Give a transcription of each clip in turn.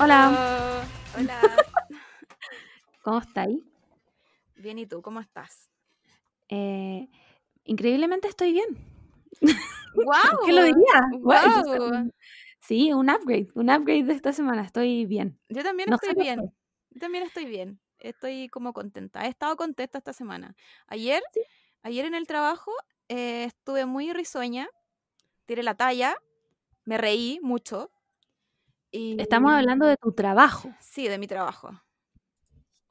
Hola. Hola. ¿Cómo estáis? Bien, ¿y tú? ¿Cómo estás? Eh, increíblemente estoy bien. ¡Wow! ¿Qué lo diría? ¡Wow! Sí, un upgrade, un upgrade de esta semana. Estoy bien. Yo también No estoy bien. Yo también estoy bien. Estoy como contenta. He estado contenta esta semana. Ayer, Sí. ayer en el trabajo eh, estuve muy risueña. Tiré la talla. Me reí mucho. Y... Estamos hablando de tu trabajo. Sí, de mi trabajo.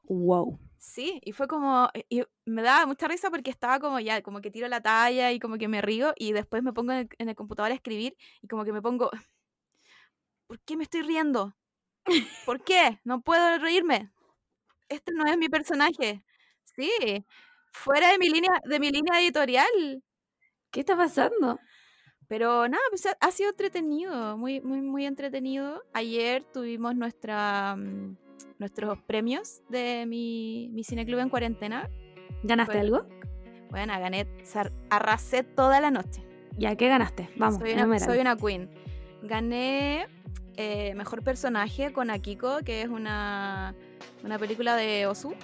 Wow. Sí, y fue como, eh, y me daba mucha risa porque estaba como ya, como que tiro la talla y como que me río y después me pongo en el, en el computador a escribir y como que me pongo, ¿por qué me estoy riendo? ¿Por qué? No puedo reírme. Este no es mi personaje. Sí, fuera de mi línea, de mi línea editorial. ¿Qué está pasando? Pero nada, pues ha, sido entretenido, muy, muy, muy entretenido. Ayer tuvimos nuestra, mm, nuestros premios de mi, mi cineclub en cuarentena. ¿Ganaste Fue- algo? Bueno, gané, arrasé toda la noche. Ya, ¿qué ganaste? Vamos, soy, una, soy una queen. Gané eh, mejor personaje con Akiko, que es una, una película de Osu,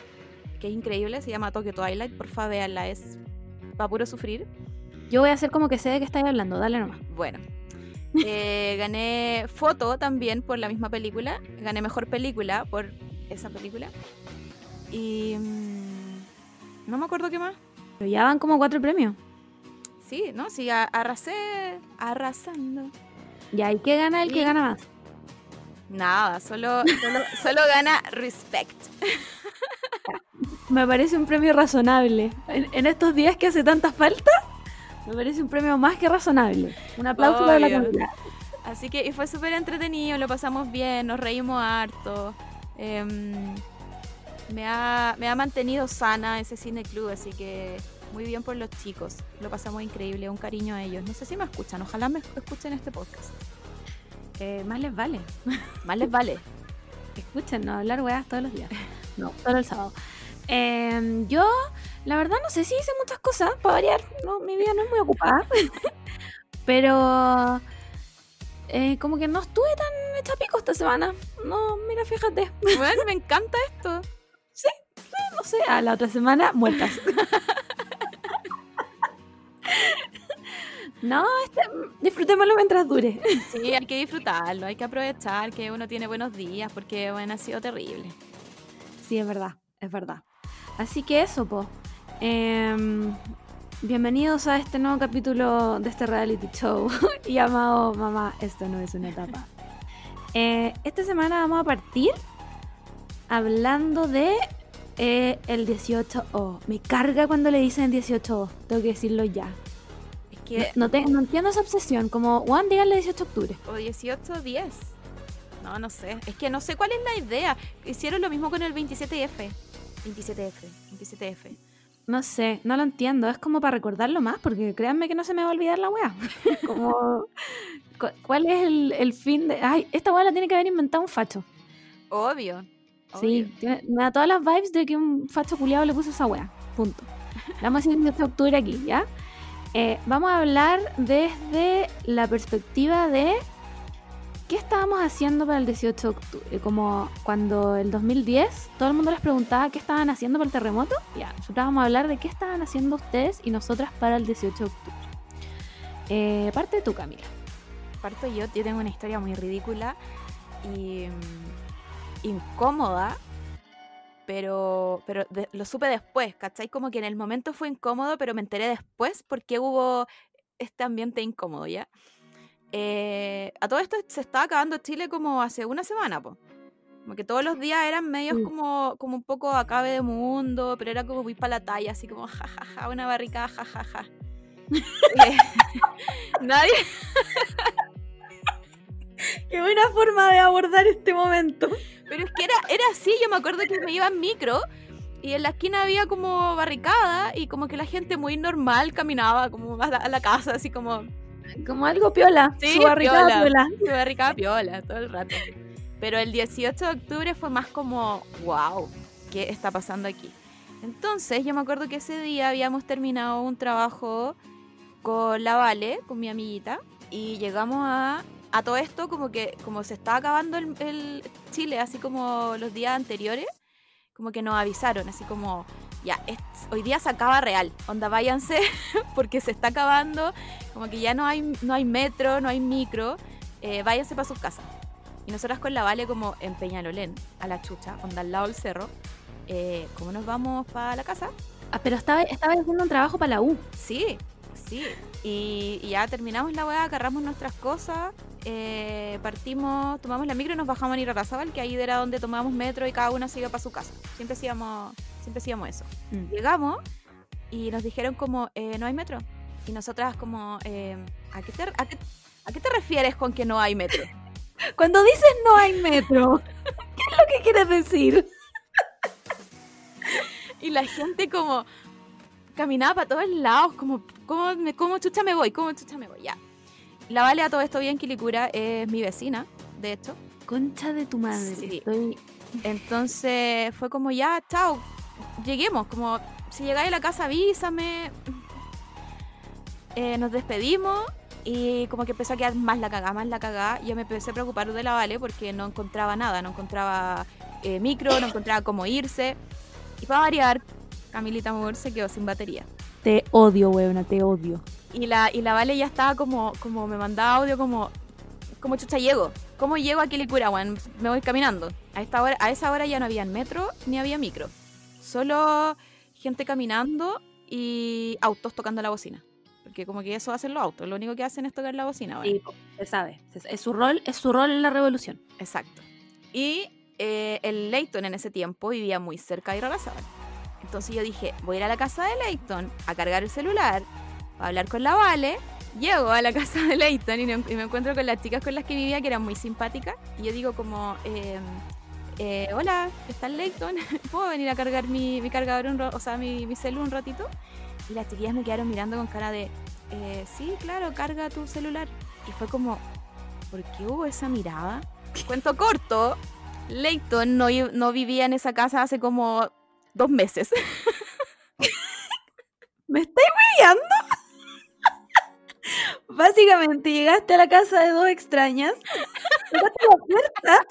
que es increíble, se llama Tokyo Twilight. Porfa, véanla, es para puro sufrir. Yo voy a hacer como que sé de qué estáis hablando. Dale nomás. Bueno. Eh, gané foto también por la misma película. Gané mejor película por esa película. Y. mm, no me acuerdo qué más. Pero ya van como cuatro premios. Sí, ¿no? Sí, arrasé. Arrasando. Ya, ¿y qué gana el que Y- gana más? Nada, solo, solo, solo gana respect. Me parece un premio razonable. En, en estos días que hace tanta falta, me parece un premio más que razonable. Un aplauso para la Obvio. comunidad. Así que y fue súper entretenido, lo pasamos bien, nos reímos harto. Em, me, ha, me ha mantenido sana ese cine club, así que muy bien por los chicos. Lo pasamos increíble, un cariño a ellos. No sé si me escuchan, ojalá me escuchen este podcast. Eh, más les vale. Más les vale. Escúchenos hablar weas todos los días. No, solo el sábado. Eh, yo, la verdad, no sé si hice muchas cosas, para variar. No, mi vida no es muy ocupada. Pero eh, como que no estuve tan hecha pico esta semana. No, mira, fíjate. Bueno, me encanta esto. No sé, a la otra semana muertas. no, este, disfrutémoslo mientras dure. Sí, hay que disfrutarlo, hay que aprovechar que uno tiene buenos días, porque bueno, ha sido terrible. Sí, es verdad, es verdad. Así que eso, po. Em, bienvenidos a este nuevo capítulo de este reality show llamado Mamá, esto no es una etapa. Eh, esta semana vamos a partir hablando de eh, el 18O. Me carga cuando le dicen 18O, tengo que decirlo ya. Es No, que, no te- no entiendo esa obsesión, como, Juan, díganle 18 de octubre. o 18 10. No, no sé. Es que no sé cuál es la idea. Hicieron lo mismo con el 27F. 27F, 27F. No sé, no lo entiendo. Es como para recordarlo más, porque créanme que no se me va a olvidar la weá. como, cu- ¿cuál es el, el fin de...? Ay, esta weá la tiene que haber inventado un facho. Obvio. Sí, obvio. tiene- me da todas las vibes de que un facho culiado le puso esa weá. Punto. Vamos a 18 de octubre aquí, ¿ya? Eh, vamos a hablar desde la perspectiva de qué estábamos haciendo para el 18 de octubre. Como cuando el 2010 todo el mundo les preguntaba qué estaban haciendo para el terremoto. Ya, nosotros vamos a hablar de qué estaban haciendo ustedes y nosotras para el 18 de octubre. Eh, parte tú, Camila. Parto yo, yo tengo una historia muy ridícula y mm, incómoda, pero, pero de- lo supe después, ¿cachai? Como que en el momento fue incómodo, pero me enteré después porque hubo este ambiente incómodo, ¿ya? Eh, a todo esto se estaba acabando Chile como hace una semana, po. Como que todos los días eran medios Sí. como, como un poco acabe de mundo, pero era como muy para la talla, así como jajaja, una barricada, jajaja. Eh, Nadie, Qué buena forma de abordar este momento. Pero es que era, era así, yo me acuerdo que me iba en micro y en la esquina había como barricada y como que la gente muy normal caminaba como a la, a la casa, así como Como algo piola. Sí, su barricada piola. piola. su barricada piola todo el rato. Pero el 18 de octubre fue más como, wow, ¿qué está pasando aquí? Entonces yo me acuerdo que ese día habíamos terminado un trabajo con la Vale, con mi amiguita, y llegamos a a todo esto, como que como se estaba acabando el, el Chile, así como los días anteriores, como que nos avisaron, así como, ya, es- hoy día se acaba real, onda, váyanse, porque se está acabando, como que ya no hay, no hay metro, no hay micro, eh, váyanse para sus casas. Y nosotras con la Vale como en Peñalolén, a la chucha, onda al lado del cerro, eh, ¿cómo nos vamos para la casa? Ah, pero estaba, estaba haciendo un trabajo para la U. Sí, sí. Y, y ya terminamos la weá, agarramos nuestras cosas, eh, partimos, tomamos la micro y nos bajamos a Irarrázaval, que ahí era donde tomábamos metro y cada una se iba para su casa. Siempre hacíamos, siempre hacíamos eso. Mm. Llegamos y nos dijeron como, eh, no hay metro. Y nosotras como, eh, ¿a, qué te, a, qué, ¿a qué te refieres con que no hay metro? Cuando dices no hay metro, ¿qué es lo que quieres decir? Y la gente como caminaba para todos lados, como, ¿cómo, me, cómo chucha me voy? ¿Cómo chucha me voy? Ya. La Vale a todo esto bien Quilicura es mi vecina, de hecho. Concha de tu madre. Sí. Estoy... Entonces fue como, ya, chao, lleguemos. Como, si llegáis a la casa, avísame. Eh, nos despedimos y como que empezó a quedar más la cagada, más la cagada. Yo me empecé a preocupar de la Vale porque no encontraba nada, no encontraba eh, micro, no encontraba cómo irse. Y para variar, Camilita Moore se quedó sin batería. Te odio, weona, te odio. Y la, y la Vale ya estaba como, como me mandaba audio como, como chucha llego. ¿Cómo llego a Quilicura, weón? Me voy caminando. A, esta hora, a esa hora ya no había metro ni había micro. Solo gente caminando y autos tocando la bocina. Porque como que eso hacen los autos. Lo único que hacen es tocar la bocina. Sí, po, se sabe. Es su rol, es su rol en la revolución. Exacto. Y eh, el Leighton en ese tiempo vivía muy cerca de Irarrázaval. Entonces yo dije, voy a ir a la casa de Leighton a cargar el celular, a hablar con la Vale. Llego a la casa de Leighton y, me- encuentro con las chicas con las que vivía, que eran muy simpáticas. Y yo digo como, eh, eh, hola, ¿está Leighton? ¿Puedo venir a cargar mi, mi cargador, un o sea, mi, mi un ratito? Y las chiquillas me quedaron mirando con cara de, eh, sí, claro, carga tu celular. Y fue como, ¿por qué hubo esa mirada? Cuento corto, Leighton no, no vivía en esa casa hace como dos meses. ¿Me estáis hueveando? Básicamente llegaste a la casa de dos extrañas, tocaste la puerta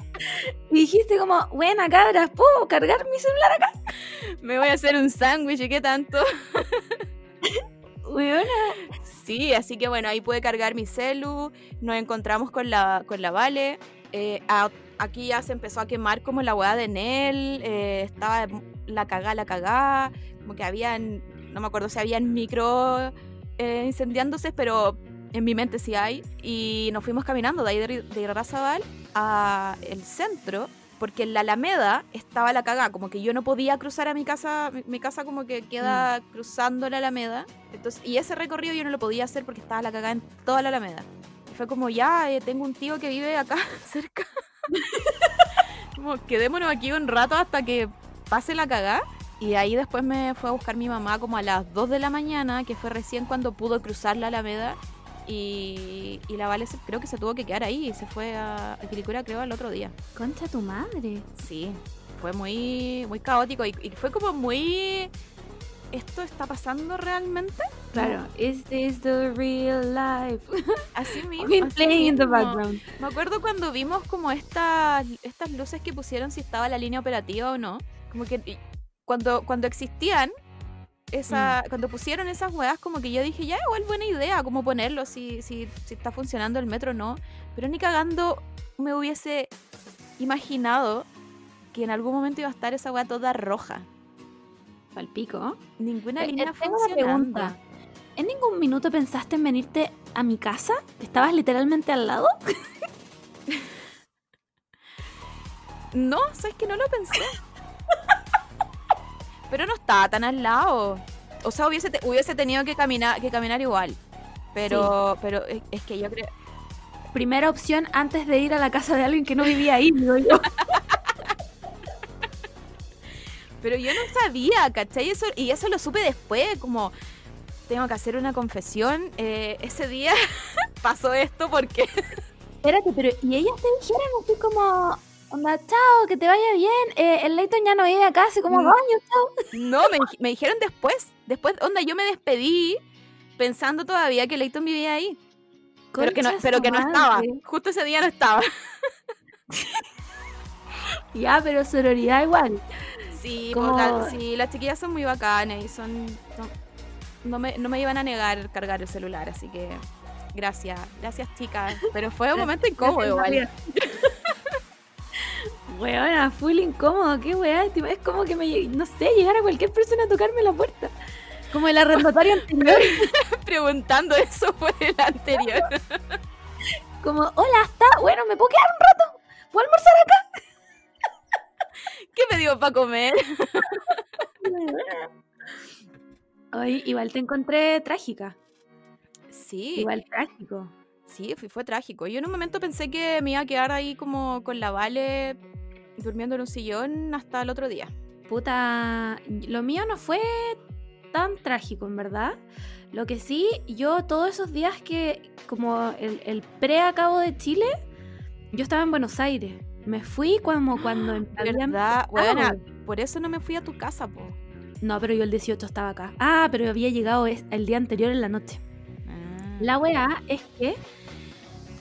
y dijiste como, buena cabras, ¿puedo cargar mi celular acá? Me voy a hacer un sándwich y qué tanto. Weona, Sí, así que bueno, ahí pude cargar mi celu, nos encontramos con la, con la Vale. eh, a- aquí ya se empezó a quemar como la hueá de Nel, eh, estaba la cagá, la cagá, como que habían, no me acuerdo si habían micro eh, incendiándose, pero en mi mente sí hay. Y nos fuimos caminando de ahí de, de Irarrázaval a el centro, porque en la Alameda estaba la cagá, como que yo no podía cruzar a mi casa, mi, mi casa como que queda cruzando la Alameda. Entonces, y ese recorrido yo no lo podía hacer porque estaba la cagá en toda la Alameda. Y fue como, ya, eh, tengo un tío que vive acá cerca. como, quedémonos aquí un rato hasta que pase la cagá. Y ahí después me fue a buscar mi mamá como a las 2 de la mañana, que fue recién cuando pudo cruzar la Alameda. Y, y la Vale se- creo que se tuvo que quedar ahí y se fue a, a Quilicura creo al otro día. concha tu madre. Sí, fue muy, muy caótico y, y fue como muy... ¿Esto está pasando realmente? Claro, is this the real life? Así mismo. Been así playing in the background. Me acuerdo cuando vimos como estas, estas luces que pusieron si estaba la línea operativa o no. Como que cuando, cuando existían, esa, cuando pusieron esas huevas, como que yo dije, ya igual buena idea, como ponerlo, si, si, si está funcionando el metro o no. Pero ni cagando me hubiese imaginado que en algún momento iba a estar esa hueá toda roja. Palpico. Ninguna Eh, línea eh, pregunta. ¿En ningún minuto pensaste en venirte a mi casa? ¿Estabas literalmente al lado? No, sabes que no lo pensé. Pero no estaba tan al lado. O sea, hubiese, te- hubiese tenido que caminar, que caminar igual. Pero, pero es, es que yo creo. Primera opción antes de ir a la casa de alguien que no vivía ahí, digo yo. Pero yo no sabía, ¿cachai? Eso, y eso lo supe después, como tengo que hacer una confesión. eh, ese día pasó esto porque Espérate, pero ¿y ellas te dijeron así como, onda, chao, que te vaya bien? Eh, el Leighton ya no vive acá hace como Mm. dos años, chao. no, me, me dijeron después. Después, onda, yo me despedí pensando todavía que Leighton vivía ahí. Pero que no, pero que no estaba. Justo ese día no estaba. Ya, pero sororidad igual. Sí, Como- porque- sí, las chiquillas son muy bacanas y son. No, no me, no me iban a negar cargar el celular, así que. Gracias, gracias chicas. Pero fue un momento incómodo igual. Weona, full incómodo, qué weá. Es como que me, no sé, llegar a cualquier persona a tocarme la puerta. Como el arrendatario anterior. Preguntando eso por el anterior. Como, hola, ¿está? Bueno, ¿me puedo quedar un rato? ¿Puedo almorzar acá? ¿Qué me dio para comer? Ay, igual te encontré trágica. Sí, Igual trágico. sí, fue, fue trágico. Yo en un momento pensé que me iba a quedar ahí como con la Vale durmiendo en un sillón hasta el otro día. Puta, lo mío no fue tan trágico, en verdad. Lo que sí, yo todos esos días que, como el, el pre-acabo de Chile, yo estaba en Buenos Aires. Me fui como cuando ¿Verdad? Weón. por eso no me fui a tu casa, po. No, pero yo el 18 estaba acá. Ah, pero había llegado el día anterior en la noche. Ah. La weá es que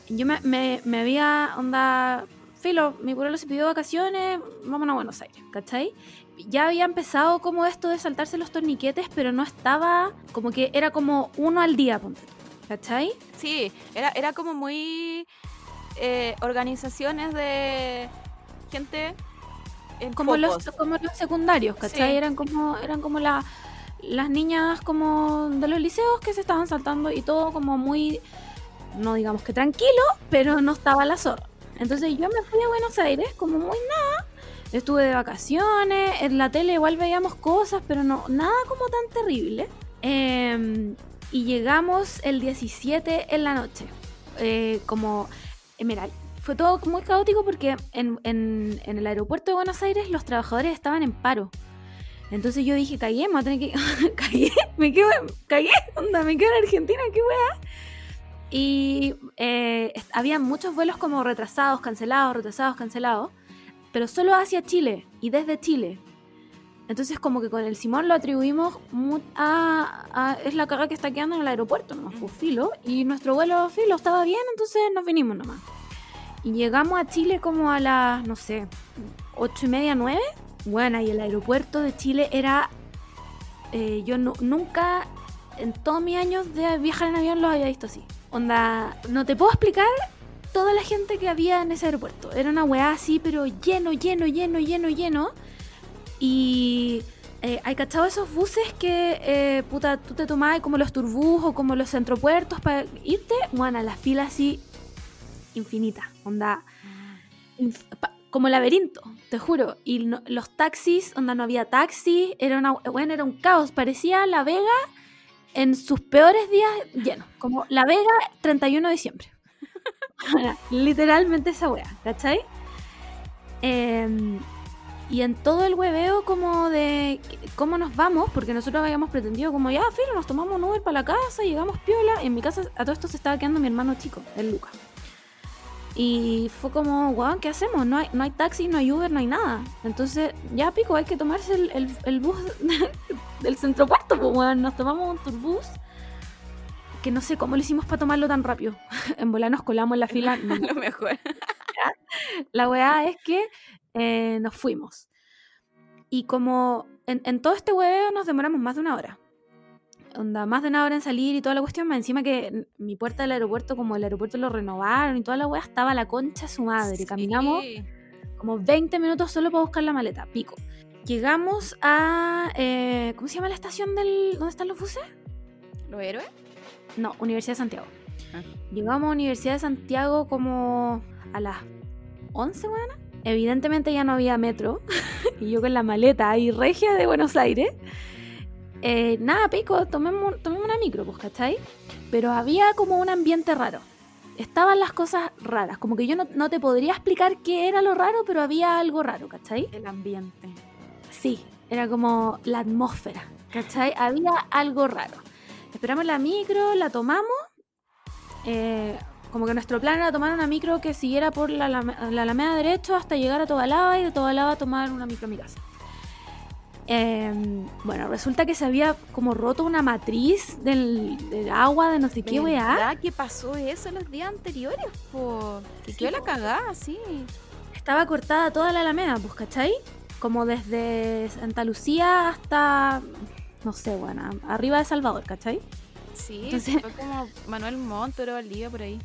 yo me, me, me había, onda, filo, mi pueblo se pidió vacaciones, vámonos a Buenos Aires, ¿cachai? Ya había empezado como esto de saltarse los torniquetes, pero no estaba, como que era como uno al día, ponte ¿cachai? Sí, era, era como muy eh, organizaciones de gente en Como los, como los secundarios, ¿cachai? Sí. Eran como, eran como la, las niñas como de los liceos que se estaban saltando y todo como muy, no digamos que tranquilo, pero no estaba la zorra. Entonces yo me fui a Buenos Aires como muy nada. Estuve de vacaciones, en la tele igual veíamos cosas, pero no nada como tan terrible. Eh, y llegamos el 17 en la noche. Eh, como, mira, fue todo muy caótico porque en, el aeropuerto de Buenos Aires los trabajadores estaban en paro. Entonces yo dije, cagué, me voy a tener que... cagué, me quedo, cagué, onda, me quedo en Argentina, qué weá. Y eh, había muchos vuelos como retrasados, cancelados, retrasados, cancelados, pero solo hacia Chile y desde Chile. Entonces como que con el Simón lo atribuimos a, a- es la caga que está quedando en el aeropuerto, nomás, pues filo, y nuestro vuelo filo estaba bien, entonces nos vinimos nomás. Y llegamos a Chile como a las, no sé, ocho y media, nueve. Bueno, y el aeropuerto de Chile era... eh, yo nu- nunca, en todos mis años de viajar en avión, los había visto así. Onda, no te puedo explicar toda la gente que había en ese aeropuerto. Era una weá así, pero lleno, lleno, lleno, lleno, lleno. Y eh, hay cachado esos buses que, eh, puta, tú te tomabas como los turbús o como los centropuertos para irte. Bueno, la fila así infinita. Onda, inf- pa- como laberinto, te juro. Y no- los taxis, onda, no había taxis. Era, una, bueno, era un caos. Parecía La Vega en sus peores días lleno. Como La Vega 31 de diciembre. Literalmente esa wea, ¿cachai? Em, y en todo el hueveo como de cómo nos vamos, porque nosotros habíamos pretendido como ya, filo, nos tomamos un Uber para la casa, llegamos piola. En mi casa a todo esto se estaba quedando mi hermano chico, el Lucas. Y fue como, weón, ¿qué hacemos? No hay, no hay taxi, no hay Uber, no hay nada. Entonces, ya pico, hay que tomarse el, el- el bus del centro puerto, pues weón. Nos tomamos un turbús. Que no sé cómo lo hicimos para tomarlo tan rápido. en volar nos colamos en la fila. no, lo mejor. la weá es que eh, nos fuimos. Y como en, en todo este hueveo nos demoramos más de una hora. Onda, más de una hora en salir y toda la cuestión. Más encima que mi puerta del aeropuerto, como el aeropuerto lo renovaron y toda la weá, estaba la concha de su madre. Caminamos Sí. como 20 minutos solo para buscar la maleta, pico. Llegamos a. eh, ¿Cómo se llama la estación del. ¿Dónde están los buses? ¿Los héroes? No, Universidad de Santiago. Ah. Llegamos a Universidad de Santiago como a las 11, weón. Evidentemente ya no había metro. y yo con la maleta ahí regia de Buenos Aires. Eh, nada, pico, tomemos, tomemos una micro, pues, ¿cachai? Pero había como un ambiente raro. Estaban las cosas raras. Como que yo no, no te podría explicar qué era lo raro, pero había algo raro, ¿cachai? El ambiente. Sí, era como la atmósfera, ¿cachai? Había algo raro. Esperamos la micro, la tomamos. eh, como que nuestro plan era tomar una micro que siguiera por la, Alame- la Alameda derecho hasta llegar a Tobalaba y de Tobalaba tomar una micro a mi casa. em, bueno, resulta que se había como roto una matriz del, del agua de no sé qué weá. ¿Verdad que pasó eso los días anteriores? Po? Que Sí, quedó la cagada, sí. Estaba cortada toda la alameda, pues, ¿cachai? Como desde Santa Lucía hasta, no sé, bueno, arriba de Salvador, ¿cachai? Sí, Entonces- fue como Manuel Montt, Valdivia por ahí.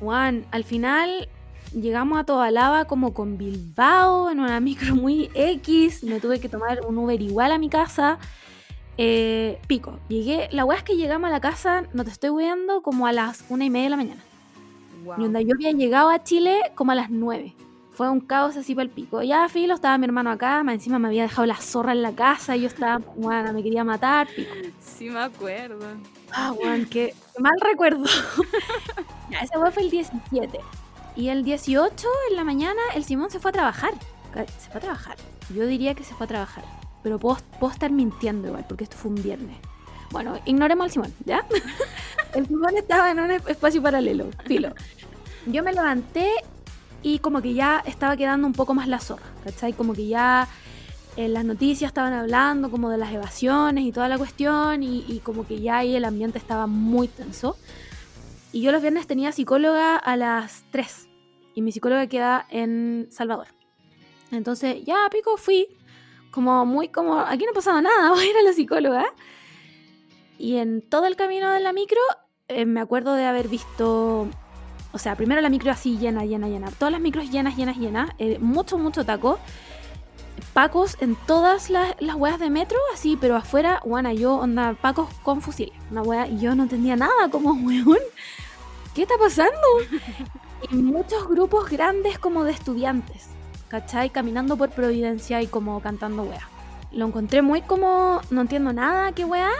Juan, al final llegamos a Tobalaba como con Bilbao en una micro muy X. Me tuve que tomar un Uber igual a mi casa. Eh, pico. Llegué, la weá es que llegamos a la casa, no te estoy viendo, como a las una y media de la mañana. Y onda, yo había llegado a Chile como a las nueve. Fue un caos así para el pico. Ya, filo, estaba mi hermano acá, más encima me había dejado la zorra en la casa y yo estaba, bueno, me quería matar, pico. Sí, me acuerdo. Ah, weón, qué mal recuerdo. ya, ese fue el 17. Y el 18 en la mañana el Simón se fue a trabajar. Se fue a trabajar. Yo diría que se fue a trabajar. Pero puedo, puedo estar mintiendo igual, porque esto fue un viernes. Bueno, ignoremos al Simón, ¿ya? el Simón estaba en un es- espacio paralelo, filo. Yo me levanté y como que ya estaba quedando un poco más la zorra, ¿cachai? Como que ya en las noticias estaban hablando como de las evasiones y toda la cuestión y, como que ya ahí el ambiente estaba muy tenso. Y yo los viernes tenía psicóloga a las 3 y mi psicóloga queda en Salvador. Entonces ya pico fui como muy como aquí no pasaba nada, voy a ir a la psicóloga. Y en todo el camino de la micro eh, me acuerdo de haber visto, o sea, primero la micro así llena, llena, llena, todas las micros llenas, llenas, llenas, eh, mucho, mucho taco pacos en todas las, las weas de metro, así, pero afuera, guana, yo, onda, pacos con fusiles. Una wea, y yo no entendía nada, como, weón, ¿qué está pasando? y muchos grupos grandes como de estudiantes, ¿cachai? Caminando por Providencia y como cantando wea. Lo encontré muy como, no entiendo nada, qué wea.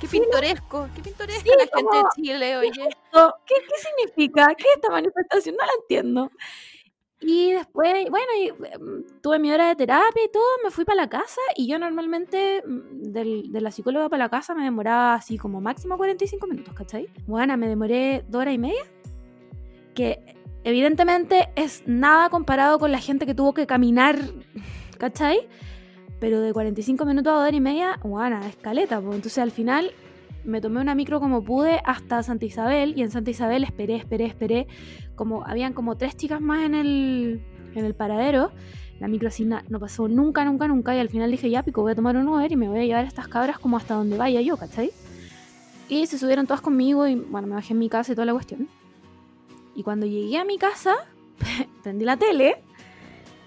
Qué pintoresco, qué pintoresca Sí, la gente como- de Chile, oye. ¿Qué, qué significa? ¿Qué es esta manifestación? No la entiendo. Y después, bueno, y, em, tuve mi hora de terapia y todo, me fui para la casa y yo normalmente mm, del- de la psicóloga para la casa me demoraba así como máximo 45 minutos, ¿cachai? Bueno, me demoré dos horas y media, que evidentemente es nada comparado con la gente que tuvo que caminar, ¿cachai? Pero de 45 minutos a dos horas y media, bueno, escaleta, pues entonces al final me tomé una micro como pude hasta Santa Isabel y en Santa Isabel esperé, esperé, esperé. Como habían como tres chicas más en el, en el paradero. La micro así no pasó nunca, nunca, nunca. Y al final dije, ya pico, voy a tomar un Uber y me voy a llevar a estas cabras como hasta donde vaya yo, ¿cachai? Y se subieron todas conmigo y bueno, me bajé en mi casa y toda la cuestión. Y cuando llegué a mi casa, prendí la tele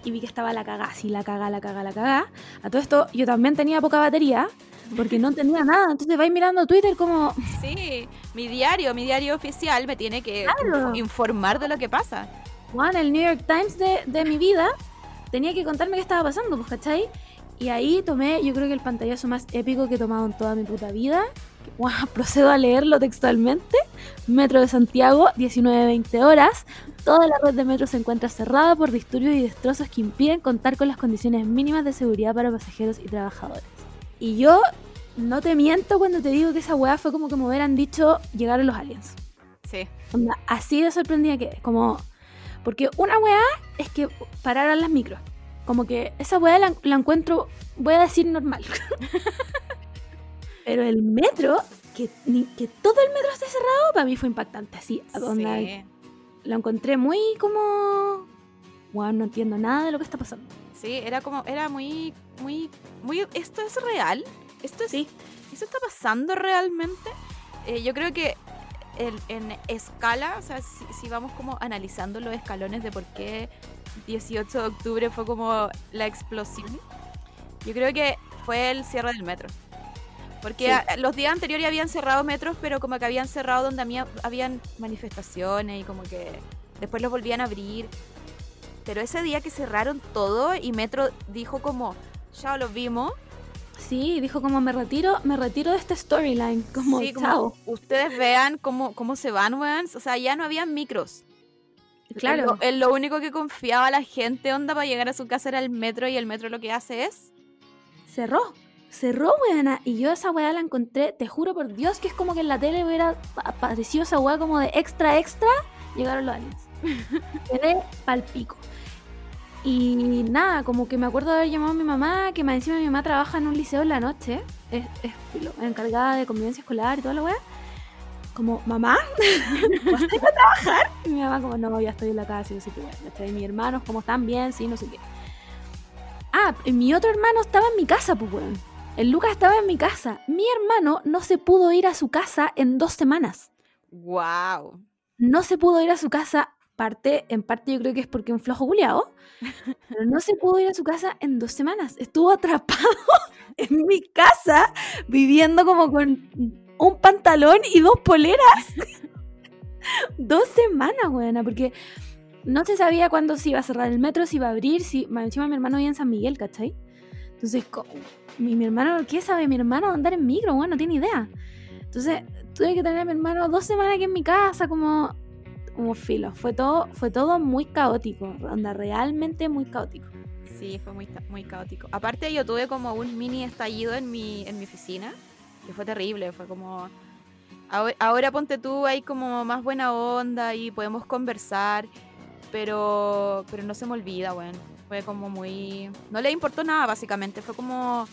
y vi que estaba la cagá, así la cagá, la cagá, la cagá. A todo esto yo también tenía poca batería porque no entendía nada. Entonces vais mirando Twitter como, Sí, mi diario, mi diario oficial me tiene que Claro. info- informar de lo que pasa. Juan, el New York Times de, de mi vida tenía que contarme qué estaba pasando, pues, ¿cachai? Y ahí tomé, yo creo que el pantallazo más épico que he tomado en toda mi puta vida. Guau, procedo a leerlo textualmente. Metro de Santiago, 19-20 horas. Toda la red de metro se encuentra cerrada por disturbios y destrozos que impiden contar con las condiciones mínimas de seguridad para pasajeros y trabajadores. Y yo no te miento cuando te digo que esa weá fue como que me hubieran dicho llegaron los aliens. Sí. Onda, así de sorprendida que como porque una weá es que pararan las micros como que esa weá la, la encuentro voy a decir normal pero el metro que, ni- que todo el metro esté cerrado para mí fue impactante así onda, Sí. lo encontré muy como wow, no entiendo nada de lo que está pasando Sí, era como, era muy, muy, muy, esto es real, esto es, sí ¿Eso está pasando realmente? Eh, yo creo que el- en escala, o sea, si, si vamos como analizando los escalones de por qué 18 de octubre fue como la explosión, yo creo que fue el cierre del metro. Porque Sí. a- los días anteriores habían cerrado metros, pero como que habían cerrado donde había, habían manifestaciones y como que después los volvían a abrir. Pero ese día que cerraron todo y Metro dijo como, ya lo vimos, sí dijo como me retiro me retiro de este storyline como Sí, como chao ustedes vean cómo, cómo se van, weón. O sea, ya no había micros. claro Es lo, es lo único que confiaba la gente, onda, para llegar a su casa era el metro y el metro lo que hace es... cerró. Cerró, weona. Y yo esa weá la encontré, te juro por Dios, que es como que en la tele hubiera aparecido esa weá como de extra, extra. Llegaron los aliens. Quedé pal pico. Y nada, como que me acuerdo de haber llamado a mi mamá, que más encima mi mamá trabaja en un liceo en la noche, es, es encargada de convivencia escolar y toda la weá. Como, mamá, ¿vas a trabajar? Y mi mamá como, no, ya estoy en la casa y no sé qué. Y mis hermanos, como están bien, sí, no sé qué. Ah, mi otro hermano estaba en mi casa, pues weón. El Lucas estaba en mi casa. Mi hermano no se pudo ir a su casa en dos semanas. ¡Wow! No se pudo ir a su casa parte, en parte yo creo que es porque un flojo culiado, pero no se pudo ir a su casa en dos semanas. Estuvo atrapado en mi casa, viviendo como con un pantalón y dos poleras. dos semanas, buena, porque no se sabía cuándo se iba a cerrar el metro, si iba a abrir, si encima mi hermano vivía en San Miguel, ¿cachai? Entonces, mi, mi hermano, ¿qué sabe mi hermano andar en micro? Bueno, no tiene idea. Entonces, tuve que tener a mi hermano dos semanas aquí en mi casa, como como filo. Fue todo, fue todo muy caótico, onda, realmente muy caótico. Sí, fue muy, muy caótico. Aparte yo tuve como un mini estallido en mi, en mi oficina, que fue terrible, fue como... Ahora, ponte tú, hay como más buena onda y podemos conversar, pero, pero no se me olvida, bueno. Fue como muy... No le importó nada, básicamente. Fue como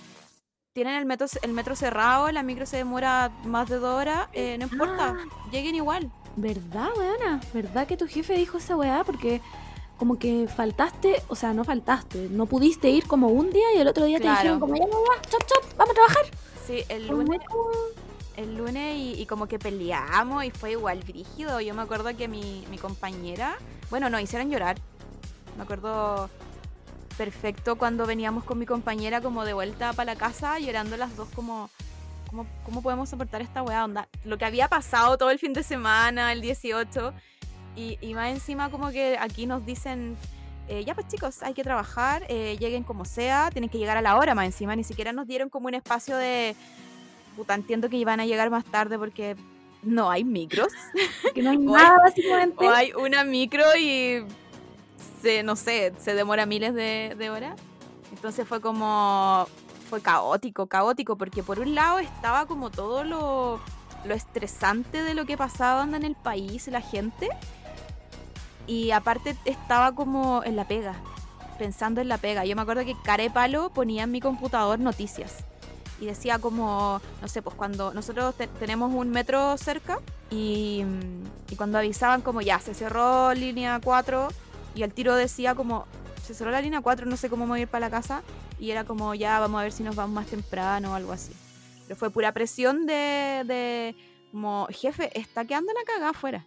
tienen el metro, el metro cerrado, la micro se demora más de dos horas, eh, no importa, ah. lleguen igual. ¿Verdad, weona? ¿Verdad que tu jefe dijo esa weá? Porque como que faltaste, o sea, no faltaste, no pudiste ir como un día y el otro día te dijeron como ya no va, chop chop, vamos a trabajar. Sí, el lunes, el lunes y, como que peleamos y fue igual brígido. Yo me acuerdo que mi, mi compañera, bueno, nos hicieron llorar. Me acuerdo perfecto cuando veníamos con mi compañera como de vuelta para la casa llorando las dos como ¿Cómo, podemos soportar esta weá? Onda, lo que había pasado todo el fin de semana, el 18, y, y más encima como que aquí nos dicen, eh, ya pues chicos, hay que trabajar, eh, lleguen como sea, tienen que llegar a la hora más encima, ni siquiera nos dieron como un espacio de, puta, entiendo que iban a llegar más tarde porque no hay micros. Que no hay nada, básicamente. O hay una micro y, se, no sé, se demora miles de, horas. Entonces fue como, fue caótico, caótico, porque por un lado estaba como todo lo, lo estresante de lo que pasaba en el país, la gente, y aparte estaba como en la pega, pensando en la pega. Yo me acuerdo que Care Palo ponía en mi computador noticias y decía como, no sé, pues cuando nosotros tenemos un metro cerca y, y, cuando avisaban como ya, se cerró línea 4 y el tiro decía como, se cerró la línea 4, no sé cómo mover para la casa y era como ya vamos a ver si nos vamos más temprano o algo así. Pero fue pura presión de, de como, jefe, está quedando la cagada afuera.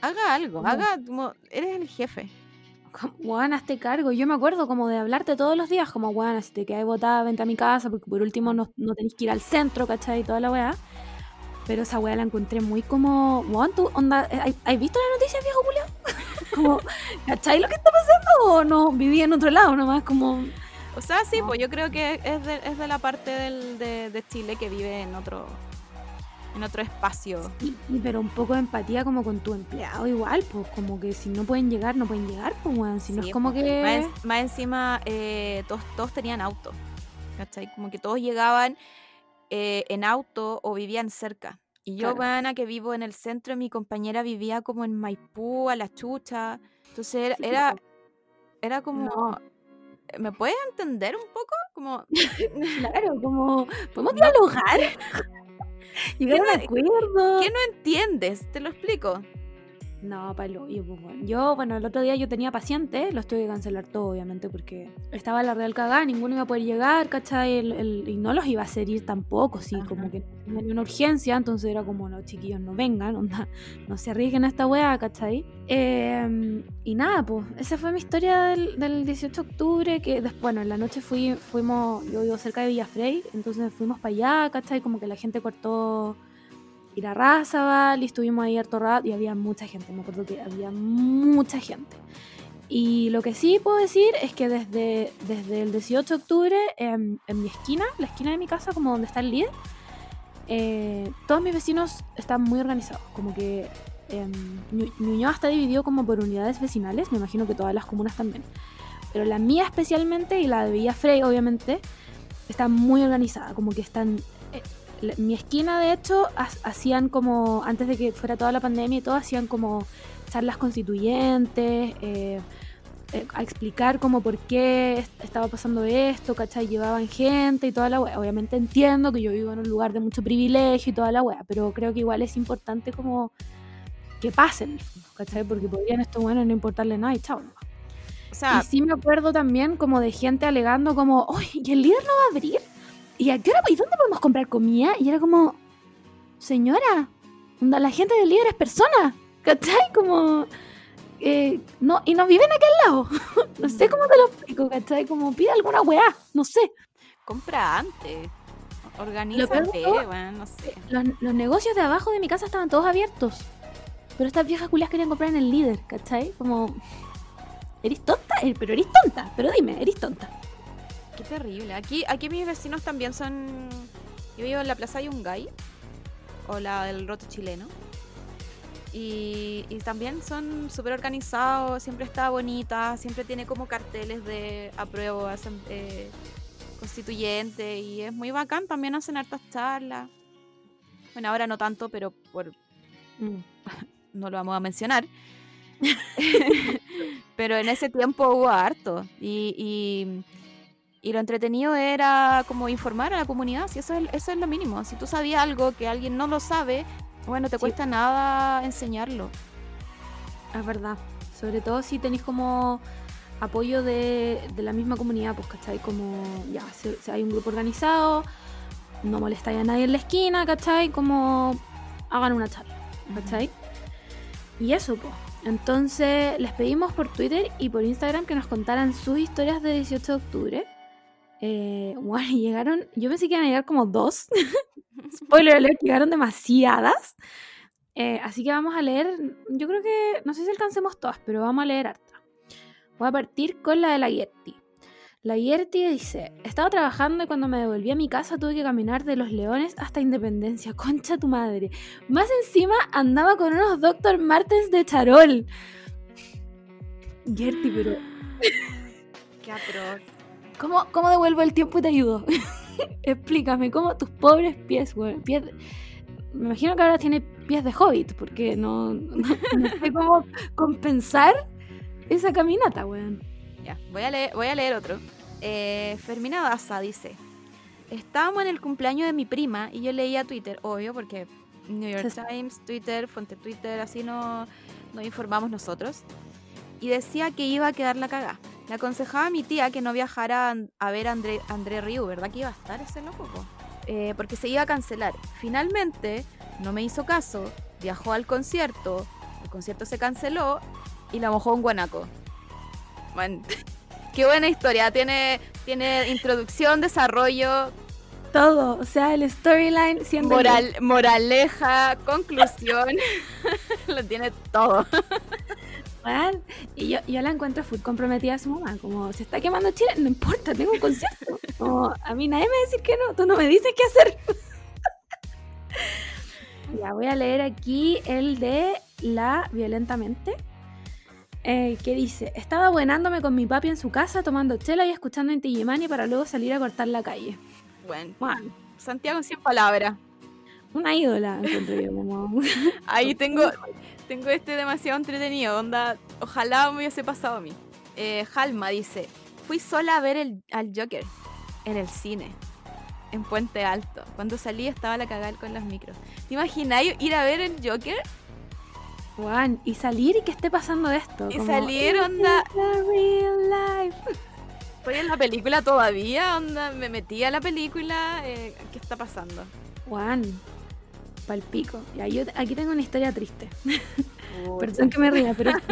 Haga algo, haga, como, eres el jefe. Juan, hazte cargo. Yo me acuerdo como de hablarte todos los días, como, Juan, si te quedas botada, vente a mi casa, porque por último no, no tenés que ir al centro, ¿cachai? Y toda la weá. Pero esa weá la encontré muy como, ¿tú onda, ¿has visto la noticia, viejo Julio? como, ¿cachai lo que está pasando? ¿O no? Viví en otro lado nomás, como... O sea, sí, pues yo creo que es de, es de la parte del, de, Chile que vive en otro en otro espacio. Sí, pero un poco de empatía como con tu empleado igual, pues como que si no pueden llegar, no pueden llegar, pues bueno, si no es como pues, que... Más, encima, eh, todos, todos tenían auto, ¿cachai? Como que todos llegaban eh, en auto o vivían cerca. Y yo, claro. que vivo en el centro, mi compañera vivía como en Maipú, a la chucha. Entonces era, era, como... ¿Me puedes entender un poco? Como... claro, como... ¿Podemos dialogar? Llegar a un acuerdo. ¿Qué no entiendes? Te lo explico. No, palo. Yo, pues, yo, bueno, el otro día yo tenía paciente, los tuve que cancelar todo, obviamente, porque estaba la real cagada, ninguno iba a poder llegar, ¿cachai? El, y no los iba a hacer ir tampoco, sí, como que no había una urgencia, entonces era como, los chiquillos no vengan, onda, no se arriesguen a esta weá, ¿cachai? Em, y nada, pues, esa fue mi historia del, del 18 de octubre, que después, bueno, en la noche fui, fuimos, yo vivo cerca de Villafrey, entonces fuimos para allá, ¿cachai? Como que la gente cortó ir a Razabal y estuvimos ahí harto rato y había mucha gente, me acuerdo que había mucha gente. Y lo que sí puedo decir es que desde, desde el 18 de octubre, en, mi esquina, la esquina de mi casa, como donde está el líder, eh, todos mis vecinos están muy organizados. Como que eh, Ñuñoa está dividido como por unidades vecinales, me imagino que todas las comunas también. Pero la mía especialmente y la de Villa Frey, obviamente, está muy organizada. Como que están mi esquina, de hecho, hacían como, antes de que fuera toda la pandemia y todo, hacían como charlas constituyentes, eh, eh, a explicar como por qué est- estaba pasando esto, ¿cachai? Llevaban gente y toda la wea. Obviamente entiendo que yo vivo en un lugar de mucho privilegio y toda la wea, pero creo que igual es importante como que pasen, ¿cachai? Porque podrían estos buenos no importarle nada y chao. O sea, Y sí me acuerdo también como de gente alegando como, oye, ¿y el líder no va a abrir? ¿Y a qué hora? ¿Y dónde podemos comprar comida? Y era como, señora, la gente del líder es persona, ¿cachai? Como, eh, no, y no viven aquí al lado. no sé cómo te lo explico, ¿cachai? Como pide alguna weá, no sé. compra antes. Lo Organízate, peor weón, no sé. Los, los negocios de abajo de mi casa estaban todos abiertos. Pero estas viejas culias querían comprar en el líder, ¿cachai? Como, ¿eres tonta? Eh, Pero eres tonta, pero dime, ¿eres tonta? Qué terrible. Aquí, aquí mis vecinos también son. Yo vivo en la Plaza Yungay, o la del Roto Chileno. Y, y también son súper organizados, siempre está bonita, siempre tiene como carteles de apruebo eh, constituyente y es muy bacán. También hacen hartas charlas. Bueno, ahora no tanto, pero por, Mm. no lo vamos a mencionar. Pero en ese tiempo hubo harto. Y, y, y lo entretenido era como informar a la comunidad. Si eso es, eso es lo mínimo. Si tú sabías algo que alguien no lo sabe, bueno, te Sí. cuesta nada enseñarlo. Es verdad. Sobre todo si tenéis como apoyo de, de la misma comunidad, pues, ¿cachai? Como, ya, si, si hay un grupo organizado, no molestáis a nadie en la esquina, ¿cachai? Como, hagan una charla, ¿cachai? Y eso, pues. Entonces, les pedimos por Twitter y por Instagram que nos contaran sus historias de 18 de octubre. Eh, bueno, llegaron, yo pensé que iban a llegar como dos. Spoiler alert, llegaron demasiadas. Eh, así que vamos a leer, yo creo que, no sé si alcancemos todas, pero vamos a leer harta. Voy a partir con la de la Yeti. La Yeti dice, estaba trabajando y cuando me devolví a mi casa tuve que caminar de Los Leones hasta Independencia. Concha tu madre. Más encima andaba con unos Dr. Martens de charol. Yerti, pero Qué atroz. ¿Cómo, cómo devuelvo el tiempo y te ayudo? Explícame, ¿cómo tus pobres pies, güey? Pies... Me imagino que ahora tiene pies de hobbit, porque no, no, no sé cómo compensar esa caminata, weón. Ya, voy a leer, voy a leer otro. Eh, Fermina Daza dice: Estábamos en el cumpleaños de mi prima y yo leía Twitter, obvio, porque New York Sí. Times, Twitter, Fuente Twitter, así no nos informamos nosotros. Y decía que iba a quedar la cagá. Le aconsejaba a mi tía que no viajara a, ver a André, André Ryu, ¿verdad que iba a estar ese loco? Eh, porque se iba a cancelar. Finalmente, no me hizo caso, viajó al concierto, el concierto se canceló y la mojó un guanaco. Qué buena historia. Tiene, tiene introducción, desarrollo, Todo, o sea, el storyline siendo moral, moraleja, conclusión. Lo tiene todo. Y yo, yo la encuentro full comprometida a su mamá. Como se está quemando Chile, no importa, tengo un concierto. Como, a mí nadie me va a decir que no, tú no me dices qué hacer. ya voy a leer aquí el de la violentamente. eh, que dice: Estaba buenándome con mi papi en su casa, tomando chela y escuchando en Tijimani para luego salir a cortar la calle. Bueno, Juan, Santiago sin palabras. una ídola, encuentro yo. Como... Ahí tengo, tengo este demasiado entretenido. Onda, ojalá me hubiese pasado a mí. Eh, Halma dice: Fui sola a ver el, al Joker en el cine. En Puente Alto. Cuando salí estaba la cagada con los micros. ¿Te imaginas ir a ver el Joker Juan, y salir y que esté pasando esto. Y como, salir, "This onda- real life". Estoy en la película todavía, onda, me metí a la película, eh, ¿qué está pasando? Juan, palpico. Ya, yo aquí tengo una historia triste. Perdón que me ría, pero.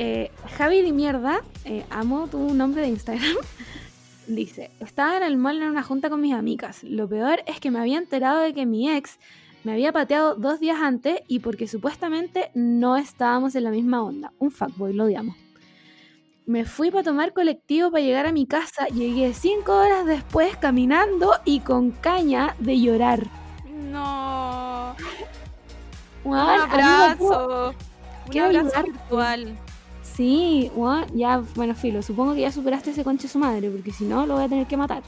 Eh, Javi de mierda, eh, amo tu nombre de Instagram. Dice, estaba en el mall en una junta con mis amigas. Lo peor es que me había enterado de que mi ex me había pateado dos días antes y porque supuestamente no estábamos en la misma onda. Un fuckboy, lo odiamos. Me fui para tomar colectivo para llegar a mi casa. Llegué cinco horas después caminando y con caña de llorar. No, un Juan, amigo, ¿cómo- abrazo, un abrazo virtual. Sí, ya, bueno, filo, supongo que ya superaste ese conche su madre, porque si no lo voy a tener que matar.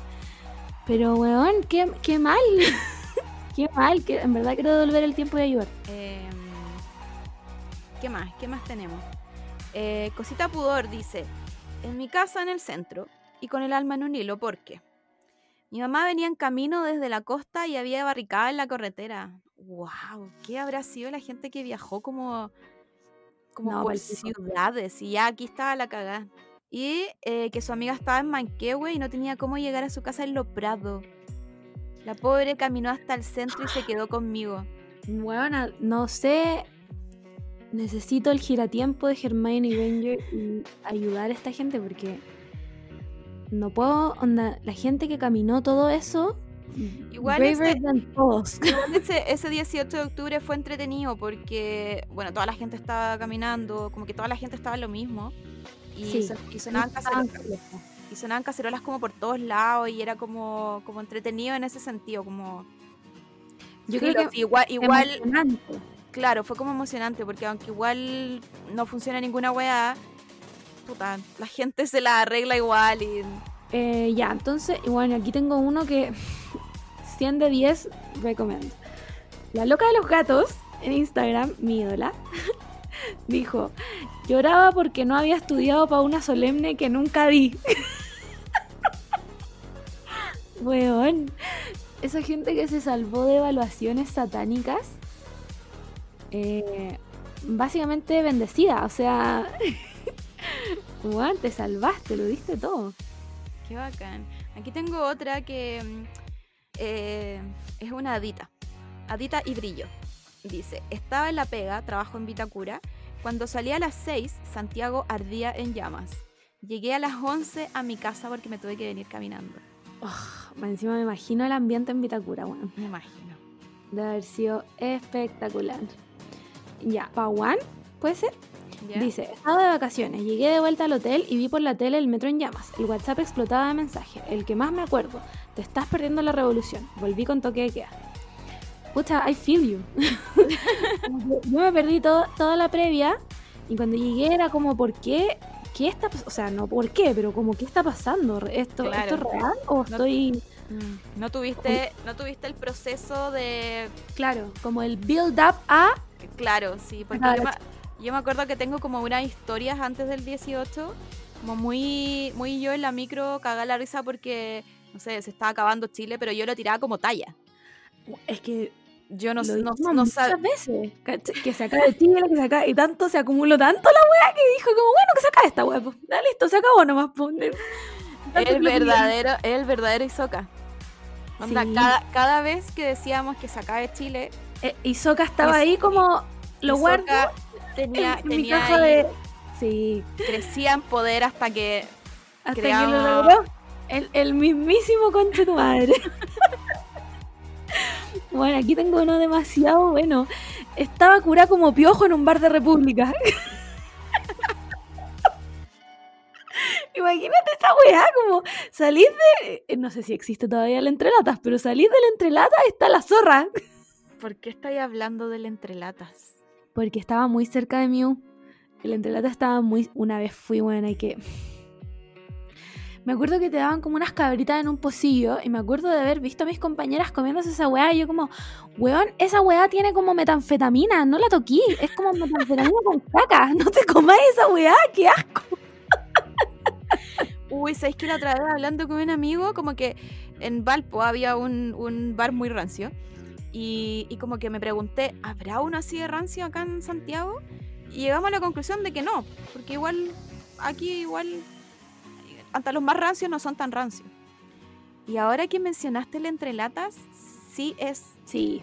Pero, weón, qué, qué mal. qué mal, que en verdad quiero devolver el tiempo y ayudar. Em, ¿Qué más? ¿Qué más tenemos? Eh, Cosita Pudor dice, en mi casa en el centro y con el alma en un hilo, ¿por qué? Mi mamá venía en camino desde la costa y había barricada en la carretera. ¡Wow! ¿Qué habrá sido la gente que viajó como, como No, por palpico. ciudades? Y ya aquí estaba la cagada. Y eh, que su amiga estaba en Manquehue y no tenía cómo llegar a su casa en Lo Prado. La pobre caminó hasta el centro y se quedó conmigo. Bueno, no sé. Necesito el giratiempo de Hermione Granger y ayudar a esta gente porque no puedo. Onda, la gente que caminó todo eso. Igual braver ese- ese, ese 18 de octubre fue entretenido porque, bueno, toda la gente estaba caminando, como que toda la gente estaba en lo mismo. Y, Sí. son- y sonaban, cacerolas, y sonaban cacerolas como por todos lados y era como, como entretenido en ese sentido, como... Yo creo que sí, igual, igual emocionante. claro, fue como emocionante porque aunque igual no funciona ninguna weá, la gente se la arregla igual y... Eh, ya, entonces, bueno, aquí tengo uno que 100 de 10 recomiendo. La loca de los gatos en Instagram, mi ídola, dijo, lloraba porque no había estudiado para una solemne que nunca di. Weón, esa gente que se salvó de evaluaciones satánicas, eh, básicamente bendecida, o sea, weón, te salvaste, lo diste todo. Qué bacán. Aquí tengo otra que mm, eh, es una adita. Adita y brillo. Dice, estaba en la pega, trabajo en Vitacura. Cuando salí a las 6, Santiago ardía en llamas. Llegué a las 11 a mi casa porque me tuve que venir caminando. Oh, encima me imagino el ambiente en Vitacura, weón. Me imagino. Debe haber sido espectacular. Ya, Pawan, ¿puede ser? Dice, estaba de vacaciones, llegué de vuelta al hotel y vi por la tele el metro en llamas. El WhatsApp explotaba de mensajes. El que más me acuerdo, te estás perdiendo la revolución. Volví con toque de queda. Pucha, I feel you. Yo me perdí todo- toda la previa y cuando llegué era como, ¿por qué? ¿Qué está O sea, no por qué, pero como, ¿qué está pasando? ¿Esto, Claro. ¿esto es real o estoy...? Mm, No tuviste, no tuviste el proceso de... Claro, como el build up a... Claro, sí, porque Claro. Yo, me, acuerdo que tengo como unas historias antes del 18, como muy, muy yo en la micro cagá la risa porque, no sé, se estaba acabando Chile, pero yo lo tiraba como talla. Es que Yo no, lo no, no muchas sab- veces. Que se acabe Chile, que se acabe... Y tanto se acumuló tanto la weá que dijo como, bueno, que se acabe esta weá. pues. Ya listo, se acabó nomás. pues. El verdadero, el verdadero Isoca. Onda, Sí. cada, cada vez que decíamos que se acabe Chile, Eh, Isoka estaba ahí como... Lo guardo Hisoka tenía, en mi tenía caja ahí- de... Sí, crecía en poder hasta que hasta que Creamos- lo logró. El, el mismísimo conche tu madre. bueno, aquí tengo uno demasiado bueno. Estaba curada como piojo en un bar de República. Imagínate esa weá, como salís de. eh, No sé si existe todavía el entrelatas, pero salís del entrelata está la zorra. ¿Por qué estáis hablando del entrelatas? Porque estaba muy cerca de Mew. El entrelata estaba muy. Una vez fui buena y que. Me acuerdo que te daban como unas cabritas en un pocillo. Y me acuerdo de haber visto a mis compañeras comiéndose esa weá. Y yo, como, weón, esa weá tiene como metanfetamina. No la toquí. Es como metanfetamina con caca. No te comáis esa weá. Qué asco. Uy, ¿sabéis que la otra vez hablando con un amigo, como que en Valpo había un, un bar muy rancio? Y, y como que me pregunté, ¿habrá uno así de rancio acá en Santiago? Y llegamos a la conclusión de que no, porque igual, aquí igual, hasta los más rancios no son tan rancios. Y ahora que mencionaste el entrelatas, sí es, Sí.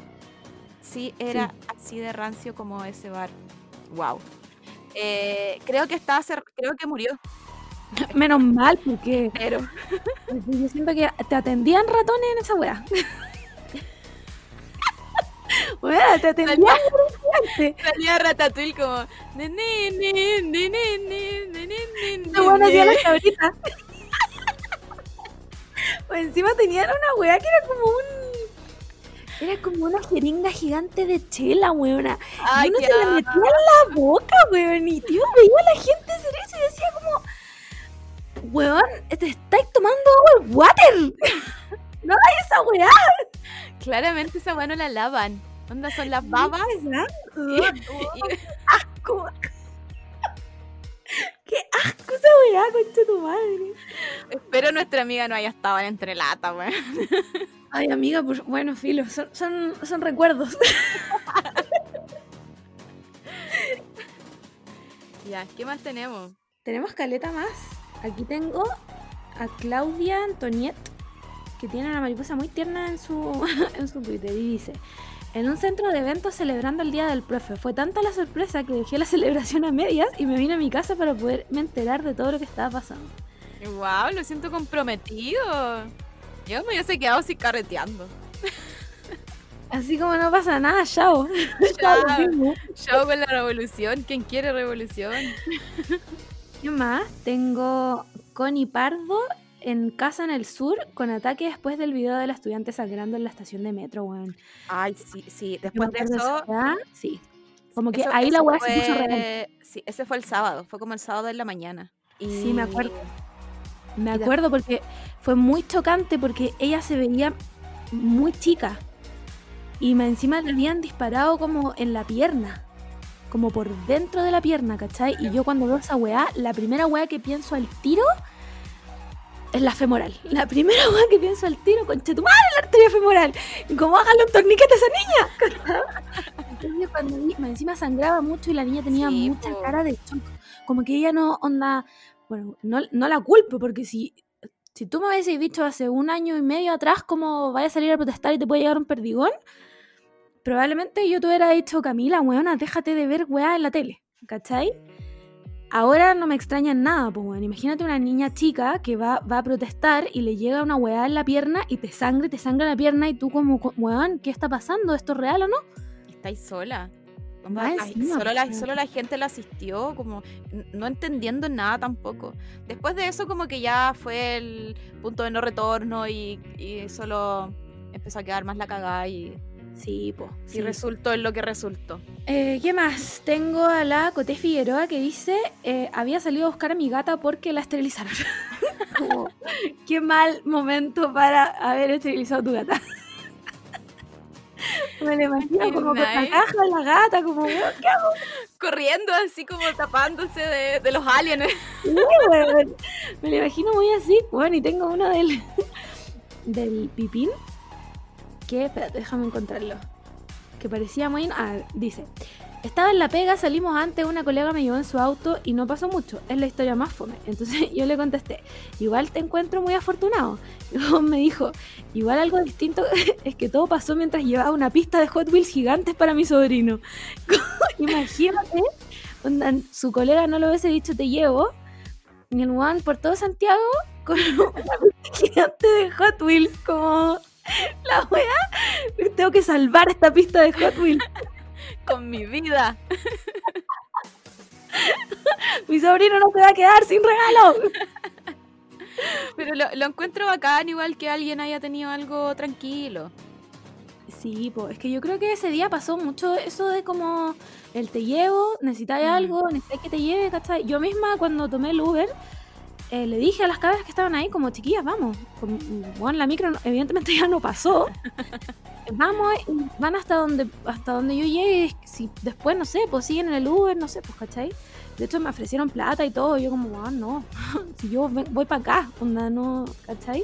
sí era así de rancio como ese bar. Wow. Eh, creo que está creo que murió, Menos mal, porque pero yo siento que te atendían ratones en esa weá. Bueno, te tenía Salía Ratatouille como. No, bueno, hacía la cabrita. pues encima tenían una weá que era como un. Era como una jeringa gigante de chela, weona. y uno se la metía en la boca, weón. Y tío, veía a la gente hacer eso y decía como. Weón, te estáis tomando water. No hay esa weá. Claramente esa weá no la lavan. Onda son las babas. ¿verdad? y- y- Asco. weá, concha tu madre. Espero nuestra amiga no haya estado en entrelata, weón. Ay, amiga, pues bueno, filo, son, son, son recuerdos. ya, ¿qué más tenemos? Tenemos caleta más. Aquí tengo a Claudia Antoniet, que tiene una mariposa muy tierna en su, en su Twitter y dice, en un centro de eventos celebrando el Día del Profe. Fue tanta la sorpresa que dejé la celebración a medias y me vine a mi casa para poderme enterar de todo lo que estaba pasando. ¡Wow! Lo siento comprometido. Yo me hubiese quedado así carreteando. Así como no pasa nada, chao. Chao, chao con la revolución. ¿Quién quiere revolución? ¿Qué más? Tengo Connie Pardo en casa en el sur con ataque después del video de la estudiante sangrando en la estación de metro, weón. Ay, sí, sí. Después de eso. sí. Como que ahí la weá se puso real. Sí, ese fue el sábado. Fue como el sábado en la mañana. Sí, me acuerdo. Me acuerdo porque fue muy chocante porque ella se veía muy chica. Y encima le habían disparado como en la pierna. Como por dentro de la pierna, ¿cachai? Y yo cuando veo esa weá, la primera weá que pienso al tiro es la femoral. La primera weá que pienso al tiro, conche tu madre, la arteria femoral. Y como hágale un torniquete a esa niña. Entonces cuando encima sangraba mucho y la niña tenía mucha cara de shock. Como que ella no onda. Bueno, no, no la culpo, porque si si tú me hubieses dicho hace un año y medio atrás cómo vaya a salir a protestar y te puede llegar un perdigón, probablemente yo te hubiera dicho, Camila, weona, déjate de ver weá en la tele, ¿cachai? Ahora no me extraña nada, pues bueno, imagínate una niña chica que va, va a protestar y le llega una weá en la pierna y te sangre, te sangra la pierna y tú como, weón, ¿qué está pasando? ¿Esto es real o no? Estáis sola solo, la, solo la gente la asistió, como no entendiendo nada tampoco. Después de eso, como que ya fue el punto de no retorno y, solo empezó a quedar más la cagada y. Sí, pues. Y resultó en lo que resultó. Eh, ¿Qué más? Tengo a la Coté Figueroa que dice: eh, Había salido a buscar a mi gata porque la esterilizaron. qué mal momento para haber esterilizado a tu gata. Me la imagino como con la caja la gata, como, ¿qué hago? Corriendo así como tapándose de, de los aliens. Me la imagino muy así. Bueno, y tengo uno del, del pipín. Que, espérate, déjame encontrarlo. Que parecía muy... Ah, dice... Estaba en la pega, salimos antes, una colega me llevó en su auto y no pasó mucho. Es la historia más fome. Entonces yo le contesté, igual te encuentro muy afortunado. Y luego me dijo, igual algo distinto es que todo pasó mientras llevaba una pista de Hot Wheels gigantes para mi sobrino. Imagínate, su colega no lo hubiese dicho te llevo, ni el one por todo Santiago con pista gigante de Hot Wheels, como la wea, tengo que salvar esta pista de Hot Wheels con mi vida. mi sobrino no se va a quedar sin regalo. Pero lo, encuentro bacán, igual que alguien haya tenido algo tranquilo. Sí, pues es que yo creo que ese día pasó mucho eso de como el te llevo, necesitas mm. algo, necesitas que te lleve, ¿cachai? Yo misma cuando tomé el Uber, eh, le dije a las cabras que estaban ahí como chiquillas, vamos. bueno, la micro evidentemente ya no pasó, vamos, van hasta donde hasta donde yo llegue, si después, no sé, pues siguen en el Uber, no sé, pues, ¿cachai? De hecho, me ofrecieron plata y todo, yo como, ah, no, si yo voy para acá, onda, no, ¿cachai?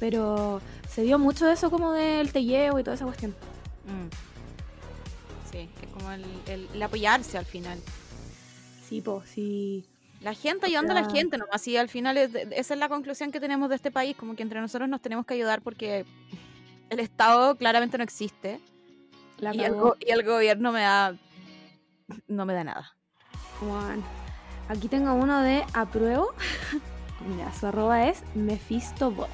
Pero se dio mucho de eso como del te llevo y toda esa cuestión. Mm. Sí, es como el, apoyarse al final. Sí, pues, sí. La gente ayudando a la gente nomás, y al final esa es la conclusión que tenemos de este país, como que entre nosotros nos tenemos que ayudar porque el Estado claramente no existe. y, el gobierno me da. No me da nada. Juan. Aquí tengo uno de apruebo. Mira, su arroba es MefistoBot.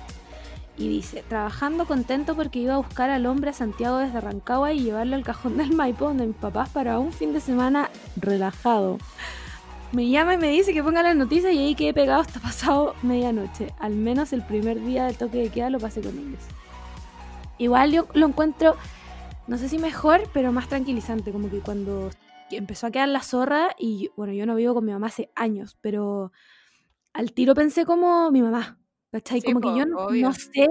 Y dice, trabajando contento porque iba a buscar al hombre a Santiago desde Rancagua y llevarlo al cajón del Maipo donde mis papás para un fin de semana relajado. Me llama y me dice que ponga las noticias y ahí quedé pegado hasta pasado medianoche. Al menos el primer día del toque de queda lo pasé con ellos igual yo lo encuentro, no sé si mejor, pero más tranquilizante, como que cuando empezó a quedar la zorra y bueno, yo no vivo con mi mamá hace años, pero al tiro pensé como mi mamá, ¿cachai? como que yo no, sé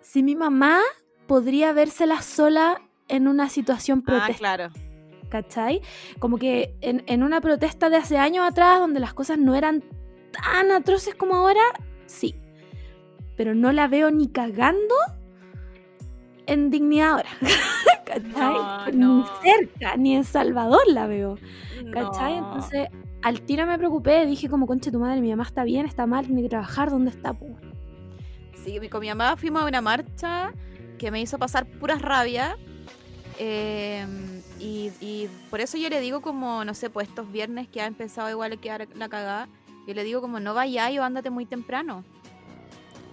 si mi mamá podría vérsela sola en una situación protesta. Ah, claro. ¿Cachai? Como que en, en una protesta de hace años atrás, donde las cosas no eran tan atroces como ahora, sí. Pero no la veo ni cagando en dignidad ahora. ¿Cachai? No, Ni cerca, ni en Salvador la veo. ¿Cachai? No. Entonces, al tiro me preocupé, dije como, conche tu madre, mi mamá está bien, está mal, tiene que trabajar, ¿dónde está? po?". Sí, mi- con mi mamá fuimos a una marcha que me hizo pasar puras rabia. eh, y, y por eso yo le digo como, no sé, pues estos viernes que ha empezado igual a quedar la cagada, yo le digo como no vayáis o ándate muy temprano.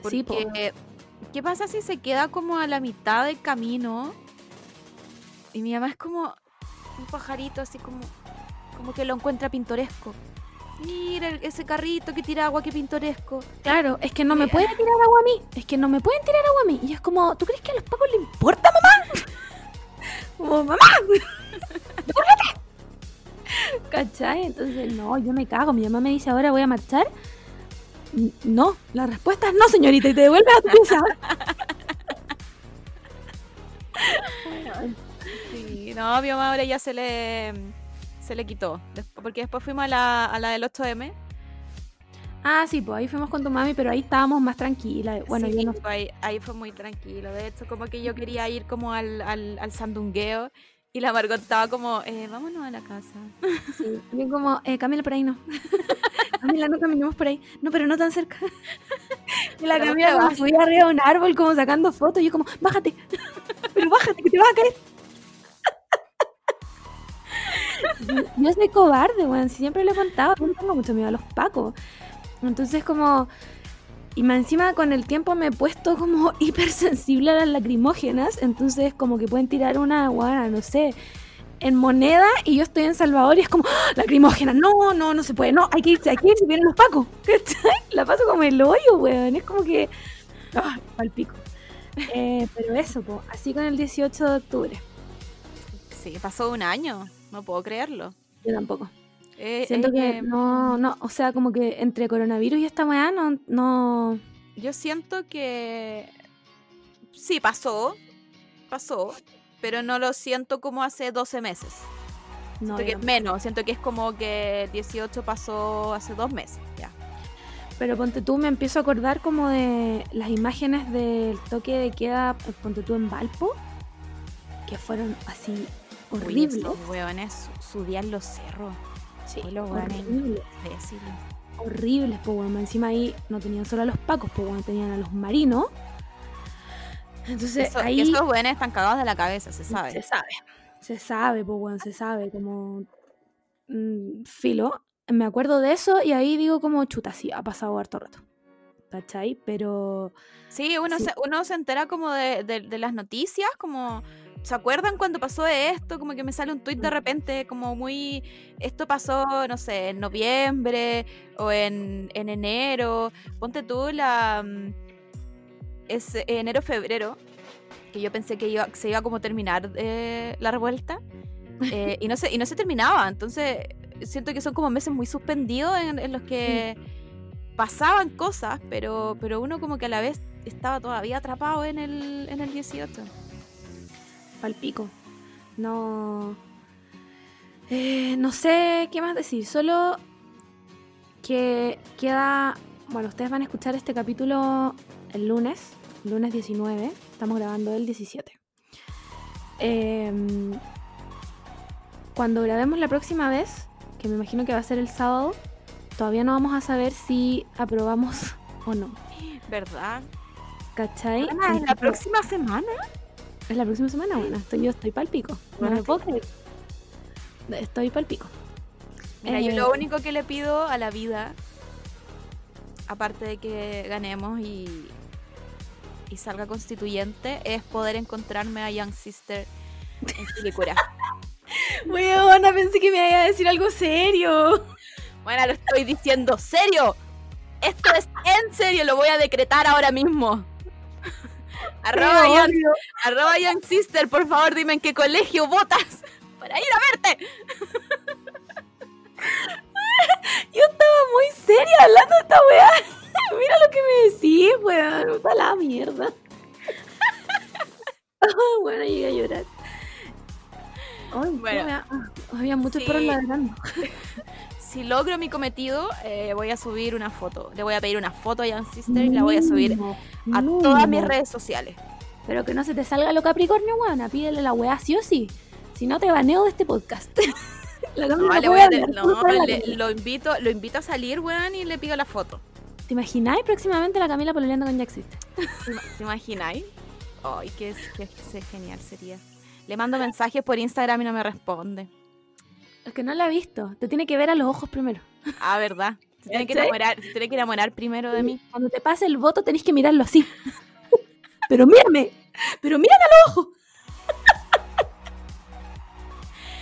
Sí, po. Porque, ¿qué pasa si se queda como a la mitad del camino? Y mi mamá es como un pajarito así como, como que lo encuentra pintoresco. Mira ese carrito que tira agua, qué pintoresco. Claro, es que no me pueden tirar agua a mí, es que no me pueden tirar agua a mí. Y es como, ¿tú crees que a los pacos le importa, mamá? Como, mamá. ¿Cachai? Entonces, no, yo me cago. Mi mamá me dice, ahora voy a marchar. No, la respuesta es no, señorita, y te devuelves a tu pieza. Sí, no, mi mamá ahora ya se le se le quitó. Porque después fuimos a la, a la del 8M. Ah, sí, pues ahí fuimos con tu mami, pero ahí estábamos más tranquilas. Bueno, Sí, yo no pues ahí, ahí fue muy tranquilo. De hecho, como que yo quería ir como al, al, al sandungueo. Y la Margot estaba como, eh, vámonos a la casa. Sí, yo como, eh, Camila, por ahí no. Camila, no caminemos por ahí. No, pero no tan cerca. Y la ¿Pero Camila como subía arriba de un árbol, como sacando fotos. Y yo como, bájate. Pero bájate, que te vas a caer. Yo, soy cobarde, weón. Si siempre le he contado, yo no tengo mucho miedo a los pacos. Entonces como... Y más encima con el tiempo me he puesto como hipersensible a las lacrimógenas. Entonces como que pueden tirar una, guana, no sé, en moneda y yo estoy en Salvador y es como, ¡Ah! lacrimógena, no, no, no se puede, no, hay que irse, hay que irse, vienen los pacos. La paso como el hoyo, weón. Es como que, ah, pal pico. Eh, pero eso, po, así con el 18 de octubre. Sí, pasó un año. No puedo creerlo. Yo tampoco. Eh, Siento eh, que no, no, o sea, como que entre coronavirus y esta weá no, no, Yo siento que sí, pasó. Pasó. Pero no lo siento como hace 12 meses. no. Siento que es menos. Siento que es como que 18 pasó hace dos meses. Ya. Pero ponte tú, me empiezo a acordar como de las imágenes del toque de queda, ponte tú en Valpo, que fueron así Uy, horribles. esos hueones su- subían los cerros. Sí, los horribles, horribles, bueno, encima ahí no tenían solo a los pacos, pues bueno, tenían a los marinos. Entonces Eso- ahí esos hueones están cagados de la cabeza, se se sabe. sabe, se sabe, pues bueno, se sabe, como mm, filo. Me acuerdo de eso y ahí digo como chuta, sí, ha pasado harto rato. ¿Cachai? Pero Sí, uno, Sí. Se, uno se entera como de, de- de las noticias, como... ¿Se acuerdan cuando pasó esto? Como que me sale un tuit de repente, como muy... Esto pasó, no sé, en noviembre o en, en enero. Ponte tú la... mm, Es enero-febrero, que yo pensé que iba, se iba como a terminar eh, la revuelta. eh, y, no se, y no se terminaba. Entonces, siento que son como meses muy suspendidos en, en los que pasaban cosas, pero, pero uno como que a la vez estaba todavía atrapado en el, en el 18. Palpico. No. eh, no sé qué más decir. Solo que queda. Bueno, ustedes van a escuchar este capítulo el lunes, lunes 19. Estamos grabando el 17. Em, cuando grabemos la próxima vez, que me imagino que va a ser el sábado, todavía no vamos a saber si aprobamos o no. ¿Verdad? ¿Cachai? Ana, ¿es la Entonces- próxima semana? ¿Es la próxima semana? Bueno, estoy, yo estoy pal pico. No me puedo creer. Estoy pal pico. Mira, yo Eh, lo único que le pido a la vida, aparte de que ganemos y, y salga constituyente, es poder encontrarme a Young Sister en Quilicura. Weona, pensé que me iba a decir algo serio. bueno, lo estoy diciendo serio. Esto es en serio, lo voy a decretar ahora mismo. Arroba, young, arroba Young Sister, por favor dime en qué colegio votas para ir a verte. Yo estaba muy seria hablando de esta weá. Mira lo que me decís, weón. Puta la mierda. bueno, llegué a llorar. Ay, Bueno. ¿cómo me da- ah. Había muchos perros Sí. ladrando. Si logro mi cometido, eh, voy a subir una foto. Le voy a pedir una foto a Young Sister y la voy a subir a todas mis redes sociales. Pero que no se te salga lo Capricornio, weona. Pídele la weá sí o sí. Si no, te baneo de este podcast. la No, voy a no, le- lo, invito, lo invito a salir, weón, y le pido la foto. ¿Te imagináis próximamente la Camila pololeando con Jack Sister? ¿Te ima- ¿Te imagináis? Ay, qué, qué- qué genial sería. Le mando mensajes por Instagram y no me responde. Es que no la ha visto. Te tiene que ver a los ojos primero. Ah, ¿verdad? Se tiene que enamorar, se tiene que enamorar primero de mí. Cuando te pase el voto tenés que mirarlo así. pero mírame. Pero mírame a los ojos.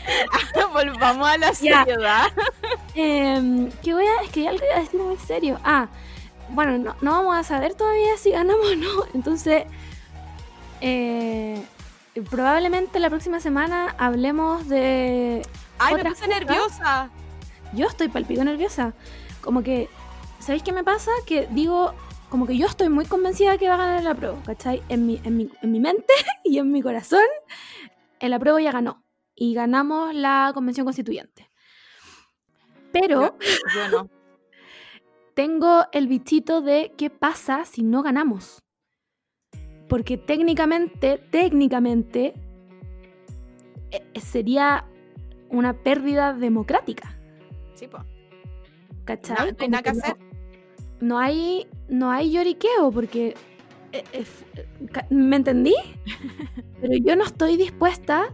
Volvamos a la seriedad. Em, ¿Qué voy a...? Es que algo iba a decir muy serio. Ah, bueno, no, no vamos a saber todavía si ganamos o no. Entonces, eh, probablemente la próxima semana hablemos de... Ay, me puse nerviosa. Yo estoy palpito nerviosa. Como que, ¿sabéis qué me pasa? Que digo, como que yo estoy muy convencida que va a ganar la prueba, ¿cachai? En mi, en mi, en mi mente y en mi corazón, el apruebo ya ganó. Y ganamos la convención constituyente. Pero Yo, yo no. tengo el bichito de qué pasa si no ganamos. Porque técnicamente, técnicamente, eh, sería una pérdida democrática. Sí, po. ¿Cachai? No, no hay Como nada que no- hacer. No, hay, no hay lloriqueo porque... eh, eh, ¿Me entendí? Pero yo no estoy dispuesta...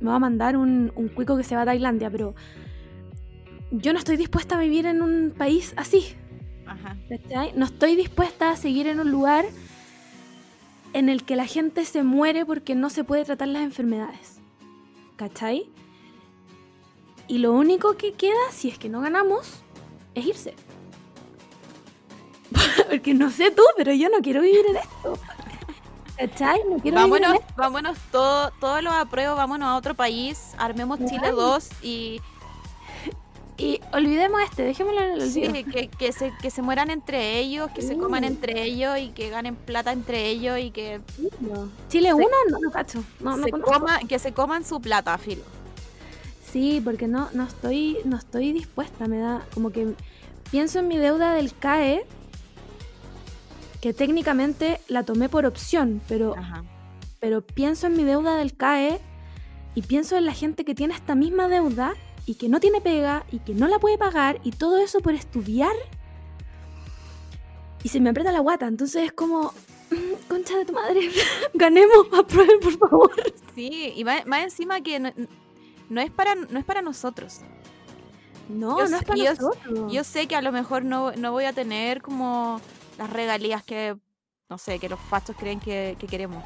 Me va a mandar un, un cuico que se va a Tailandia, pero... Yo no estoy dispuesta a vivir en un país así. Ajá. ¿cachai? No estoy dispuesta a seguir en un lugar en el que la gente se muere porque no se puede tratar las enfermedades. ¿Cachai? Y lo único que queda, si es que no ganamos, es irse. porque no sé tú, pero yo no quiero vivir en esto. ¿Cachai? No quiero vivir en Vámonos, esto. vámonos todo, todos los apruebos, vámonos a otro país, armemos Chile Ay. 2 y Y olvidemos este, dejémoslo en el sí, olvido. que, que se, que se mueran entre ellos, que se coman entre ellos y que ganen plata entre ellos y que, Chile 1, no, no cacho. No, no se conozco. coma, que se coman su plata, filo. Sí, porque no, no estoy, no estoy dispuesta, me da como que pienso en mi deuda del CAE, que técnicamente la tomé por opción, pero, Ajá. pero pienso en mi deuda del CAE y pienso en la gente que tiene esta misma deuda y que no tiene pega y que no la puede pagar y todo eso por estudiar y se me aprieta la guata, entonces es como, "Mm, concha de tu madre, ganemos, aprueben por favor. Sí, y más, más encima que no, no es para, no es para nosotros. No, Yo no es para yo- nosotros. Yo sé que a lo mejor no, no voy a tener como las regalías que, no sé, que los fachos creen que, que queremos.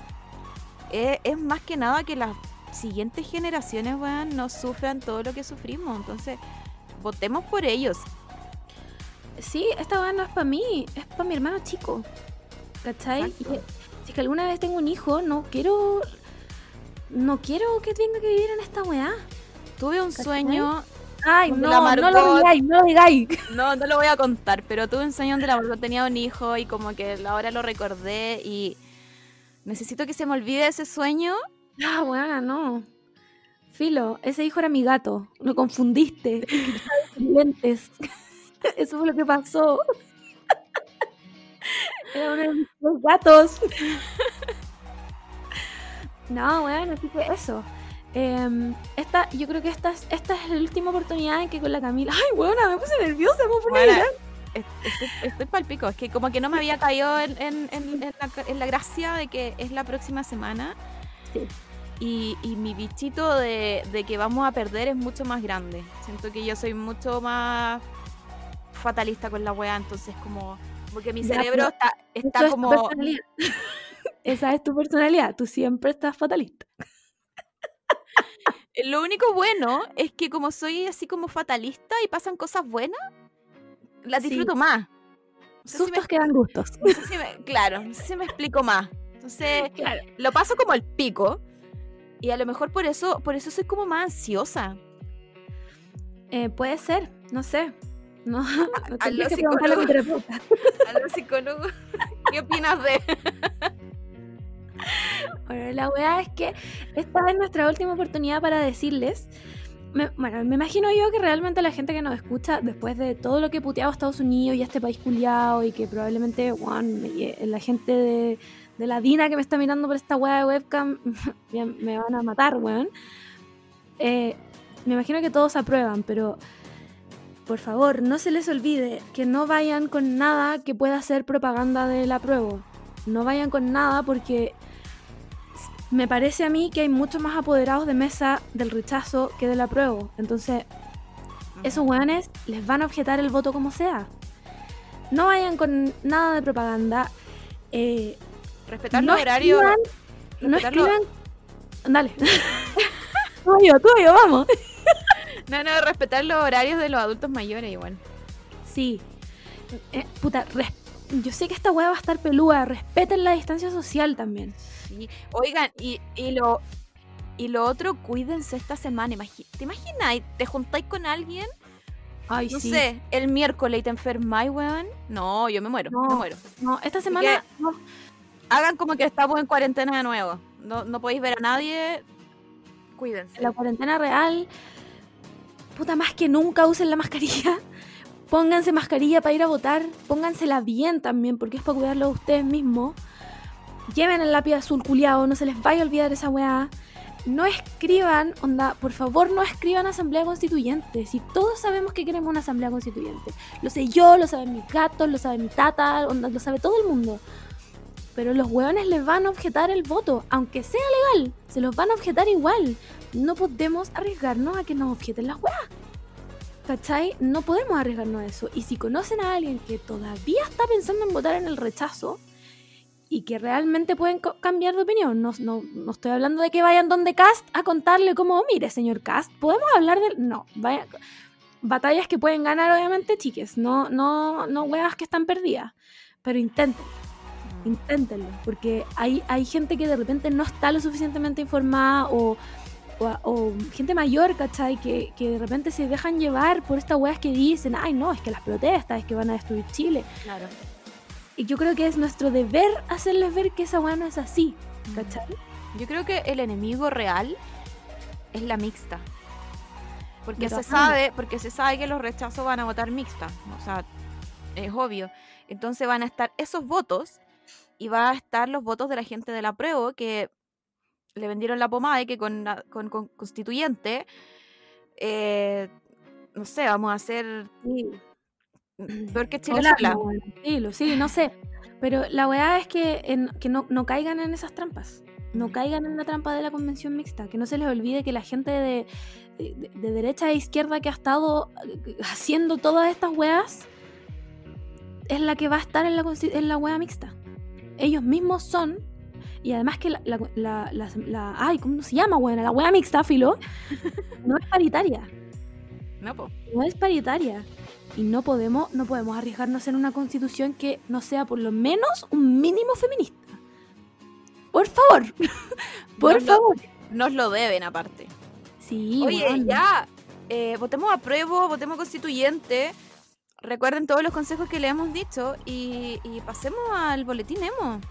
Es, es más que nada que las siguientes generaciones, weón, no sufran todo lo que sufrimos. Entonces, votemos por ellos. Sí, esta weá no es para mí, es para mi hermano chico. ¿Cachai? Exacto. Si es que alguna vez tengo un hijo, no quiero. No quiero que tenga que vivir en esta weá. Tuve un ¿Cachai? sueño, Ay, no, no lo digáis, no lo digáis. no, no lo voy a contar, pero tuve un sueño donde la Margot tenía un hijo y como que ahora lo recordé y necesito que se me olvide ese sueño. Ah, weá, no. Filo, ese hijo era mi gato. Lo confundiste. Lentes. Eso fue lo que pasó. Era uno de mis dos gatos. No, bueno, así que eso. Em, esta, yo creo que esta es, esta es la última oportunidad en que con la Camila. Ay, weona, me puse nerviosa, me a Bueno, Estoy, estoy palpico, es que como que no me había caído en, en- en- en la, en la gracia de que es la próxima semana Sí. y, y mi bichito de, de que vamos a perder es mucho más grande. Siento que yo soy mucho más fatalista con la weá, entonces como porque mi Ya, cerebro está, está es tu como... personalidad. Esa es tu personalidad. Tú siempre estás fatalista. Lo único bueno es que como soy así como fatalista y pasan cosas buenas, las Sí. disfruto más. No sé si me- Sustos que dan gustos. no sé si me- claro, no sé si me explico más. Entonces, Claro. lo paso como el pico. Y a lo mejor por eso, por eso soy como más ansiosa. Eh, puede ser, no sé. No, no a los que a psicólogos. terapeuta. A los psicólogos, ¿qué opinas de? Bueno, la weá es que esta es nuestra última oportunidad para decirles. bueno, me imagino yo que realmente la gente que nos escucha, después de todo lo que puteado Estados Unidos y este país culiado, y que probablemente, la gente de, la Dina que me está mirando por esta weá de webcam me, van a matar, weón. Eh, me imagino que todos aprueban, pero por favor, no se les olvide que no vayan con nada que pueda ser propaganda del apruebo. No vayan con nada porque me parece a mí que hay muchos más apoderados de mesa del rechazo que del apruebo. Entonces, esos weones les van a objetar el voto como sea. No vayan con nada de propaganda. Eh, Respetar los horarios. no escriban. Dale. tuyo, tuyo, vamos. no, no, respetar los horarios de los adultos mayores igual. Sí. Eh, puta, yo sé que esta weá va a estar peluda. Respeten la distancia social también. Oigan, y, lo y lo otro, cuídense esta semana. ¿Te imaginas? ¿Te juntáis con alguien? Ay, no sí. sé, el miércoles y te enfermáis, weón. No, yo me muero, no, me muero. No, esta semana. Hagan como que estamos en cuarentena de nuevo. No, no podéis ver a nadie. Cuídense. La cuarentena real. Puta, más que nunca usen la mascarilla. Pónganse mascarilla para ir a votar. Póngansela bien también, porque es para cuidarlo a ustedes mismos lleven el lápiz azul culiado, no se les vaya a olvidar esa weá. No escriban, onda, por favor no escriban asamblea constituyente. Si todos sabemos que queremos una asamblea constituyente. Lo sé yo, lo saben mis gatos, lo sabe mi tata, onda, lo sabe todo el mundo. Pero los hueones les van a objetar el voto, aunque sea legal, se los van a objetar igual. No podemos arriesgarnos a que nos objeten las weas. ¿Cachai? No podemos arriesgarnos a eso. Y si conocen a alguien que todavía está pensando en votar en el rechazo, y que realmente pueden cambiar de opinión. No, no, no, estoy hablando de que vayan donde Cast a contarle como, mire, señor Cast, podemos hablar de... No, vaya... Batallas que pueden ganar, obviamente, chiques. No, no, no huevas que están perdidas. Pero inténtenlo. Mm. Inténtenlo. Porque hay, hay gente que de repente no está lo suficientemente informada o, o, gente mayor, ¿cachai? Que, que, de repente se dejan llevar por estas weas que dicen, ay, no, es que las protestas, es que van a destruir Chile. Claro. Y yo creo que es nuestro deber hacerles ver que esa weá no es así, ¿cachai? Yo creo que el enemigo real es la mixta. Porque se sabe, porque se sabe que los rechazos van a votar mixta. O sea, es obvio. Entonces van a estar esos votos y van a estar los votos de la gente de la prueba que le vendieron la pomada y que con, con, constituyente, eh, no sé, vamos a hacer porque Chile Sí, sí, no sé. Pero la weá es que, que no, no, caigan en esas trampas. No caigan en la trampa de la convención mixta. Que no se les olvide que la gente de, de, derecha e izquierda que ha estado eh, haciendo todas estas weas es la que va a estar en la, en la wea mixta. Ellos mismos son. Y además que la, la, la, ay, ¿cómo se llama, weá? La wea mixta, filo, no es paritaria. No, po. No es paritaria y no podemos, no podemos arriesgarnos en una constitución que no sea por lo menos un mínimo feminista. Por favor, por favor. nos lo deben aparte. Sí. Oye, ya, eh, votemos a prueba, votemos constituyente. Recuerden todos los consejos que le hemos dicho y, pasemos al boletín emo.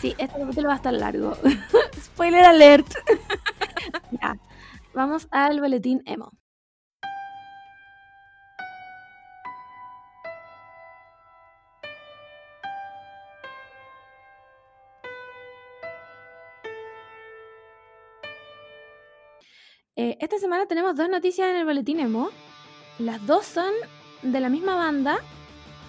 Sí, este capítulo va a estar largo. Spoiler alert. ya, vamos al boletín emo. Eh, esta semana tenemos dos noticias en el boletín emo. Las dos son de la misma banda,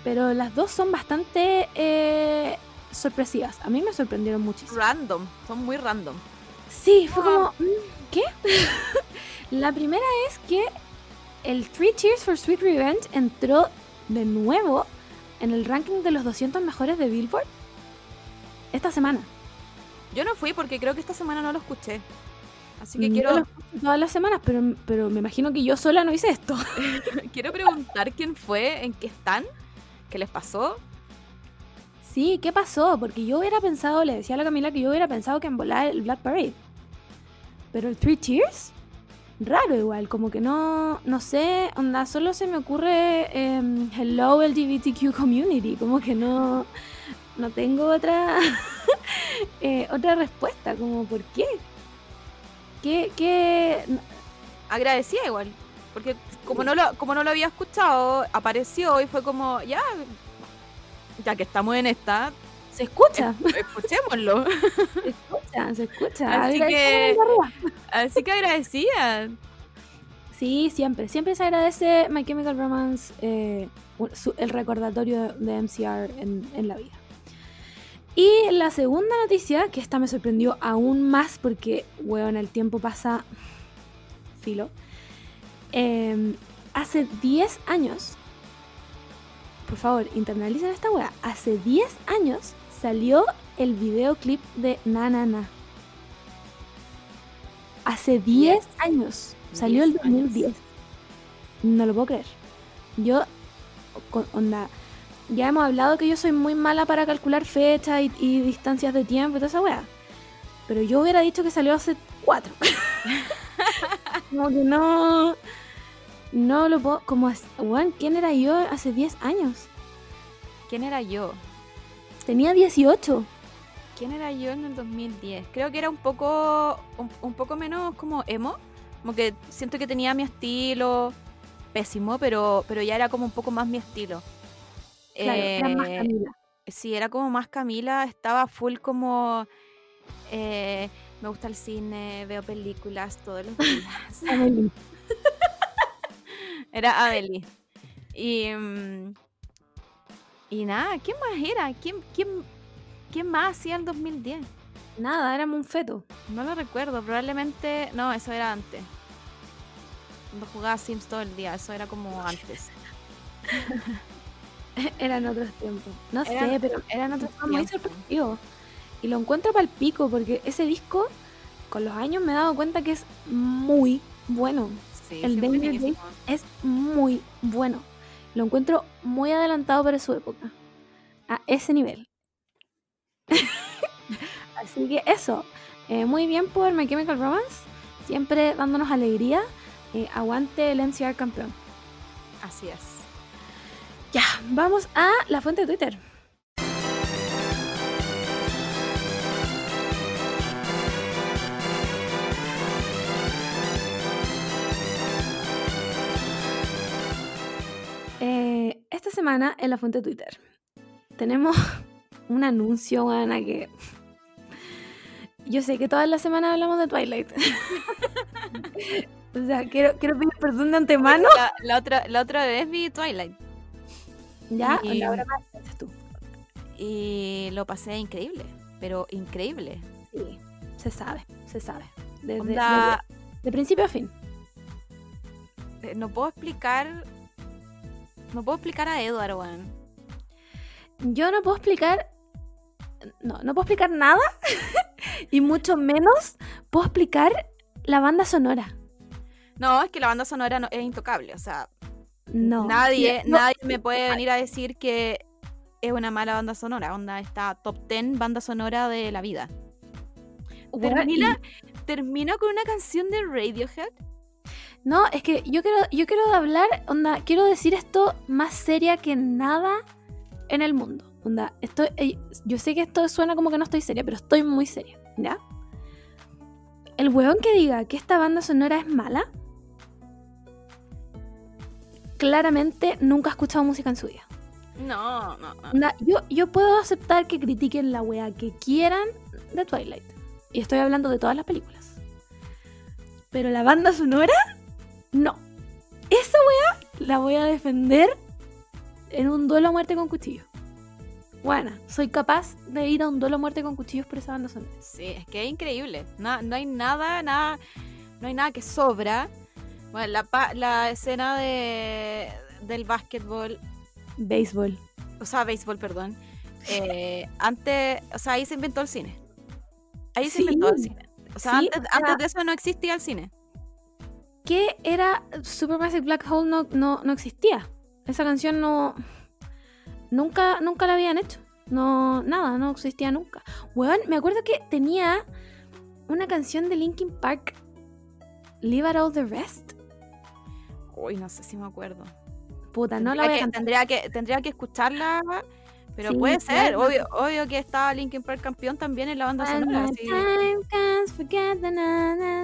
pero las dos son bastante eh, sorpresivas. A mí me sorprendieron muchísimo. Random, son muy random. Sí, fue como, mm, ¿qué? la primera es que el Three Cheers for Sweet Revenge entró de nuevo en el ranking de los 200 mejores de Billboard esta semana. Yo no fui porque creo que esta semana no lo escuché. Así que quiero. todas las semanas, pero, pero me imagino que yo sola no hice esto. quiero preguntar quién fue, en qué están, qué les pasó. Sí, ¿qué pasó? Porque yo hubiera pensado, le decía a la Camila que yo hubiera pensado que en volar el Black Parade. Pero el Three Cheers, raro igual, como que no, no sé, onda, solo se me ocurre em, Hello LGBTQ Community, como que no, no tengo otra eh, otra respuesta, como ¿por qué? ¿Qué, qué? Agradecía igual. Porque como no, lo, como no lo había escuchado, apareció y fue como, ya, ya que estamos en esta, se escucha. escuchémoslo. Se escucha, se escucha. Así que, así que agradecía. Sí, siempre. Siempre se agradece My Chemical Romance, eh, el recordatorio de MCR en, en, la vida. Y la segunda noticia, que esta me sorprendió aún más porque, weón, el tiempo pasa filo. Em, hace 10 años, por favor, internalicen esta wea. Hace 10 años salió el videoclip de Na Na Na. Hace 10 años. Salió el 2010. No lo puedo creer. Yo, onda, ya hemos hablado que yo soy muy mala para calcular fechas y, distancias de tiempo y toda esa wea. Pero yo hubiera dicho que salió hace 4. como que no. No lo puedo. Como, ¿quién era yo hace 10 años? ¿Quién era yo? Tenía 18. ¿Quién era yo en el 2010? Creo que era un poco, un, poco menos como emo. Como que siento que tenía mi estilo pésimo, pero, pero ya era como un poco más mi estilo. Claro, era más eh, Camila. Sí, era como más Camila. Estaba full como... Eh, me gusta el cine, veo películas todos los días. era Amelie. Y... Mm, y nada, ¿quién más era? ¿Quién, quién, quién más hacía el 2010? Nada, éramos un feto. No lo recuerdo, probablemente. No, eso era antes. Cuando jugaba Sims todo el día, eso era como antes. eran otros tiempos. No sé, pero eran otros tiempos. Muy sorprendido. Y lo encuentro para el pico, porque ese disco, con los años me he dado cuenta que es muy bueno. Sí, el Danger es muy bueno. Lo encuentro muy adelantado para su época. A ese nivel. Así que eso. Eh, muy bien por My Chemical Romance. Siempre dándonos alegría. Eh, aguante el MCR campeón. Así es. Vamos a la fuente de Twitter. esta semana en la fuente de Twitter tenemos un anuncio, Ana, que yo sé que todas las semanas hablamos de Twilight. o sea, quiero, quiero pedir perdón de antemano. La, otra, la otra vez vi Twilight. ¿Ya? Y, la hora más tú. Y lo pasé increíble, pero increíble. Sí, se sabe, se sabe. Desde, de principio a fin. Eh, no puedo explicar no puedo explicar a Edward, weón. Yo no puedo explicar. No, no puedo explicar nada. y mucho menos puedo explicar la banda sonora. No, es que la banda sonora no, es intocable. O sea, no. Nadie, nadie me puede venir a decir que es una mala banda sonora. Onda está top 10 banda sonora de la vida. Termina, termina con una canción de Radiohead no, es que yo quiero, yo quiero hablar, onda, quiero decir esto más seria que nada en el mundo. Onda, estoy, eh, yo sé que esto suena como que no estoy seria, pero estoy muy seria, ¿ya? El weón que diga que esta banda sonora es mala, claramente nunca ha escuchado música en su vida. No, no, no. yo, yo puedo aceptar que critiquen la wea que quieran de Twilight. Y estoy hablando de todas las películas. Pero la banda sonora no. Esa weá la voy a defender en un duelo a muerte con cuchillo. Bueno, soy capaz de ir a un duelo a muerte con cuchillos por esa banda sonora. Sí, es que es increíble. No, no hay nada, nada, no hay nada que sobra. Bueno, la, la escena de, del básquetbol. Béisbol. O sea, béisbol, perdón. Eh, antes, o sea, ahí se inventó el cine. Ahí se inventó el cine. O sea, antes, antes de eso no existía el cine que era Supermassive Black Hole no, no, no existía. Esa canción no. Nunca, nunca la habían hecho. No, nada, no existía nunca. Weón, me acuerdo que tenía una canción de Linkin Park, Leave Out All the Rest. Uy, no sé si me acuerdo. Puta, no la voy a Tendría que, tendría que escucharla, Pero Sí, puede ser, claro. obvio, obvio que está Linkin Park campeón también en la banda When sonora. comes, the na, na,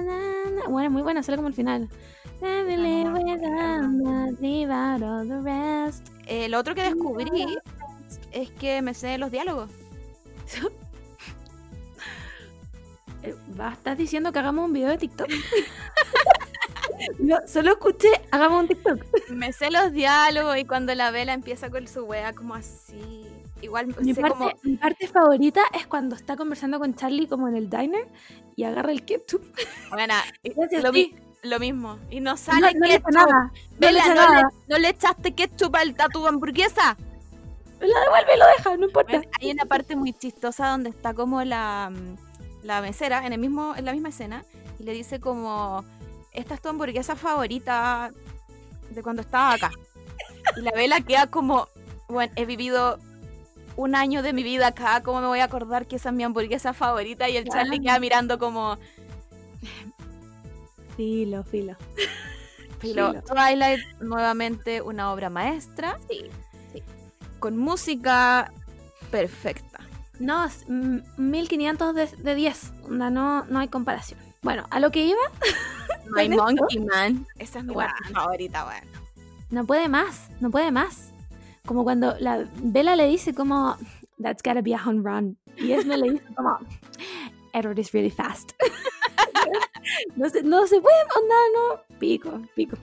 na. Bueno, muy buena, sale como el final. Eh, lo otro que descubrí es que me sé los diálogos. Eh, ¿va- ¿Estás diciendo que hagamos un video de TikTok? no, solo escuché, hagamos un TikTok. Me sé los diálogos y cuando la vela empieza con su wea como así. Igual Mi sé parte, como. mi parte favorita es cuando está conversando con Charlie como en el diner y agarra el ketchup. Bueno, lo, sí. lo mismo. Y no No, sale no echa ketchup. nada. No le Vela, echa no, le, nada. no le echaste ketchup al a tu hamburguesa. La devuelve y lo deja, no importa. Bueno, hay una parte muy chistosa donde está como la, la mesera en el mismo en la misma escena y le dice como esta es tu hamburguesa favorita de cuando estaba acá y la vela queda como bueno he vivido un año de mi vida acá cómo me voy a acordar que esa es mi hamburguesa favorita y el Charlie queda mirando como Filo, filo. Filo, Filo. Twilight nuevamente una obra maestra Sí, sí. con música perfecta No, es, mm, 1500 de, de 10. Onda, No, no hay comparación. Bueno, a lo que iba, My. Monkey Man esa es mi Guau. parte favorita bueno no puede más, no puede más. Como cuando la Bella le dice como, that's gotta be a home run. Y Esme le dice como, Edward is really fast. no, se, no se puede, onda, no. Pico, pico.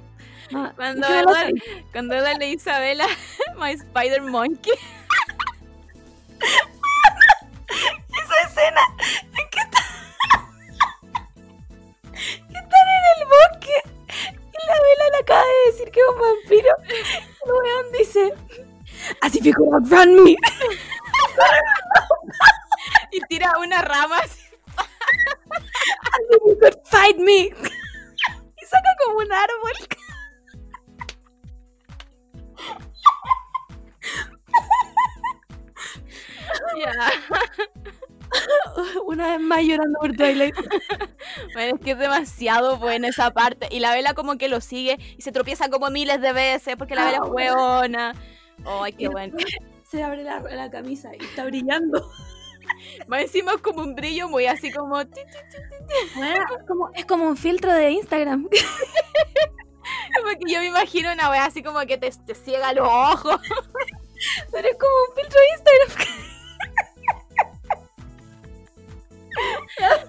No, Cuando Edward-. Cuando Eda le dice a Bella, My Spider Monkey. esa escena la vela le acaba de decir que es un vampiro el weón dice as if you could outrun me Y tira una rama así. as if you could fight me y saca como un árbol Ya. una vez más llorando por Twilight Bueno, es que es demasiado buena esa parte. Y la vela como que lo sigue y se tropieza como miles de veces porque la vela Ah, es hueona. Ay, qué bueno. se abre la, la camisa y está brillando Más encima es como un brillo muy así como... ti, ti, Bueno, es como, es como un filtro de Instagram Como que yo me imagino una wea así como que te, te ciega los ojos. pero es como un filtro de Instagram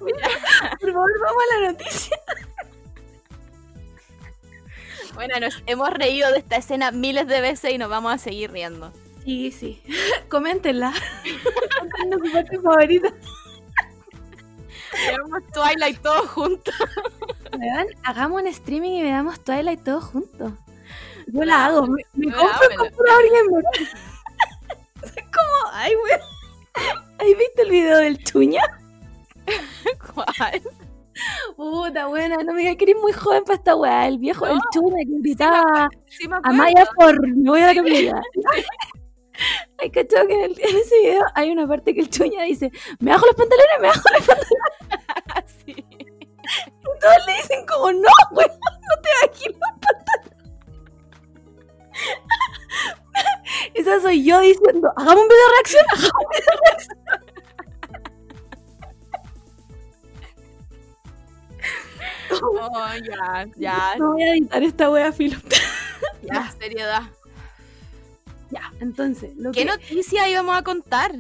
por favor vamos a la noticia Bueno, nos hemos reído de esta escena miles de veces y nos vamos a seguir riendo. Sí, sí. Coméntenla. Cuéntenos su parte favorita. Veamos Twilight todos juntos. Weón, hagamos un streaming y veamos Twilight todos juntos. Yo la hago. Me, me compro el hagámoslo. computador gamer. Es como, ay, weón. ¿Has visto el video del chuña? ¿Cuál? Puta, buena. No me digas que eres muy joven para esta weá. El viejo del No, chuña que gritaba Sí me a. Maya por me voy a la capilla. Hay cachado que en, el- en ese video hay una parte que el chuña dice, me bajo los pantalones, me bajo los pantalones. Sí. Y todos le dicen como, no, weón, no te bajes los pantalones. Esa soy yo diciendo, hagamos un video de reacción, hagamos un video de reacción. Oh, ya, ya, No voy a editar esta wea filo. ya, seriedad. Ya, entonces, lo ¿Qué que... noticia íbamos a contar?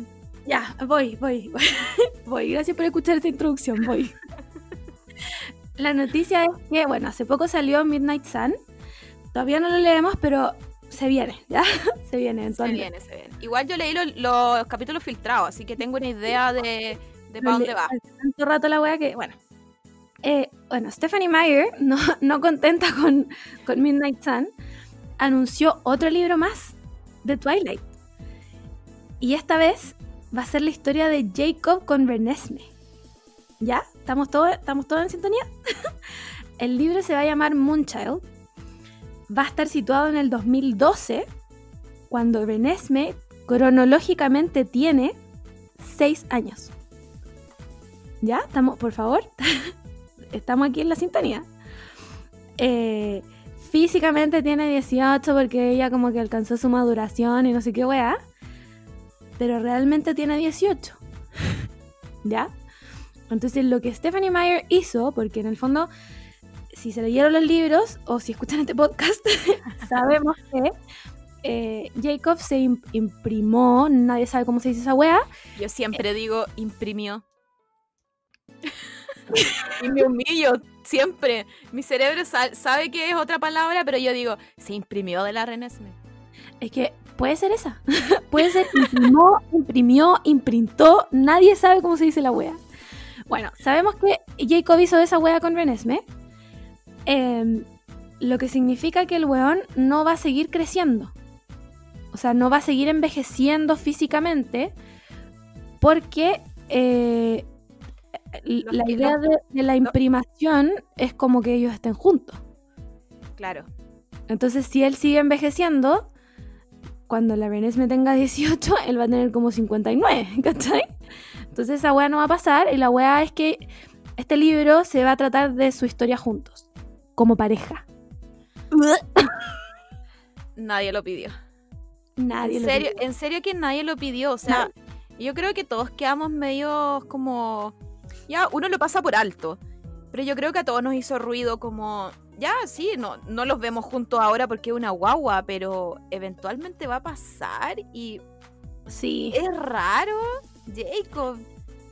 Ya, voy, voy, voy. Voy, gracias por escuchar esta introducción, voy. La noticia es que, bueno, hace poco salió Midnight Sun. Todavía no lo leemos, pero se viene, ¿ya? Se viene Se eventualmente. viene, se viene. Igual yo leí lo- los capítulos filtrados, así que tengo una idea de, de para dónde va. hace Tanto rato la wea que, bueno. Eh, bueno, Stephanie Meyer, no, contenta con, Midnight Sun, anunció otro libro más de Twilight. Y esta vez va a ser la historia de Jacob con Renesme. ¿Ya? ¿Estamos todos estamos todos en sintonía? El libro se va a llamar Moonchild. Va a estar situado en el 2012, cuando Renesme cronológicamente tiene 6 años. ¿Ya? ¿Estamos, por favor? Estamos aquí en la sintonía. Eh, físicamente tiene 18 porque ella como que alcanzó su maduración y no sé qué weá. pero realmente tiene 18. ¿Ya? Entonces lo que Stephanie Meyer hizo, porque en el fondo, si se leyeron los libros o si escuchan este podcast, sabemos que eh, Jacob se im- imprimó, nadie sabe cómo se dice esa wea. Yo siempre digo imprimió. Y me humillo, siempre. Mi cerebro sa- sabe que es otra palabra, pero yo digo, se imprimió de la Renesmee. Es que puede ser esa. puede ser imprimó, imprimió, imprintó, nadie sabe cómo se dice la wea. Bueno, sabemos que Jacob hizo esa wea con Renesme. em, lo que significa que el weón no va a seguir creciendo. O sea, no va a seguir envejeciendo físicamente porque eh, la que- idea de, de la imprimación es como que ellos estén juntos. Claro. Entonces, si él sigue envejeciendo, cuando la Renesme tenga 18, él va a tener como 59, ¿cachai? Entonces esa weá no va a pasar y la weá es que este libro se va a tratar de su historia juntos, como pareja. Nadie lo pidió. Nadie en lo serio, pidió. en serio que nadie lo pidió. O sea, yo creo que todos quedamos medio como. Ya, uno lo pasa por alto. Pero yo creo que a todos nos hizo ruido como. Ya, sí, no, no los vemos juntos ahora porque es una guagua, pero eventualmente va a pasar y Sí, es raro. Jacob.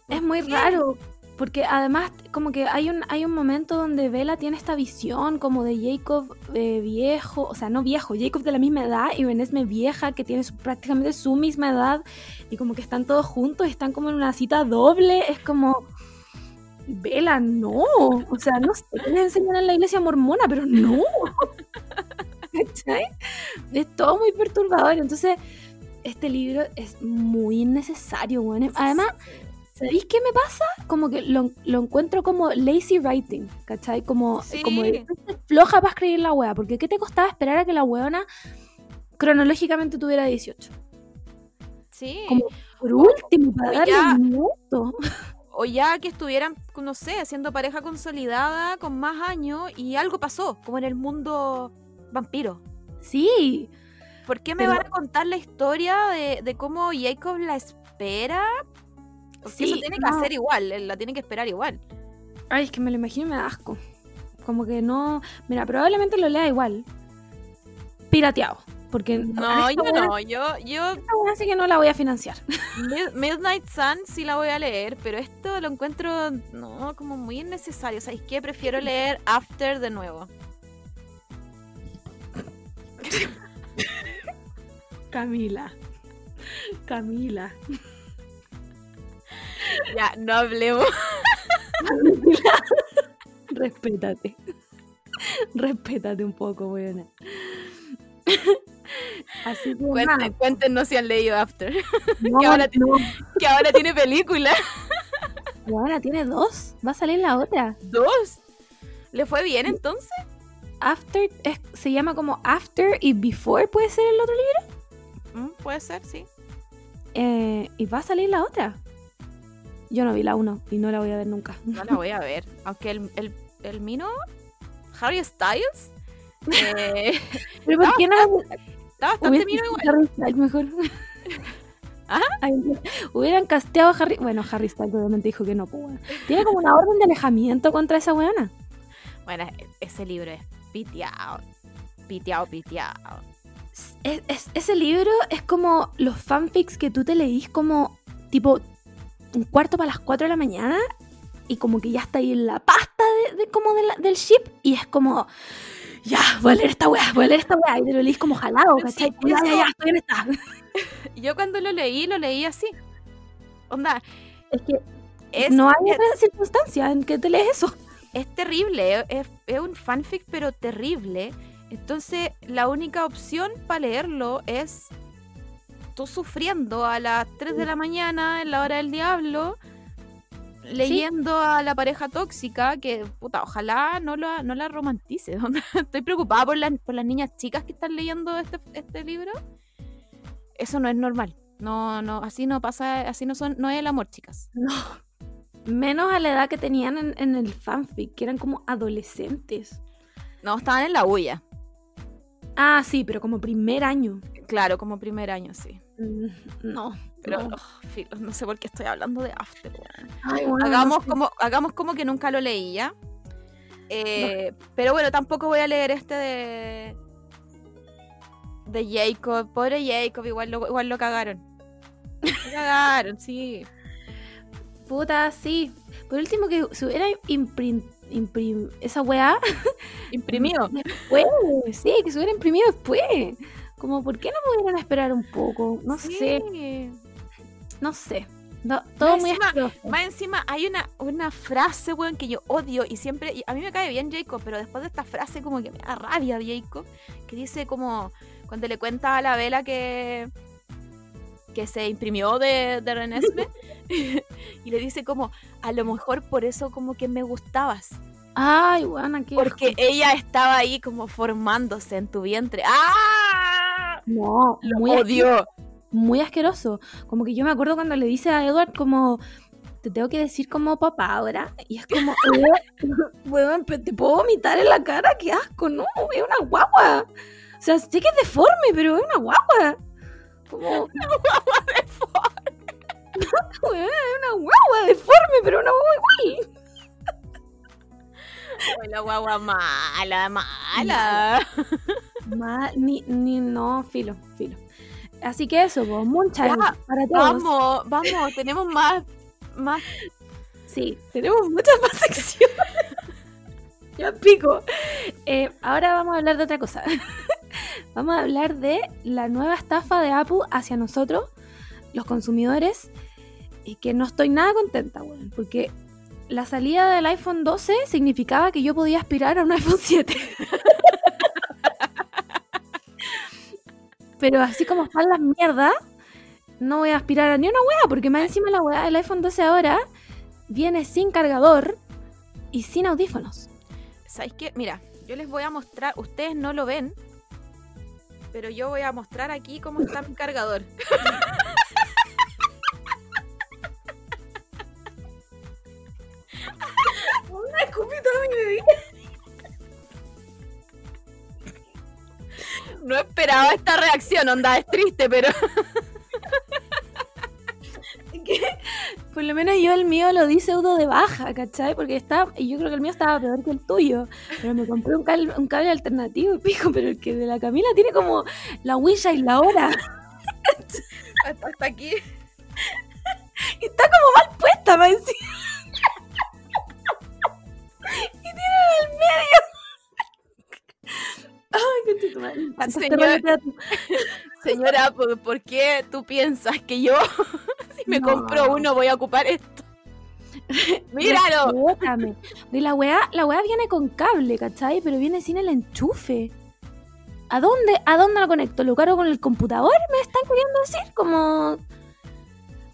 es muy qué? raro. Porque además, como que hay un, hay un momento donde Bella tiene esta visión como de Jacob eh, viejo, o sea, no viejo, Jacob de la misma edad y Renesme vieja, que tiene su- prácticamente su misma edad, y como que están todos juntos, están como en una cita doble, es como, Bella, no, o sea, no sé qué les enseñan en la iglesia mormona, pero no. ¿Cachai? Es todo muy perturbador, entonces este libro es muy innecesario, bueno. Además, ¿Sabéis qué me pasa? Como que lo, lo encuentro como lazy writing, ¿cachai? Como, Sí. como de- floja para escribir la wea, porque ¿qué te costaba esperar a que la weona cronológicamente tuviera 18? Sí. Como por último, para darle un minuto. O ya que estuvieran, no sé, haciendo pareja consolidada con más años y algo pasó, como en el mundo vampiro. Sí, ¿Por qué me Pero- van a contar la historia de, de cómo Jacob la espera? Porque eso Sí, tiene que no. hacer igual, la tiene que esperar igual. ay, es que me lo imagino y me da asco. Como que no. Mira, probablemente lo lea igual. Pirateado. Porque No, esta yo no, yo, yo esta weá sí que no la voy a financiar. Mid- Midnight Sun sí la voy a leer, pero esto lo encuentro, no, como muy innecesario. ¿Sabéis qué? Prefiero leer After de nuevo. Camila. Camila. Ya, no hablemos. Respétate. Respétate un poco, buena. Así que cuéntenos si han leído After, no, que ahora no. que ahora tiene película. Buena, tiene dos. Va a salir la otra. ¿Dos? ¿Le fue bien entonces? After es- se llama como After y Before, puede ser el otro libro. Mm, puede ser, sí. Eh, y va a salir la otra. Yo no vi la uno y no la voy a ver nunca. No la voy a ver. Aunque el, el, el mino, Harry Styles, eh, Pero ¿por qué no? Está bastante mino igual. Harry Styles mejor. ¿Ah? Ay, hubieran casteado a Harry. Bueno, Harry Styles obviamente dijo que no. pues, bueno. Tiene como una orden de alejamiento contra esa weona. Bueno, e- ese libro es piteado. Piteado, piteado. Es- es- ese libro es como los fanfics que tú te leís como tipo un cuarto para las 4 de la mañana y como que ya está ahí en la pasta de, de- como de la- del ship y es como ya, voy a leer esta weá, voy a leer esta weá y te lo leís como jalado, sí, ¿cachai? Como, ya, ya, estoy en esta. Yo cuando lo leí, lo leí así. Onda, Es que es, no hay otra circunstancia en que te lees eso. es terrible. Es, es un fanfic, pero terrible. Entonces, la única opción para leerlo es tú sufriendo a las 3 de la mañana en la hora del diablo, leyendo a la pareja tóxica, que puta, ojalá no la, no la romantice. Estoy preocupada por las, por las niñas chicas que están leyendo este, este libro. Eso no es normal. No, no, así no pasa, así no son, no es el amor, chicas. No. Menos a la edad que tenían en, en el fanfic, que eran como adolescentes. No, estaban en la bulla. Ah, sí, pero como primer año. claro, como primer año, sí. Mm, No. Pero no. oh, no sé por qué estoy hablando de After. Ay, bueno, no hagamos, sé. como, hagamos como que nunca lo leí ya. Eh, Pero bueno, tampoco voy a leer este de. De Jacob. Pobre Jacob, igual lo, igual lo cagaron. Lo cagaron, sí. Puta, sí. Por último, que se hubiera imprim, imprim- esa weá Imprimido. después. Sí, que se hubiera imprimido después. Como, ¿por qué no pudieron esperar un poco? No sé. No sé. No, todo muy encima-. Más encima hay una, una frase, weón, que yo odio y siempre, y a mí me cae bien Jacob, pero después de esta frase como que me da rabia Jacob, que dice como, cuando le cuenta a la vela que, que se imprimió de, de Renesme, y le dice como, a lo mejor por eso como que me gustabas, Ay, buena, qué porque ella estaba ahí como formándose en tu vientre. ¡Ah! No, Lo muy, odio. Muy asqueroso. Como que yo me acuerdo cuando le dice a Edward como te tengo que decir como papá ahora. Y es como, "Eh, weón, pe- te puedo vomitar en la cara, qué asco, no, es una guagua. O sea, sé que es deforme, pero es una guagua. Como, weón, es una guagua deforme, pero una guagua igual. La guagua mala, mala. Ma- ni, ni, no, filo, filo. Así que eso, pues, Ya, para todos. Vamos, vamos, tenemos más, más Sí, tenemos muchas más secciones. ya pico. Eh, ahora vamos a hablar de otra cosa. vamos a hablar de la nueva estafa de Apple hacia nosotros, los consumidores, y que no estoy nada contenta, weón, porque la salida del iPhone 12 significaba que yo podía aspirar a un iPhone 7. Pero así como están las mierdas, no voy a aspirar a ni una wea, porque más encima la wea del iPhone 12 ahora viene sin cargador y sin audífonos. ¿Sabéis qué? Mira, yo les voy a mostrar, ustedes no lo ven, pero yo voy a mostrar aquí cómo está mi cargador. No esperaba esta reacción, onda, es triste, pero Por lo menos yo el mío lo di pseudo de baja, ¿cachai? Porque está, y yo creo que el mío estaba peor que el tuyo. Pero me compré un cable, un cable alternativo, pico, pero el que de la Camila tiene como la Wisha y la hora. hasta, hasta aquí. Y está como mal puesta, encima. Señor-. Señora, ¿por, qué tú piensas que yo, si me No. compro uno, voy a ocupar esto? ¡Míralo! Y la weá, la weá viene con cable, ¿cachai? Pero viene sin el enchufe. ¿A dónde, ¿A dónde lo conecto? ¿Lo cargo con el computador? ¿Me están queriendo decir? Como...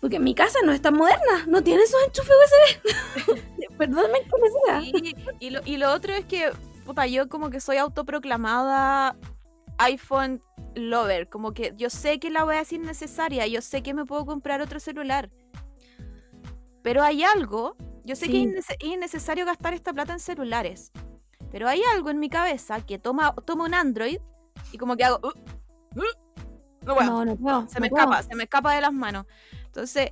Porque mi casa no es tan moderna, no tiene esos enchufes USB. Diga. Sí, y, lo, y lo otro es que, puta, yo como que soy autoproclamada iPhone lover. Como que yo sé que la voy a decir necesaria, yo sé que me puedo comprar otro celular. Pero hay algo, yo sé que es innece- es innecesario gastar esta plata en celulares. Pero hay algo en mi cabeza que toma, toma un Android y como que hago... "Uh, uh", no puedo. No, no puedo. se me puedo. escapa, se me escapa de las manos. Entonces,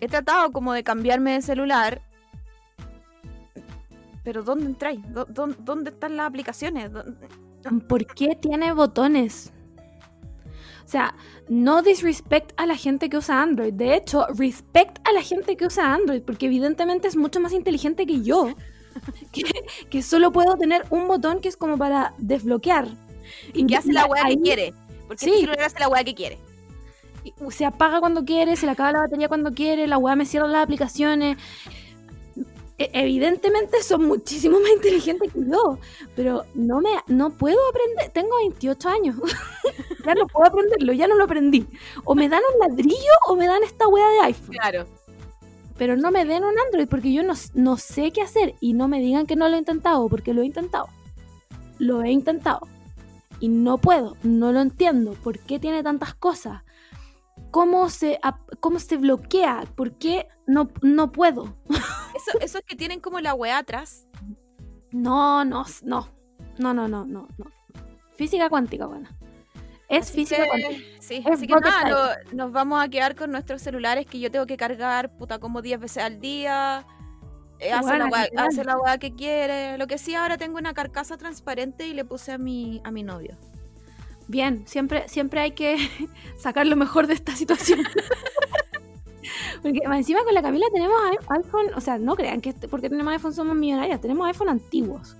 he tratado como de cambiarme de celular. Pero ¿dónde entráis? ¿Dó- dó- ¿Dónde están las aplicaciones? ¿Dó- ¿Por qué tiene botones? O sea, no disrespect a la gente que usa Android. De hecho, respect a la gente que usa Android, porque evidentemente es mucho más inteligente que yo. Que, que solo puedo tener un botón que es como para desbloquear. ¿Y qué hace la weá que quiere? Porque Sí. este celular hace la weá que quiere. Se apaga cuando quiere, se le acaba la batería cuando quiere, la weá me cierra las aplicaciones. E- Evidentemente son muchísimo más inteligentes que yo, pero no me no puedo aprender. Tengo 28 años. ya no puedo aprenderlo, ya no lo aprendí. O me dan un ladrillo o me dan esta weá de iPhone. Claro. Pero no me den un Android porque yo no, no sé qué hacer. Y no me digan que no lo he intentado, porque lo he intentado. Lo he intentado. Y no puedo, no lo entiendo. ¿Por qué tiene tantas cosas? ¿Cómo se, cómo se bloquea? ¿Por qué no, no puedo? Eso, eso es que tienen como la weá atrás. No, no, no. No, no, no, no, no. Física cuántica, buena. Es física que- cuántica. Sí, Es así que nada, lo- nos vamos a quedar con nuestros celulares que yo tengo que cargar puta como 10 veces al día. eh, hace, la weá, hace la weá que quiere. Lo que sí, ahora tengo una carcasa transparente y le puse a mi, a mi novio. Bien, siempre, siempre hay que sacar lo mejor de esta situación. Porque encima con la Camila tenemos iPhone, o sea, no crean que este- porque tenemos iPhone somos millonarias, tenemos iPhone antiguos.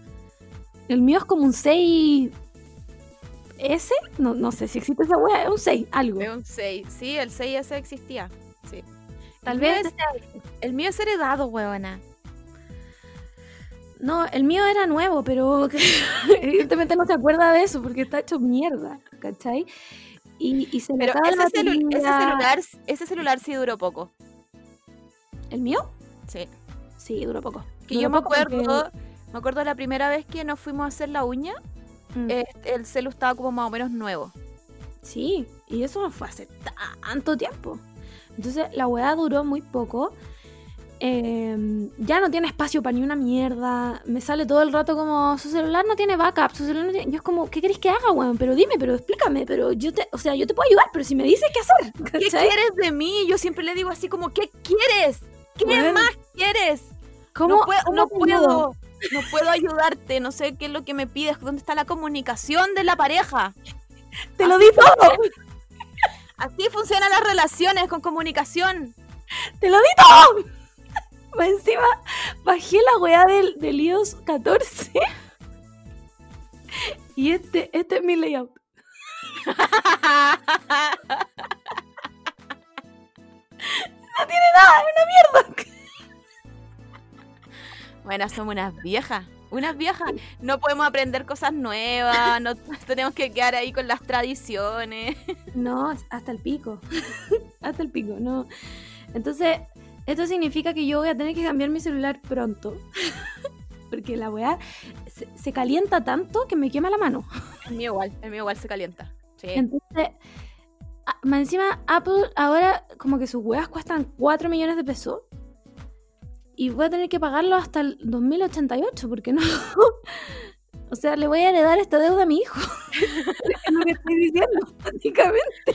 El mío es como un 6S, no, no sé si existe esa wea, es un 6, algo. Es un 6. Sí, el 6S existía. Sí. Tal el mío vez, es- el mío es heredado, huevona. No, el mío era nuevo, pero evidentemente no se acuerda de eso porque está hecho mierda, ¿cachai? Y, y se le Pero acaba la ese, celu- ese celular, ese celular sí duró poco. ¿El mío? Sí. Sí, duró poco. Que Duró yo me porque- acuerdo, me acuerdo la primera vez que nos fuimos a hacer la uña, Mm. eh, el celu estaba como más o menos nuevo. Sí, y eso no fue hace tanto tiempo. Entonces la weá duró muy poco. Eh, ya no tiene espacio para ni una mierda. Me sale todo el rato como su celular no tiene backup. Su celular no tiene... Yo es como, ¿qué querés que haga, weón? Pero dime, pero explícame. Pero yo te, o sea, yo te puedo ayudar, pero si me dices qué hacer. ¿Qué quieres de mí? Yo siempre le digo así como, ¿qué quieres? ¿Qué Bueno, más quieres? ¿Cómo, no puedo, cómo no te ayudo? puedo, no puedo ayudarte, no sé qué es lo que me pides, ¿dónde está la comunicación de la pareja? Te lo di todo. Así funcionan las relaciones con comunicación. Te lo di todo. Encima bajé la weá del, del iOS 14. Y este, este es mi layout. No tiene nada, es una mierda. Bueno, somos unas viejas, unas viejas. No podemos aprender cosas nuevas, no tenemos que quedar ahí con las tradiciones. No, hasta el pico. hasta el pico, no. Entonces, esto significa que yo voy a tener que cambiar mi celular pronto. Porque la weá se, se calienta tanto que me quema la mano. El mío igual, el mío igual se calienta. Sí. Entonces, a- más encima, Apple ahora como que sus weas cuestan 4 millones de pesos. Y voy a tener que pagarlo hasta el 2088, porque no. O sea, le voy a heredar esta deuda a mi hijo. es lo que estoy diciendo, prácticamente.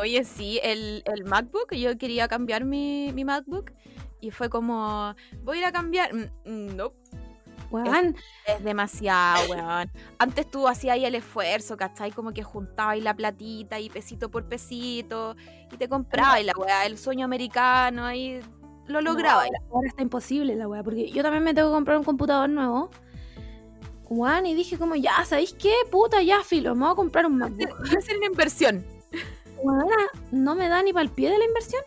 Oye, sí, el, el MacBook, yo quería cambiar mi, mi MacBook y fue como, voy a ir a cambiar. Mm, mm, No, Weón, es demasiado, weón. Antes tú hacías ahí el esfuerzo, ¿cachai? Como que juntabas ahí la platita y pesito por pesito y te comprabas la weá, el sueño americano ahí lo lograba. no, ahora está imposible la wea, porque yo también me tengo que comprar un computador nuevo. Weón, y dije como, ya, ¿sabéis qué? Puta, ya, filo, me voy a comprar un MacBook. Voy a hacer una inversión. Weona, no me da ni para el pie de la inversión.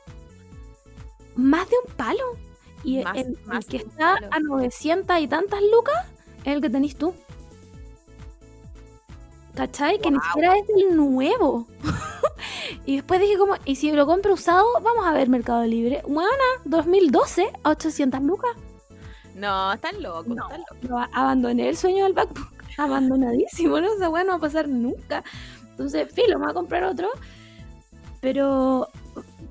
Más de un palo. Y Más- el, que está palo. a 900 y tantas lucas es el que tenés tú. ¿Cachai? Que ni siquiera es el nuevo. y después dije como, ¿y si lo compro usado? Vamos a ver Mercado Libre. Bueno, 2012 a 800 lucas. No, están locos, No. están locos. Abandoné el sueño del MacBook. Abandonadísimo, ¿no? O sea, bueno, no va a pasar nunca. Entonces, filo, me voy a comprar otro. Pero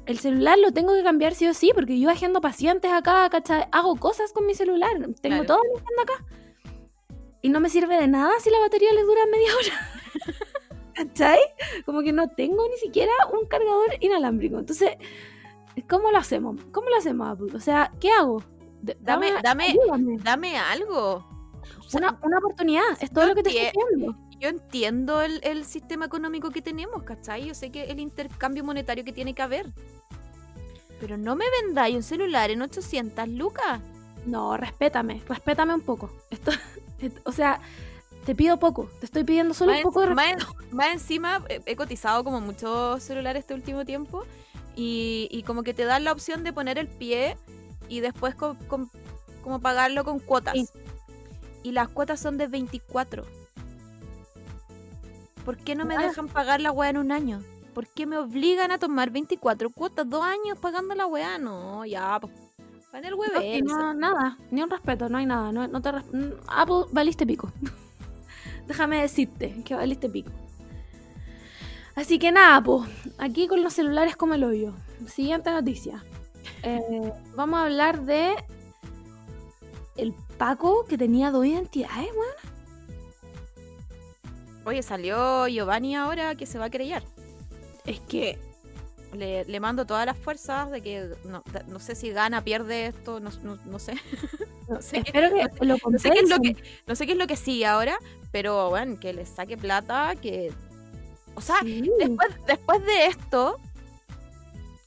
el celular lo tengo que cambiar sí o sí, porque yo agendo pacientes acá, ¿cachai? Hago cosas con mi celular. Tengo Claro. todo mi agenda acá. Y no me sirve de nada si la batería le dura media hora. ¿Cachai? Como que no tengo ni siquiera un cargador inalámbrico. Entonces, ¿cómo lo hacemos? ¿Cómo lo hacemos, Apple? O sea, ¿qué hago? Dame- dame-. Dame algo. O sea, Una, una oportunidad, es todo lo que te estoy pidiendo. Yo entiendo el, el sistema económico que tenemos, ¿cachai? Yo sé que el intercambio monetario que tiene que haber. Pero no me vendáis un celular en 800 lucas. No, respétame, respétame un poco. Esto, o sea, te pido poco, te estoy pidiendo solo Más, un poco de respeto. más en- más encima, he, he cotizado como muchos celulares este último tiempo y, y como que te dan la opción de poner el pie y después co- com- como pagarlo con cuotas. Sí. Y las cuotas son de 24. ¿Por qué no me dejan pagar la weá en un año? ¿Por qué me obligan a tomar 24 cuotas? Dos años pagando la weá. No, ya, pues. Van el No, y no, nada, ni un respeto, no hay nada. No, no te Apple, valiste pico. Déjame decirte que valiste pico. Así que nada, pues, aquí con los celulares como el hoyo. Siguiente noticia. Eh, vamos a hablar de el Paco que tenía dos identidades, weón. Oye, salió Giovanni ahora que se va a querellar. Es que Le, le mando todas las fuerzas de que no, no sé si gana, pierde esto, no, no- no sé. no, sé qué, es lo que no sé qué es lo que sigue ahora, pero bueno, que le saque plata, que o sea, Sí. después, después de esto,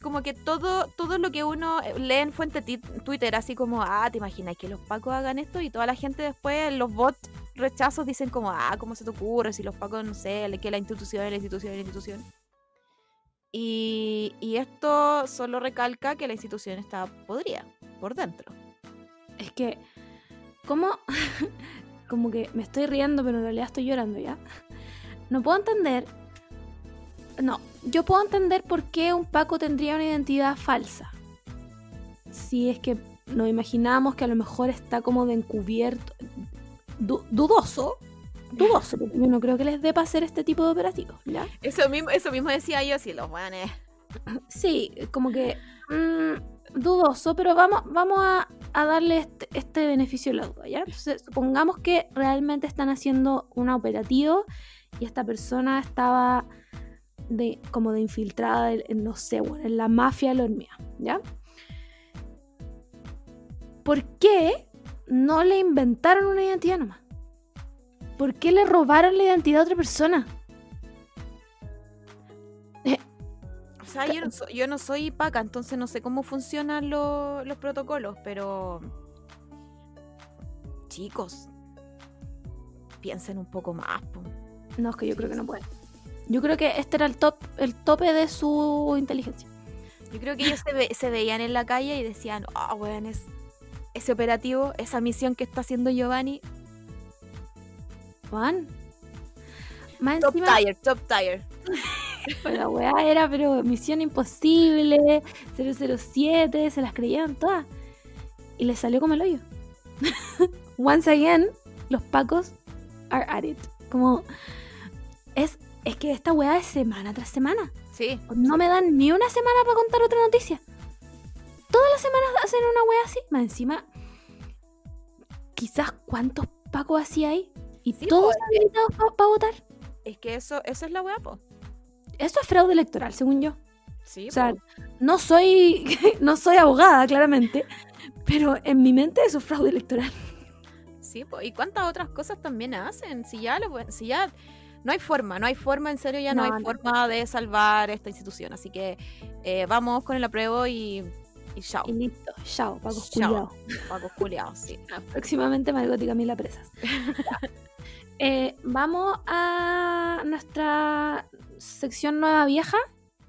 como que todo, todo lo que uno eh, lee en fuente Twitter, así como, ah, te imaginas que los pacos hagan esto y toda la gente después, los bots rechazos dicen como, ah, ¿cómo se te ocurre? Si los pacos, no sé, que la institución la institución la institución. Y, y esto solo recalca que la institución está podrida por dentro. Es que, ¿cómo? Como que me estoy riendo, pero en realidad estoy llorando ya. No puedo entender. No, yo puedo entender por qué un Paco tendría una identidad falsa. Si es que nos imaginamos que a lo mejor está como de encubierto. du- dudoso. Dudoso, porque yo no creo que les dé para hacer este tipo de operativos, ¿ya? Eso mismo, eso mismo decía yo, si los buenos. Sí, como que mm, dudoso, pero vamos, vamos a, a darle este, este beneficio de la duda, ¿ya? Entonces, supongamos que realmente están haciendo un operativo y esta persona estaba de, como de infiltrada, en, no sé, bueno, en la mafia de la hormiga, ¿ya? ¿Por qué no le inventaron una identidad nomás? ¿Por qué le robaron la identidad a otra persona? O sea, yo no, so- yo no soy paca, entonces no sé cómo funcionan lo- los protocolos, pero... Chicos, piensen un poco más. po. No, es que yo creo que no puede. Yo creo que este era el top, el tope de su inteligencia. Yo creo que ellos se, ve- se veían en la calle y decían, ah, weón, es, ese operativo, esa misión que está haciendo Giovanni, Juan. Más top encima, tier, top tier. pues la weá era, pero Misión Imposible, 007, se las creyeron todas. Y le salió como el hoyo. Once again, los pacos are at it. Como, es, es que esta weá es semana tras semana. Sí, No me dan ni una semana para contar otra noticia. Todas las semanas hacen una wea así. Más encima, quizás cuántos pacos así hay. Y Sí, todos po, habilitados para votar. es que eso, eso es la weá, po. Eso es fraude electoral, según yo. Sí, O sea, po. no soy, no soy abogada, claramente. Pero en mi mente eso es fraude electoral. Sí, po. ¿y cuántas otras cosas también hacen? Si ya, lo, si ya no hay forma, no hay forma, en serio ya no, No, hay no. forma de salvar esta institución. Así que eh, vamos con el apruebo y, y chao. Y listo. Chao, pacos culiados. Pacos culiados, sí. Próximamente Margot y Camila presas. Eh, vamos a nuestra sección nueva vieja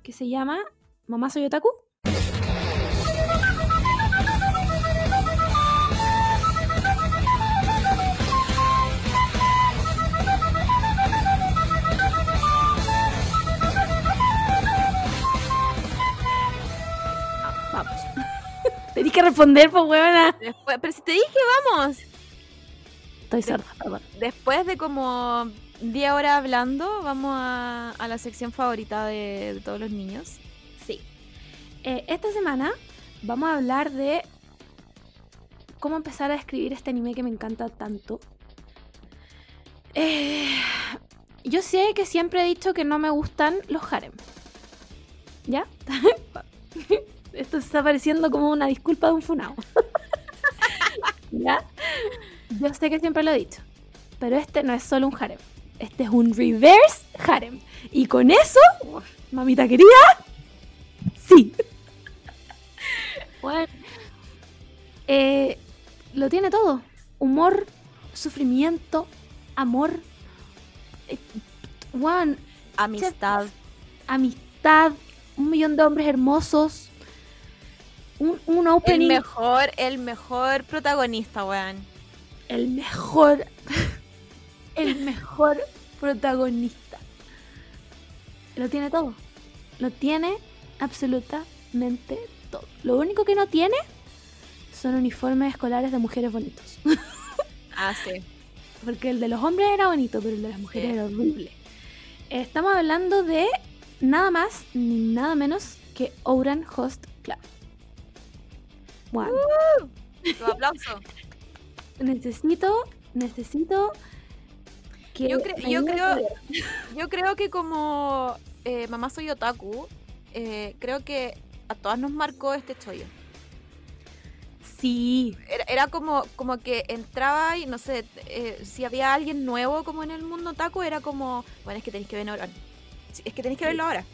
que se llama Mamá Soy Otaku. Que responder, pues, huevona. Después, pero si te dije, vamos. Estoy sorda, perdón. Después de como 10 horas hablando, vamos a, a la sección favorita de, de todos los niños. Sí. Eh, esta semana vamos a hablar de cómo empezar a escribir este anime que me encanta tanto. Eh, yo sé que siempre he dicho que no me gustan los harem. ¿Ya? Esto está pareciendo como una disculpa de un funao. ¿Ya? Yo sé que siempre lo he dicho. Pero este no es solo un harem. Este es un reverse harem. Y con eso, mamita querida, sí. Bueno, eh, lo tiene todo. Humor, sufrimiento, amor. Eh, Juan, Amistad. amistad, un millón de hombres hermosos. Un, un El opening. mejor, el mejor protagonista, weón. el mejor, el mejor protagonista. Lo tiene todo. Lo tiene absolutamente todo. Lo único que no tiene son uniformes escolares de mujeres bonitos. Ah, sí. Porque el de los hombres era bonito, pero el de las mujeres Sí. era horrible. Estamos hablando de nada más ni nada menos que Ouran Host Club. Bueno, Tu aplauso. necesito, necesito que Yo, cre- yo creo, yo creo que como eh, mamá soy otaku, eh, creo que a todas nos marcó este chollo. Sí, Era, era como, como que entraba y no sé, eh, si había alguien nuevo como en el mundo otaku, era como, bueno, es que tenéis que verlo ahora. Es que tenéis que verlo ahora.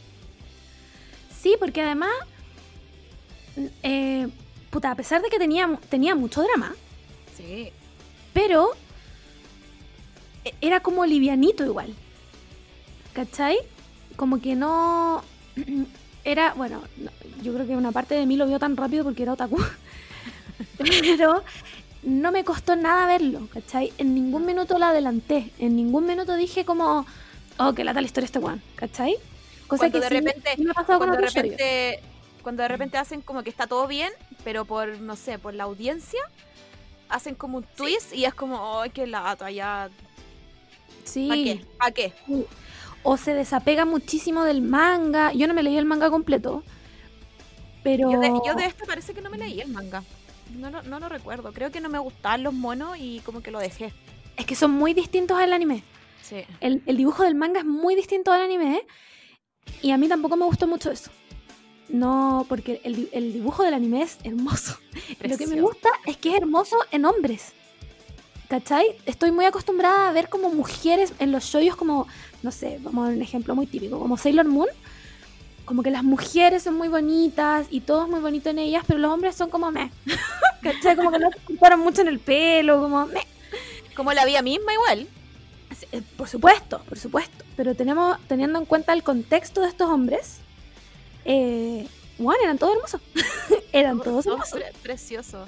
sí, porque además, eh, puta, a pesar de que tenía, tenía mucho drama, Sí. pero e- era como livianito igual. ¿Cachai? Como que no... Era, bueno, no, yo creo que una parte de mí lo vio tan rápido porque era otaku. pero no me costó nada verlo, ¿cachai? En ningún minuto la adelanté. En ningún minuto dije como, oh, que lata la historia este weón, ¿cachai? Cosa Cuando que de sí- repente, sí me ha pasado con cuando de repente, cuando de repente hacen como que está todo bien, pero por, no sé, por la audiencia, hacen como un twist y es como, ay, qué lata, ya. Sí. ¿Para qué? ¿Para qué? o se desapega muchísimo del manga. Yo no me leí el manga completo, pero Yo de, yo de este parece que no me leí el manga. No lo, no lo recuerdo. Creo que no me gustaban los monos y como que lo dejé. es que son muy distintos al anime. Sí. El, el dibujo del manga es muy distinto al anime ¿eh? y a mí tampoco me gustó mucho eso. No, porque el, el dibujo del anime es hermoso. Lo que me gusta es que es hermoso en hombres. ¿Cachai? Estoy muy acostumbrada a ver como mujeres en los shoyos como, no sé, vamos a dar un ejemplo muy típico, como Sailor Moon. Como que las mujeres son muy bonitas y todo es muy bonito en ellas, pero los hombres son como meh. ¿Cachai? Como que no se ocuparon mucho en el pelo, como meh. Como la vida misma igual. Eh, Por supuesto, por supuesto. Pero tenemos, teniendo en cuenta el contexto de estos hombres, eh, bueno, eran todos hermosos. eran todos Todo hermosos. pre- precioso.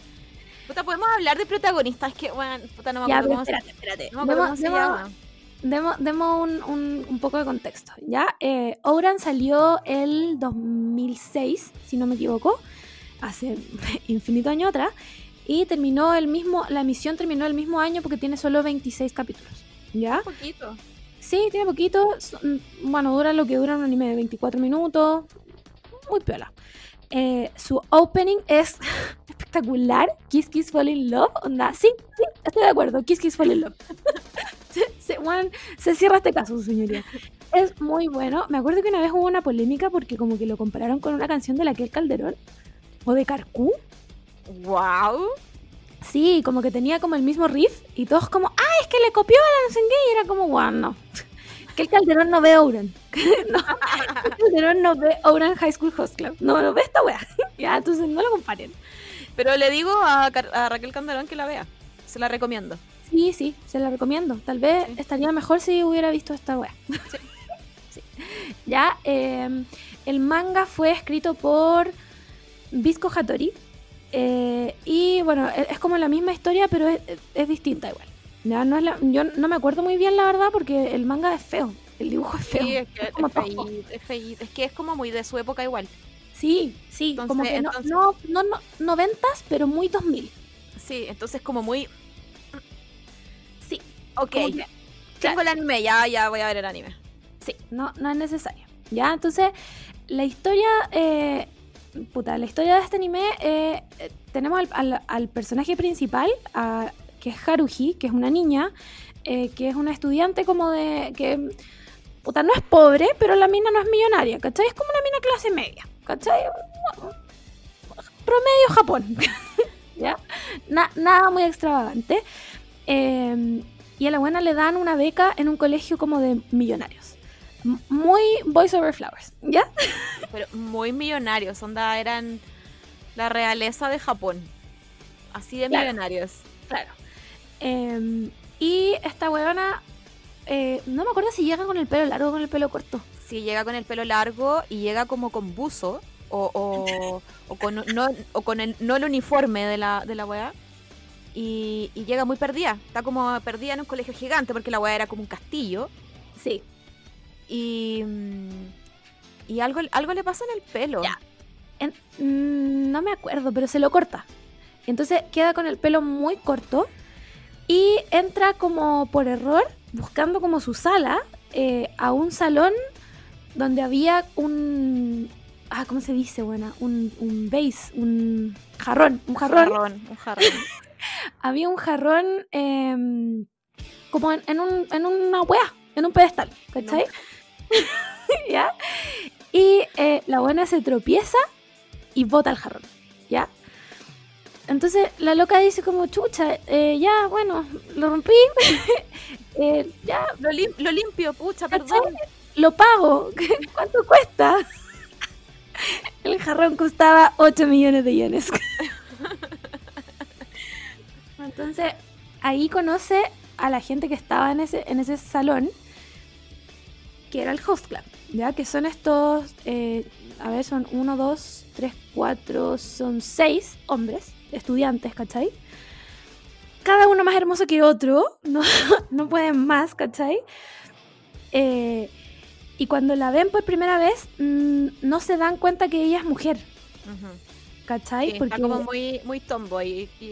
Puta, podemos hablar de protagonistas que, bueno, puta, no me Ya, acuerdo pero cómo se, espérate, espérate. no me acuerdo Demos- cómo se demos- llama. Demos, demos un, un- un poco de contexto, ¿ya? Eh, Ouran salió el 2006, si no me equivoco, hace infinito año atrás, y terminó el mismo, la emisión terminó el mismo año porque tiene solo 26 capítulos, ¿ya? Un poquito. Sí, tiene poquito, bueno, dura lo que dura un anime de 24 minutos, muy piola. Eh, su opening es espectacular, Kiss Kiss Fall in Love, onda, sí, sí, estoy de acuerdo, Kiss Kiss Fall in Love. se, se- cierra este caso, señoría. Es muy bueno. Me acuerdo que una vez hubo una polémica porque como que lo compararon con una canción de la que Calderón o de Carcú. ¡Wow! Sí, como que tenía como el mismo riff y todos como, ah, es que le copió a la no sé qué", y era como, wow, no. Que el Calderón no ve Ouran. no, Calderón no ve Ouran High School Host Club. No, no ve esta wea. ya, entonces no lo comparen. Pero le digo a, Car- a Raquel Candelón que la vea. Se la recomiendo. Sí, sí, se la recomiendo. Tal vez Sí. estaría mejor si hubiera visto esta wea. Sí. Ya, eh, el manga fue escrito por Visco Hattori. eh, y bueno, e- es como la misma historia, pero es, es distinta igual. Ya, no es la- yo no me acuerdo muy bien, la verdad, porque el manga es feo. El dibujo es feo. Sí, es que es, como feíto, es feíto. Es que es como muy de su época igual. Sí, sí, Entonces- como que no, entonces- no, no, no, noventas, pero muy 2000. Sí, entonces como muy... Sí, Ok, que- tengo el anime, ya, ya voy a ver el anime. Sí, no, no es necesario. Ya, entonces, la historia, eh, puta, la historia de este anime, eh, eh, tenemos al, al- al personaje principal, a- que es Haruhi, que es una niña, eh, que es una estudiante como de, que, puta, no es pobre, pero la mina no es millonaria, ¿cachai? Es como una mina clase media, ¿cachai? Promedio Japón, ¿ya? Na- nada muy extravagante. Eh, y a la buena le dan una beca en un colegio como de millonarios. Muy Voice Over Flowers, ¿ya? Pero muy millonarios, onda, eran la realeza de Japón. Así de Claro. millonarios. Claro. Eh, y esta huevona, eh, no me acuerdo si llega con el pelo largo o con el pelo corto. Sí, llega con el pelo largo y llega como con buzo o, o, o con, no, o con el, no el uniforme de la, de la weá. Y, y llega muy perdida. Está como perdida en un colegio gigante porque la weá era como un castillo. Sí. Y, mm, y algo, algo le pasa en el pelo. Ya. En- mm, no me acuerdo, pero se lo corta. Entonces queda con el pelo muy corto y entra como por error, buscando como su sala, eh, a un salón donde había un... Ah, ¿cómo se dice, buena? Un, un vase, un jarrón, un jarrón. Un jarrón. Un jarrón. Había un jarrón em, como en, en un, en una weá, en un pedestal, ¿cachai? ¿Ya? Y eh, la buena se tropieza y bota el jarrón, ¿ya? Entonces la loca dice como, chucha, eh, ya, bueno, lo rompí, eh, ya, Lo, lim- lo limpio, pucha, perdón. lo pago, ¿cuánto cuesta? El jarrón costaba 8 millones de yenes. Entonces, ahí conoce a la gente que estaba en ese, en ese salón, que era el Host Club, ¿ya? Que son estos, eh, a ver, son 1, 2, 3, 4, son 6 hombres, estudiantes, ¿cachai? Cada uno más hermoso que otro, no, no pueden más, ¿cachai? Eh, y cuando la ven por primera vez, mm, no se dan cuenta que ella es mujer. ¿cachai? Sí, está como muy, muy tomboy. Y,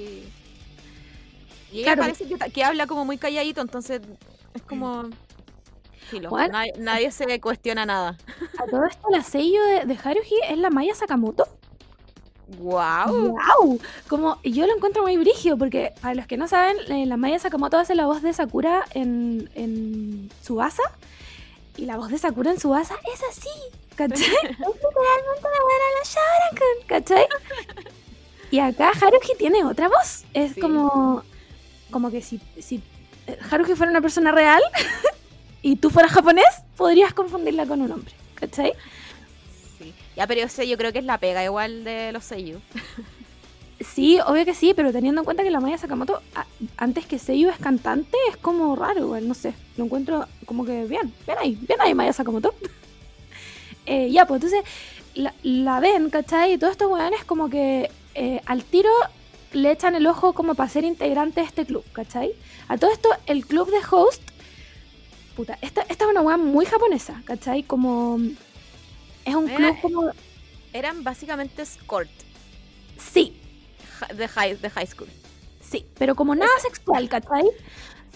y ella Claro. parece que, habla como muy calladito, entonces es como. Filo, Bueno. nadie, nadie se cuestiona nada. A todo esto, la sello de, de Haruhi es la Maya Sakamoto. ¡Wow! ¡Wow! Como yo lo encuentro muy brigio, porque para los que no saben, eh, la Maya Sakamoto hace la voz de Sakura en, en Tsubasa. Y la voz de Sakura en Tsubasa es así, ¿cachai? es literalmente la buena la Sharingan, ¿cachai? Y acá Haruhi tiene otra voz. Es Sí. como, como que si, si eh, Haruhi fuera una persona real y tú fueras japonés, podrías confundirla con un hombre, ¿cachai? Ya, pero yo sé, yo creo que es la pega igual de los sellos. Sí, obvio que sí, pero teniendo en cuenta que la Maya Sakamoto, antes que Seiyu es cantante, es como raro, igual, no sé. Lo encuentro como que bien, bien ahí, bien ahí Maya Sakamoto. Eh, ya, pues entonces la, la ven, ¿cachai? Y todos estos weones como que eh, al tiro le echan el ojo como para ser integrante de este club, ¿cachai? A todo esto, el club de host, puta, esta, esta es una weá muy japonesa, ¿cachai? Como... Es un Era- club como... Eran básicamente escort Sí, de high, de high school. Sí, pero como nada sexual, ¿cachai?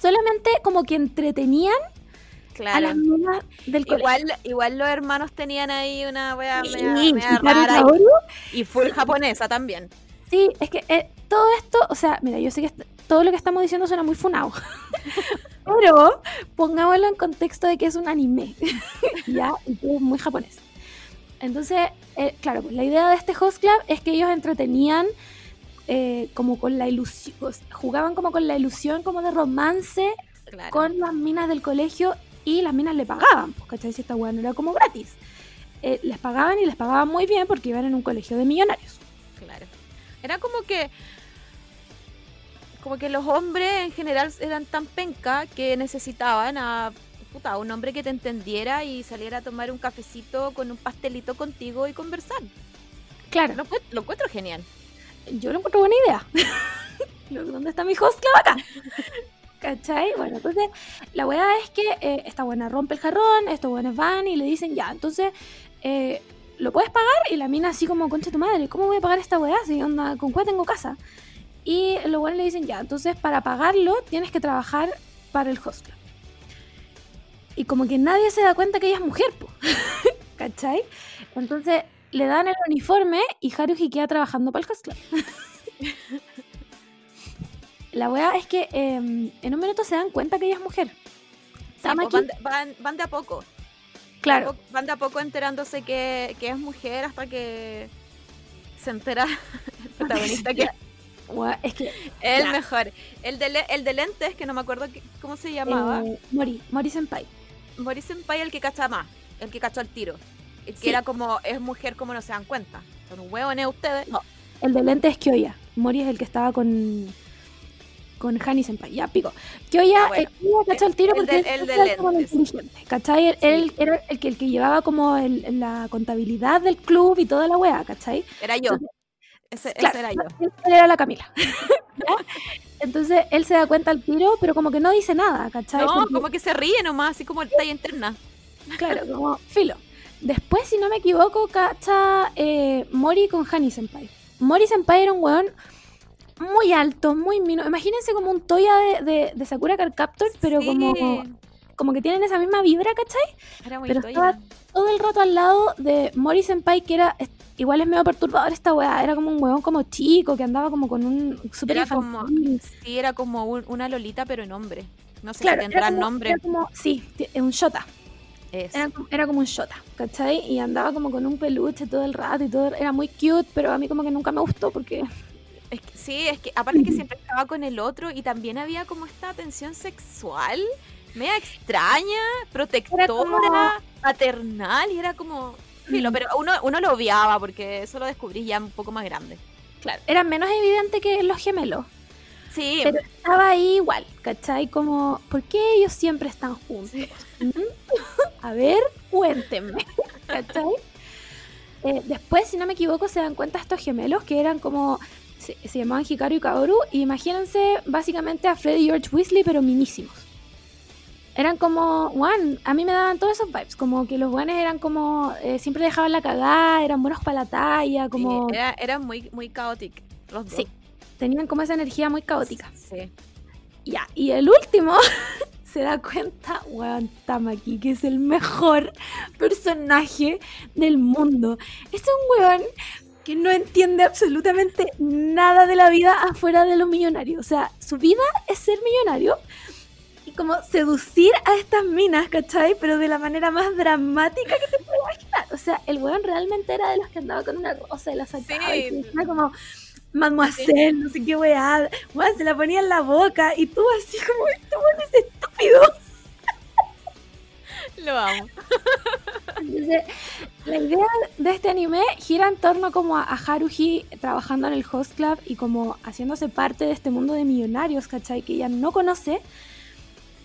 Solamente como que entretenían a Claro. las niñas del colegio. Igual, igual los hermanos tenían ahí una wea Sí, media, rara y, y full japonesa también. Sí, es que eh, todo esto, o sea, mira, yo sé que todo lo que estamos diciendo suena muy funado. pero pongámoslo en contexto de que es un anime. ya, y que es muy japonés. Entonces, eh, claro, pues la idea de este host club es que ellos entretenían eh, como con la ilusión, jugaban como con la ilusión como de romance Claro. con las minas del colegio y las minas le pagaban, pues, ¿cachai? Si esta weá no era como gratis. Eh, les pagaban y les pagaban muy bien porque iban en un colegio de millonarios. Claro. Era como que. Como que los hombres en general eran tan penca que necesitaban a. Puta, un hombre que te entendiera y saliera a tomar un cafecito con un pastelito contigo y conversar. Claro, Lo, encuent- lo encuentro genial. yo lo encuentro buena idea. ¿Dónde está mi host club acá? ¿Cachai? Bueno, entonces la weá es que eh, esta buena rompe el jarrón, estos buenos van y le dicen ya, entonces eh, lo puedes pagar y la mina así como, concha tu madre, ¿cómo voy a pagar esta weá? Si onda, ¿con cuál tengo casa? Y los buenos le dicen ya, entonces para pagarlo tienes que trabajar para el host club. Y como que nadie se da cuenta que ella es mujer, po. ¿cachai? Entonces le dan el uniforme y Haruhi queda trabajando para el club. La weá es que eh, en un minuto se dan cuenta que ella es mujer. Tamaki, pues van, de, van, van de a poco. claro, Van de a poco enterándose que, que es mujer hasta que se entera el protagonista que es que el mejor. El de, el de lentes, que no me acuerdo qué- cómo se llamaba. eh, Mori, Mori Senpai. Mori Senpai el que cacha más, el que cachó el tiro. El que Sí. era como, es mujer como no se dan cuenta. Son hueones ustedes. No. El de lente es Kyoya. Mori es el que estaba con con Hani Senpai, ya pico. Kyoya, Ah, bueno. Kyoya cachó el tiro El porque de- el de era el lentes. inteligente, ¿cachai? Él, Sí. él era el que, el que llevaba como el- la contabilidad del club y toda la weá, ¿cachai? Era yo. Entonces, Ese, ese Claro, era yo. Él, él era la Camila. Entonces él se da cuenta al tiro, pero como que no dice nada, ¿cachai? No, Porque- como que se ríe nomás, así como el talla interna. Claro, como filo. Después, si no me equivoco, cacha eh, Mori con Hani Senpai. Mori Senpai era un weón muy alto, muy mino. Imagínense como un Toya de, de, de Sakura Card Captor, pero Sí, como, como que tienen esa misma vibra, ¿cachai? Era muy pero toya. estaba Todo el rato al lado de Mori Senpai, que era. Igual es medio perturbador esta weá. Era como un weón como chico que andaba como con un super Era como-. Sí, era como un- una lolita, pero en hombre. No sé Claro, si tendrá como- nombre. era como- sí, es un shota. Era, como- era como un shota, ¿cachai? Y andaba como con un peluche todo el rato y todo. Era muy cute, pero a mí como que nunca me gustó porque. Es que- sí, es que aparte que siempre estaba con el otro y también había como esta tensión sexual, media extraña, protectora, como- paternal, y era como... Filo, Mm. pero uno, uno lo obviaba porque eso lo descubrí ya un poco más grande. Claro, era menos evidente que los gemelos. Sí, Pero estaba ahí igual, ¿cachai? Como, ¿por qué ellos siempre están juntos? A ver, cuéntenme, ¿cachai? Eh, después, si no me equivoco, se dan cuenta estos gemelos que eran como, se, se llamaban Hikaru y Kaoru, y imagínense básicamente a Freddy y George Weasley, pero minísimos. Eran como, one, a mí me daban todos esos vibes, como que los buenos eran como, eh, siempre dejaban la cagada, eran buenos para la talla, como, sí, era, era muy, muy caótico los dos. Sí. tenían como esa energía muy caótica. Sí. Ya, y el último se da cuenta, weón, Tamaki, que es el mejor personaje del mundo. Es un weón que no entiende absolutamente nada de la vida afuera de los millonarios. O sea, su vida es ser millonario como seducir a estas minas, ¿cachai? Pero de la manera más dramática que te puedes imaginar. O sea, el weón realmente era de los que andaba con una rosa y la sacaba y Sí. decía como... Mademoiselle, no sé qué weá, weón, se la ponía en la boca y tú así como, este weón es estúpido. Lo amo. Entonces, la idea de este anime gira en torno como a, a Haruhi trabajando en el host club y como haciéndose parte de este mundo de millonarios, ¿cachai? Que ella no conoce.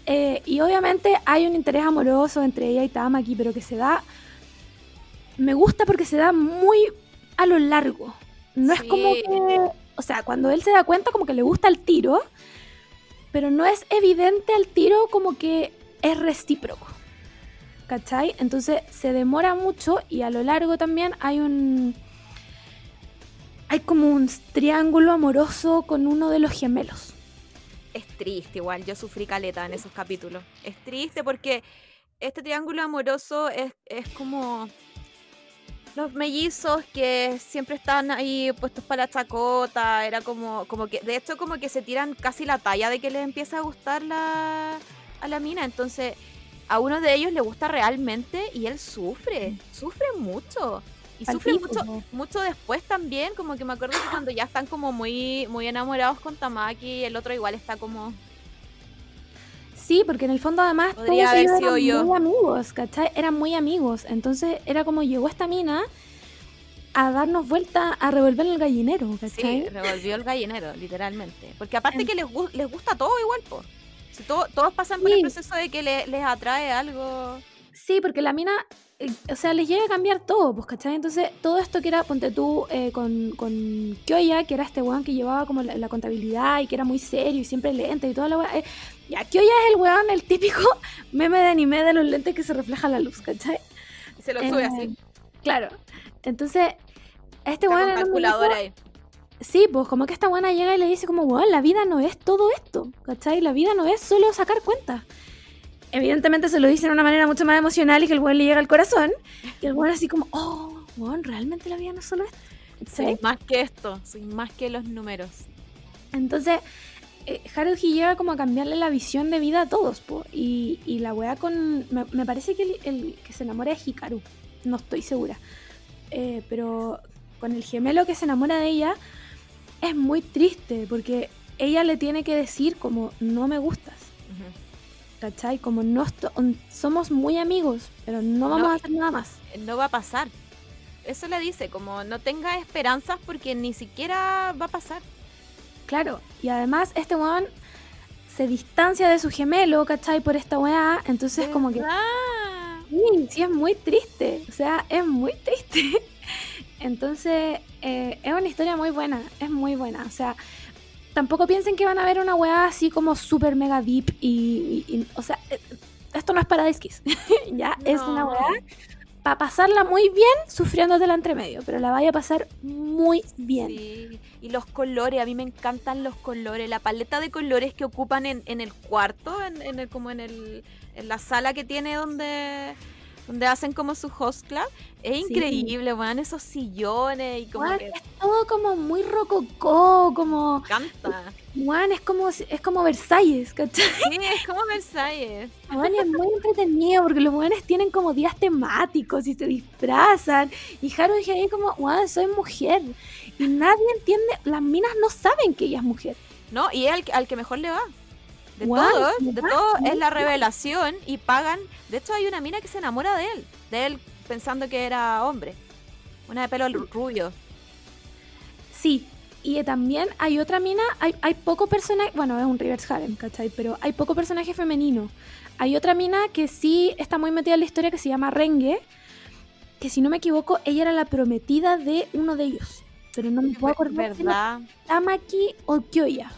Eh, y obviamente hay un interés amoroso entre ella y Tamaki, pero que se da... Me gusta porque se da muy a lo largo. No es como que... O sea, cuando él se da cuenta como que le gusta el tiro, pero no es evidente al tiro como que es recíproco. ¿Cachai? Entonces se demora mucho y a lo largo también hay un... Hay como un triángulo amoroso con uno de los gemelos. Es triste igual, yo sufrí caleta en esos capítulos. Es triste porque este triángulo amoroso es, es como los mellizos que siempre están ahí puestos para la chacota, era como, como que, de hecho como que se tiran casi la talla de que les empieza a gustar la, a la mina, entonces a uno de ellos le gusta realmente y él sufre, sufre mucho. Y Al sufre pico, mucho, po. mucho después también, como que me acuerdo que cuando ya están como muy, muy enamorados con Tamaki, el otro igual está como... Sí, porque en el fondo además Podría todos haber ellos sido eran yo. muy amigos, ¿cachai? Eran muy amigos. Entonces era como llegó esta mina a darnos vuelta, a revolver el gallinero, Sí, ¿cachai? revolvió el gallinero, literalmente. Porque aparte que les, les gusta todo igual, po. Si todo- todos pasan por el Sí. proceso de que le- les atrae algo. Sí, porque la mina, o sea, les llega a cambiar todo, pues, ¿cachai? Entonces, todo esto que era, ponte tú, eh, con, con Kyoya, que era este weón que llevaba como la, la contabilidad y que era muy serio y siempre lente y toda la weá. eh, ya, Kyoya es el weón, el típico meme de anime de los lentes que se refleja la luz, ¿cachai? Y se lo sube Eh, así. Claro. Entonces, este Está weón con calculadora ahí. Sí, pues como que esta buena llega y le dice como, weón, la vida no es todo esto, ¿cachai? La vida no es solo sacar cuentas. Evidentemente se lo dice de una manera mucho más emocional y que el weón le llega al corazón. Y el weón así como, oh, weón, realmente la vida no es solo esto. ¿cachai? Soy más que esto, soy más que los números. Entonces, eh, Haruhi llega como a cambiarle la visión de vida a todos, po. Y, y la weá con... Me, me parece que el, el que se enamora es Hikaru, no estoy segura. Eh, pero con el gemelo que se enamora de ella es muy triste porque ella le tiene que decir como no me gustas. ¿Cachai? Como no somos muy amigos, pero no vamos No, a hacer nada más. No va a pasar. Eso le dice, como no tenga esperanzas porque ni siquiera va a pasar. Claro, y además este weón se distancia de su gemelo, ¿cachai? Por esta weá, entonces como que... Sí, sí, es muy triste. O sea, es muy triste. Entonces, eh, es una historia muy buena. Es muy buena. O sea, tampoco piensen que van a ver una weá así como super mega deep y. y- y- o sea, eh, esto no es Paradise Kiss. ya es una weá para pasarla muy bien sufriéndotela entre medio. Pero la vaya a pasar muy bien. Sí, y los colores, a mí me encantan los colores, la paleta de colores que ocupan en, en el cuarto, en, en el, como en, el, en la sala que tiene donde, donde hacen como su host club. Es increíble, weón, esos sillones y como Weón, que es todo como muy rococó, como... canta. Weón, es como, es como Versalles, ¿cachai? Sí, es como Versalles. Y es muy entretenido porque los weones tienen como días temáticos y se disfrazan. Y Haruhi ahí como, weón, soy mujer. Y nadie entiende, las minas no saben que ella es mujer. No, y es al, al que mejor le va. De Guau, todos, ¿de todos es la revelación y pagan. De hecho, hay una mina que se enamora de él, de él pensando que era hombre. Una de pelo ru- rubio. Sí, y también hay otra mina, hay, hay poco personaje, bueno, es un reverse harem, ¿cachai? Pero hay poco personaje femenino. Hay otra mina que sí está muy metida en la historia que se llama Renge, que si no me equivoco, ella era la prometida de uno de ellos. Pero no me puedo acordar ¿Verdad? Tamaki o Kyoya.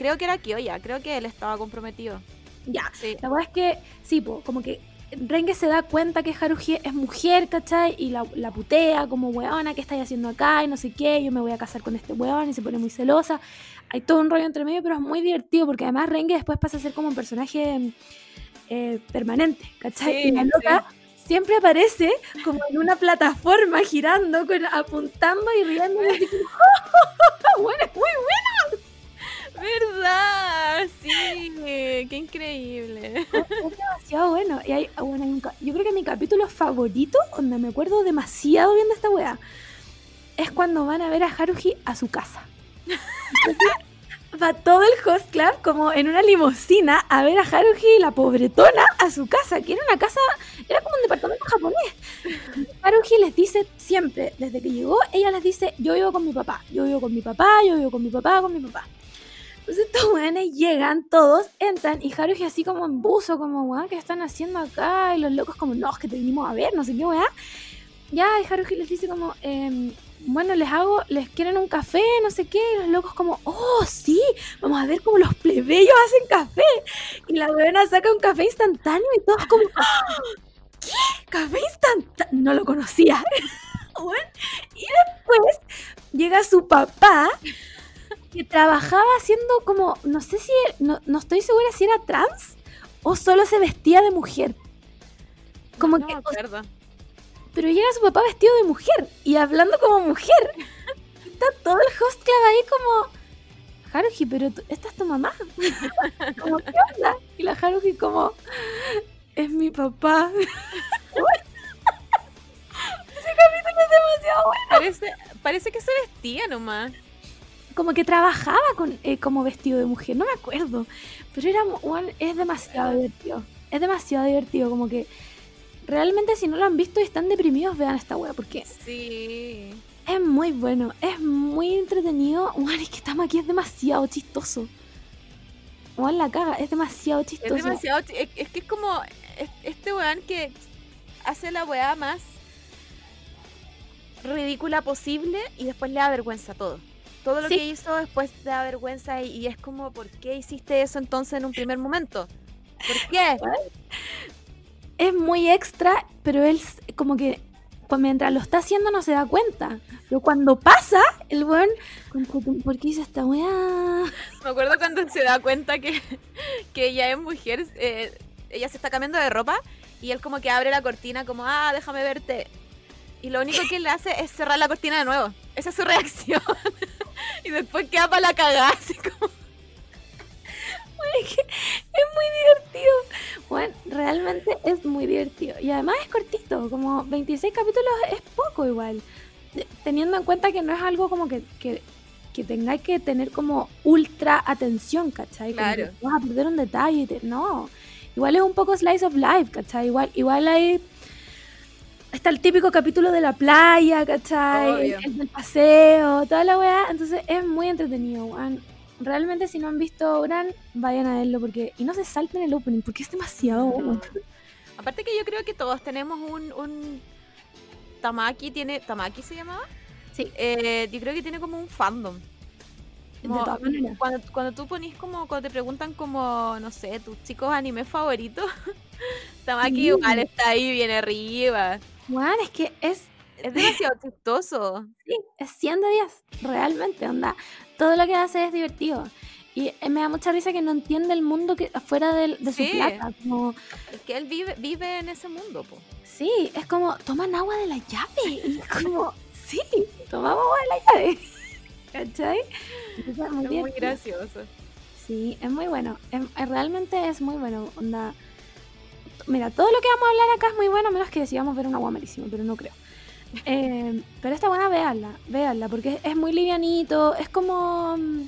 Creo que era Kyoya, creo que él estaba comprometido. Ya, Sí. La verdad es que, sí, po, como que Renge se da cuenta que Haruhi es mujer, ¿cachai? Y la, la putea como weona, ¿qué estáis haciendo acá? Y no sé qué, yo me voy a casar con este weón y se pone muy celosa. Hay todo un rollo entre medio, pero es muy divertido porque además Renge después pasa a ser como un personaje eh, permanente, ¿cachai? Sí, y la loca siempre aparece como en una plataforma girando, con, apuntando y riendo. Y así bueno, es muy ¿Verdad? Sí, qué increíble. Es demasiado bueno. Y hay, bueno, hay un yo creo que mi capítulo favorito, donde me acuerdo demasiado bien de esta wea, es cuando van a ver a Haruhi a su casa. Va todo el host club como en una limusina a ver a Haruhi, la pobretona, a su casa, que era una casa, era como un departamento japonés. Haruhi les dice siempre, desde que llegó, ella les dice, yo vivo con mi papá, yo vivo con mi papá, yo vivo con mi papá, con mi papá. Entonces estos weones llegan todos, entran y Haruhi así como en buzo, como weón, ¿qué están haciendo acá? Y los locos como, no, es que te vinimos a ver, no sé qué weá. Ya, y Haruhi les dice como, em, bueno, les hago, les quieren un café, no sé qué, y los locos como, oh, sí, vamos a ver cómo los plebeyos hacen café. Y la weona saca un café instantáneo y todos como, "¡Ah! ¿qué? ¿Café instantáneo? No lo conocía. Y después llega su papá que trabajaba haciendo como, no sé si, no, no estoy segura si era trans o solo se vestía de mujer. Como no que, me acuerdo. pero llega su papá vestido de mujer y hablando como mujer. Está todo el host club ahí como, Haruhi, pero tú- esta es tu mamá. como, ¿qué onda? Y la Haruhi como, es mi papá. Ese capítulo es demasiado bueno. Parece, parece que se vestía nomás. Como que trabajaba con, eh, como vestido de mujer, no me acuerdo. Pero era, weón, es demasiado divertido. Es demasiado divertido, como que realmente si no lo han visto y están deprimidos, vean esta wea, porque Sí. es muy bueno, es muy entretenido. Weón, es que estamos aquí, es demasiado chistoso. Weón, la caga, es demasiado Es chistoso. demasiado. chi- Es, es que es como es- este weón que hace la weá más ridícula posible y después le da vergüenza todo. Todo lo Sí. que hizo después le da vergüenza y, y es como, ¿por qué hiciste eso entonces en un primer momento? ¿Por qué? Es muy extra, pero él como que pues, mientras lo está haciendo no se da cuenta. Pero cuando pasa, el weón, "Contra tu- ¿por qué hice esta weá? Me acuerdo cuando se da cuenta que, que ella es mujer, eh, ella se está cambiando de ropa y él como que abre la cortina como, ah, déjame verte. Y lo único que él hace es cerrar la cortina de nuevo. Esa es su reacción. y después queda para la cagada, así como... Es que es muy divertido. Bueno, realmente es muy divertido. Y además es cortito, como 26 capítulos es poco igual. Teniendo en cuenta que no es algo como que, que, que tengáis que tener como ultra atención, ¿cachai? Como Claro. que vas a perder un detalle. te- No. Igual es un poco slice of life, ¿cachai? Igual, igual hay... Está el típico capítulo de la playa, ¿cachai? El, el del paseo, toda la weá. Entonces es muy entretenido, weón realmente si no han visto Gran, vayan a verlo porque y no se salten el opening porque es demasiado bueno. Aparte que yo creo que todos tenemos un... un... Tamaki tiene... ¿Tamaki se llamaba? Sí. Eh, yo creo que tiene como un fandom. De Como- todas maneras. Cuando, cuando tú ponís como, cuando te preguntan como, no sé, tus chicos anime favoritos, Tamaki Sí. igual está ahí bien arriba. Juan, es que es, Es demasiado chistoso. sí, es 100 de 10, realmente, onda. Todo lo que hace es divertido. Y eh, me da mucha risa que no entiende el mundo que afuera de, de su plata. Como, Es que él vive, vive en ese mundo, po. sí, es como, toman agua de la llave. Y es como, sí, tomamos agua de la llave. ¿Cachai? Muy Es muy gracioso. Sí, es muy bueno. Es- realmente es muy bueno. Onda. Mira, todo lo que vamos a hablar acá es muy bueno, menos que decíamos ver una agua malísima, pero no creo. Eh, pero esta buena, véanla, véanla, porque es, es muy livianito, es como. mm,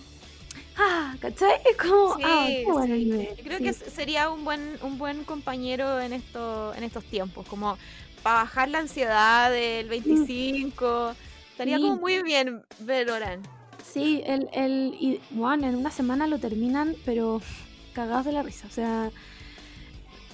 Ah, ¿cachai? Es como. Sí, ah, qué bueno sí. creo Sí. que sería un buen, un buen compañero en, esto, en estos tiempos, como para bajar la ansiedad del 25. Estaría Sí. como muy bien ver Oran. Sí, el, el, y bueno, en una semana lo terminan, pero cagados de la risa. O sea,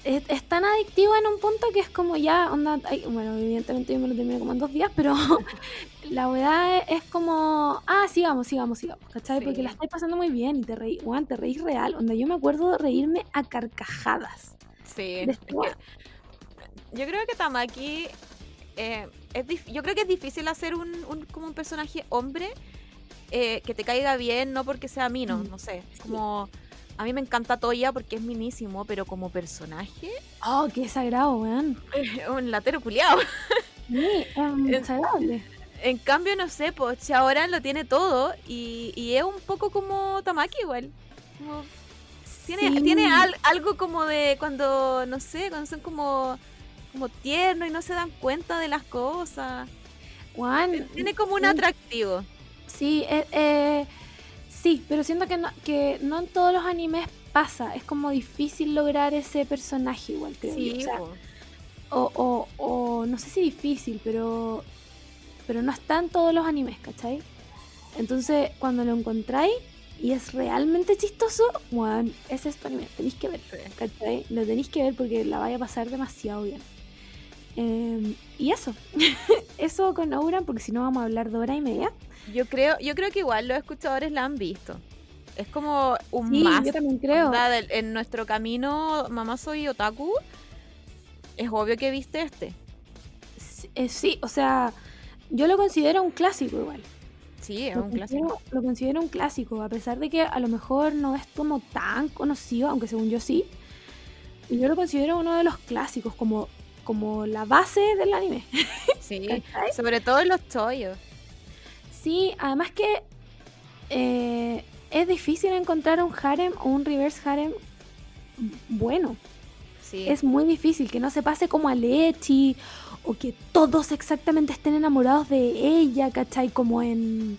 es, es tan adictivo en un punto que es como ya, onda, ay, bueno, evidentemente yo me lo terminé como en dos días, pero la verdad es, es como, ah, sigamos, sigamos, sigamos, ¿cachai? Porque Sí. la estáis pasando muy bien y te reí, bueno, te reís real. Onda, yo me acuerdo de reírme a carcajadas. Sí. De es que weón. yo creo que Tamaki. eh, es dif- yo creo que es difícil hacer un, un- como un personaje hombre eh, que te caiga bien, no porque sea mino, Mm. no sé. Como. A mí me encanta Toya porque es minísimo, pero como personaje, Oh, qué sagrado, weón. un latero culiado. Sí, es Es- desagradable. En cambio, no sé, pues Chaoran lo tiene todo y, y es un poco como Tamaki igual. Como- tiene Sí. tiene al- algo como de cuando, no sé, cuando son como, como tiernos y no se dan cuenta de las cosas. Weón, Tiene como un sí. atractivo. Sí, eh, eh, sí, pero siento que no, que no en todos los animes pasa. Es como difícil lograr ese personaje igual, creo yo. Sí, O, sea, po. o, o- o no sé si difícil, pero, pero no está en todos los animes, ¿cachai? Entonces, cuando lo encontráis y es realmente chistoso, bueno, ese es tu anime, tenéis que ver, ¿cachai? Lo tenéis que ver porque la vaya a pasar demasiado bien. Em, y eso, eso con Ouran, porque si no vamos a hablar de hora y media. Yo creo, yo creo que igual los escuchadores la han visto. Es como un Sí, más. yo también creo. del- en nuestro camino, mamá soy otaku, es obvio que viste este. Sí, eh, sí, o sea, yo lo considero un clásico igual. Sí, es Lo un clásico. Lo considero un clásico, a pesar de que a lo mejor no es como tan conocido, aunque según yo sí. Yo lo considero uno de los clásicos, como, como la base del anime. Sí, ¿Cachai? sobre todo en los chollos. Sí, además que eh, es difícil encontrar un harem o un reverse harem bueno. Sí. Es muy difícil que no se pase como a Lechi o que todos exactamente estén enamorados de ella, ¿cachai? Como en...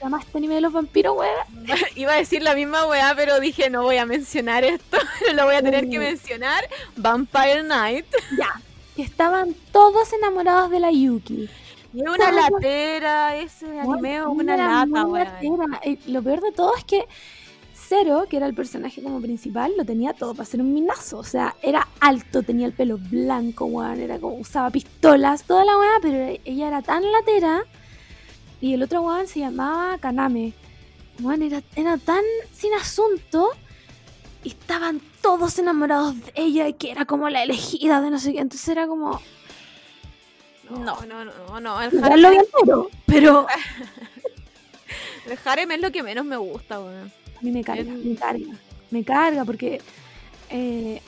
¿Cómo se llama este anime de los vampiros, weón? Iba a decir la misma weá, pero dije no voy a mencionar esto, lo voy a tener que mencionar. Vampire Night. Ya. Que estaban todos enamorados de la Yuki. Y una latera, ese anime una lata, latera. Eh, Lo peor de todo es que Zero, que era el personaje como principal, lo tenía todo para ser un minazo. O sea, era alto, tenía el pelo blanco, weón. Era como, usaba pistolas, toda la weá, pero ella era tan latera. Y el otro weón se llamaba Kaname. Weón, era, era tan sin asunto. Y estaban todos enamorados de ella, y que era como la elegida de no sé qué. Entonces era como. No, no, no, no. El Igual lo harem, entero, pero el harem es lo que menos me gusta, weón. a mí me carga, me carga. Me carga porque eh,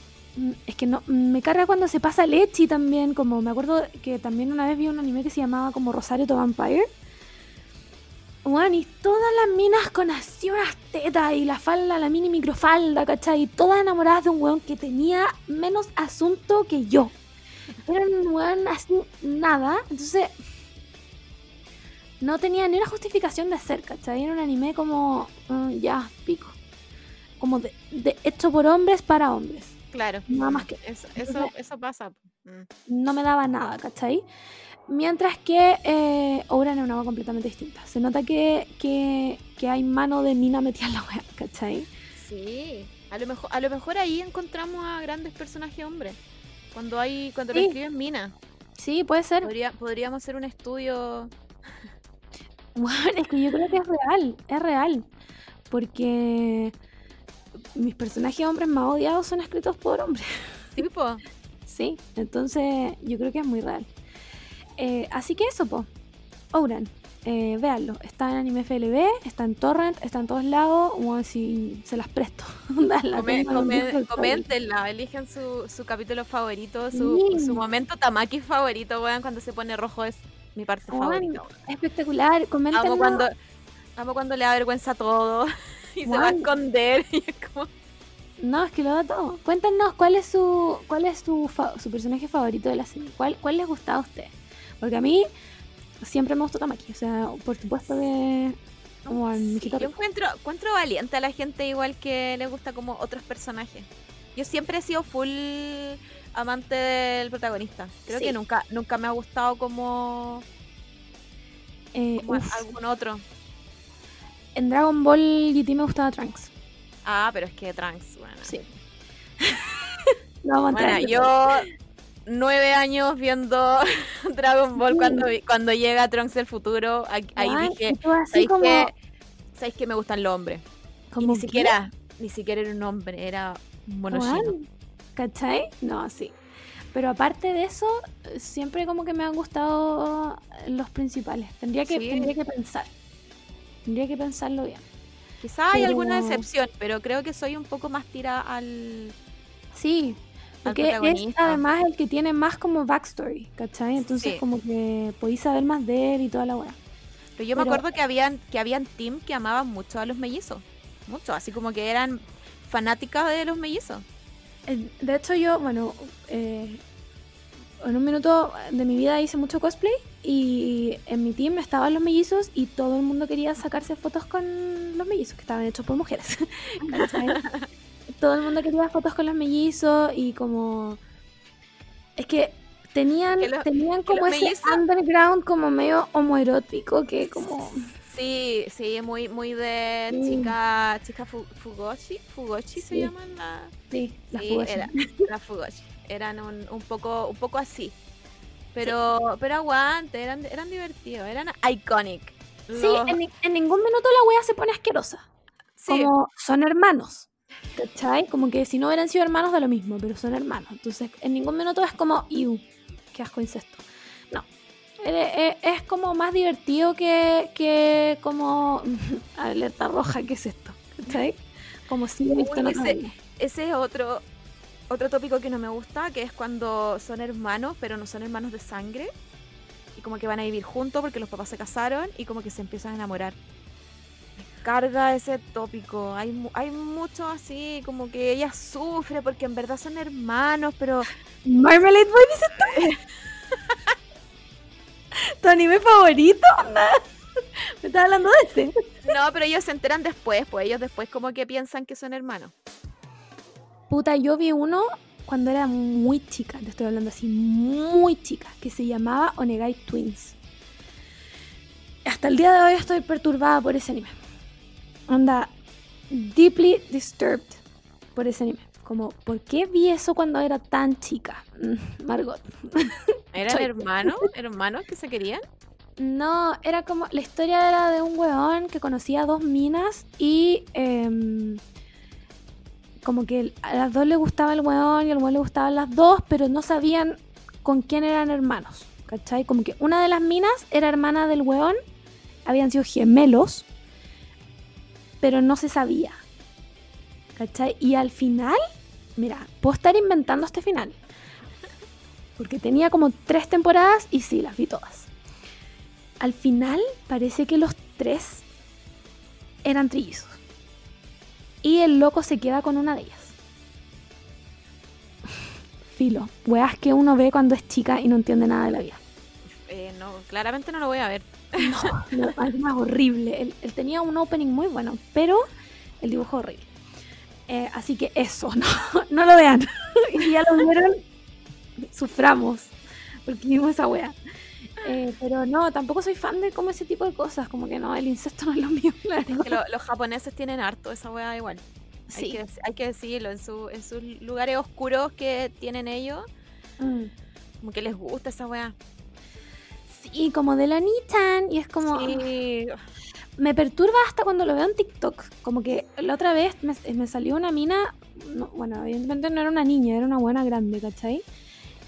es que no me carga cuando se pasa leche también, como me acuerdo que también una vez vi un anime que se llamaba como Rosario to Vampire. Juan, y todas las minas con así unas tetas y la falda, la mini microfalda, ¿cachai? Y todas enamoradas de un weón que tenía menos asunto que yo. Era un weón así, nada. Entonces, no tenía ni una justificación de hacer, ¿cachai? Era un anime como, mm, ya, pico. Como de, de hecho por hombres para hombres. Claro. Nada más que- Eso, eso, Entonces- eso pasa. Mm. No me daba nada, ¿cachai? Mientras que eh, Ouran es una agua completamente distinta. Se nota que, que, que hay mano de mina metida en la wea, ¿cachai? Sí. A lo mejor, a lo mejor ahí encontramos a grandes personajes hombres. Cuando hay, cuando lo Sí. escriben Mina. Sí, puede ser. Podría, podríamos hacer un estudio. Bueno, es que yo creo que es real, es real. Porque mis personajes hombres más odiados son escritos por hombres. Tipo. Sí, entonces yo creo que es muy real. Eh, así que eso, po. Ouran. eh, véanlo. Está en Anime FLB, está en Torrent, está en todos lados. O si se las presto. La Come- coméntenla, eligen su, su capítulo favorito, su, Sí. su momento Tamaki favorito, weón, cuando se pone rojo es mi parte favorita. Espectacular. Coméntenlo. Amo cuando, amo cuando le da vergüenza todo y se va a esconder. Y es como, No, es que lo da todo. Cuéntenos cuál es su cuál es su, fa- su personaje favorito de la serie. ¿Cuál, ¿Cuál les gustaba a ustedes? Porque a mí siempre me gustó Tamaki. O sea, por supuesto que... Como al Sí, yo encuentro, encuentro valiente a la gente igual que le gusta como otros personajes. Yo siempre he sido full amante del protagonista. Creo Sí. que nunca, nunca me ha gustado como, Eh, como algún otro. en Dragon Ball GT me gustaba Trunks. Ah, pero es que Trunks, bueno. Sí. no Bueno, yo nueve años viendo Dragon Ball Sí. cuando, cuando llega Trunks del futuro. ahí- dije, ¿sabéis como, que, ¿sabéis que me gustan los hombres? Como ni ¿qué? siquiera, ni siquiera era un hombre, era un mono ¿Cachai? No, sí. Pero aparte de eso, siempre como que me han gustado los principales. Tendría que, Sí. tendría que pensar. Tendría que pensarlo bien. Quizá hay alguna excepción, pero creo que soy un poco más tirada al... Sí, porque es además el que tiene más como backstory, ¿cachai? Entonces Sí. como que podéis saber más de él y toda la weá. Pero yo me Pero- acuerdo que habían, que habían team que amaban mucho a los mellizos. Mucho, así como que eran fanáticas de los mellizos. De hecho yo, bueno, eh, en un minuto de mi vida hice mucho cosplay y en mi team estaban los mellizos y todo el mundo quería sacarse fotos con los mellizos, que estaban hechos por mujeres. todo el mundo quería fotos con los mellizos y como... Es que tenían, Que los- tenían como ese mellizos- underground como medio homoerótico que como... Sí, sí, muy, muy de Sí. chica, chica fu- Fugoshi, Fugoshi se Sí. llaman la, Sí, la sí, fugoshi. era, la Fugoshi. Eran un, un poco, un poco así. Pero, pero aguante, eran, eran divertidos, eran iconic. Sí, en, en ningún minuto la wea se pone asquerosa. sí, como son hermanos. ¿Cachai? Como que si no hubieran sido hermanos da lo mismo, pero son hermanos. Entonces, en ningún minuto es como, iu, qué asco incesto. No. Eh, eh, Es como más divertido que, que como alerta roja, ¿qué es esto? ¿Cachai? Como si otros ese- ese es otro, otro tópico que no me gusta, que es cuando son hermanos, pero no son hermanos de sangre. Y como que van a vivir juntos porque los papás se casaron y como que se empiezan a enamorar. Carga ese tópico. Hay, hay mucho así, como que ella sufre porque en verdad son hermanos, pero Marmalade Boy dice ¿Tu anime favorito? Onda. Me estás hablando de este. no, pero ellos se enteran después, pues ellos después como que piensan que son hermanos. Puta, yo vi uno cuando era muy chica, te estoy hablando así, muy chica, que se llamaba Onegai Twins. Hasta el día de hoy estoy perturbada por ese anime. Onda, deeply disturbed por ese anime. Como, ¿por qué vi eso cuando era tan chica? Mm, Margot. ¿Eran hermanos? ¿Hermanos que se querían? No, era como. La historia era de un weón que conocía a dos minas y. em, como que a las dos le gustaba el weón y al weón le gustaban las dos, pero no sabían con quién eran hermanos. ¿Cachai? Como que una de las minas era hermana del weón, habían sido gemelos, pero no se sabía. ¿Cachai? Y al final, mira, puedo estar inventando este final. Porque tenía como tres temporadas y sí, las vi todas. Al final parece que los tres eran trillizos. Y el loco se queda con una de ellas. Filo, weas que uno ve cuando es chica y no entiende nada de la vida. Eh, no, claramente no lo voy a ver. No, no, es más horrible. Él, él tenía un opening muy bueno, pero el dibujo horrible. Eh, así que eso, no, no lo vean. y ya lo vieron, suframos, porque vimos esa wea. Eh, pero no, tampoco soy fan de como ese tipo de cosas, como que no, el incesto no es lo mío, Es que lo- los japoneses tienen harto esa weá igual. Hay, Sí. que, hay que decirlo, en, su, en sus lugares oscuros que tienen ellos, Mm. como que les gusta esa weá. Sí, como de la Nichan, y es como... Sí. me perturba hasta cuando lo veo en TikTok. Como que la otra vez me, me salió una mina, no, bueno, evidentemente no era una niña, era una buena grande, ¿cachai?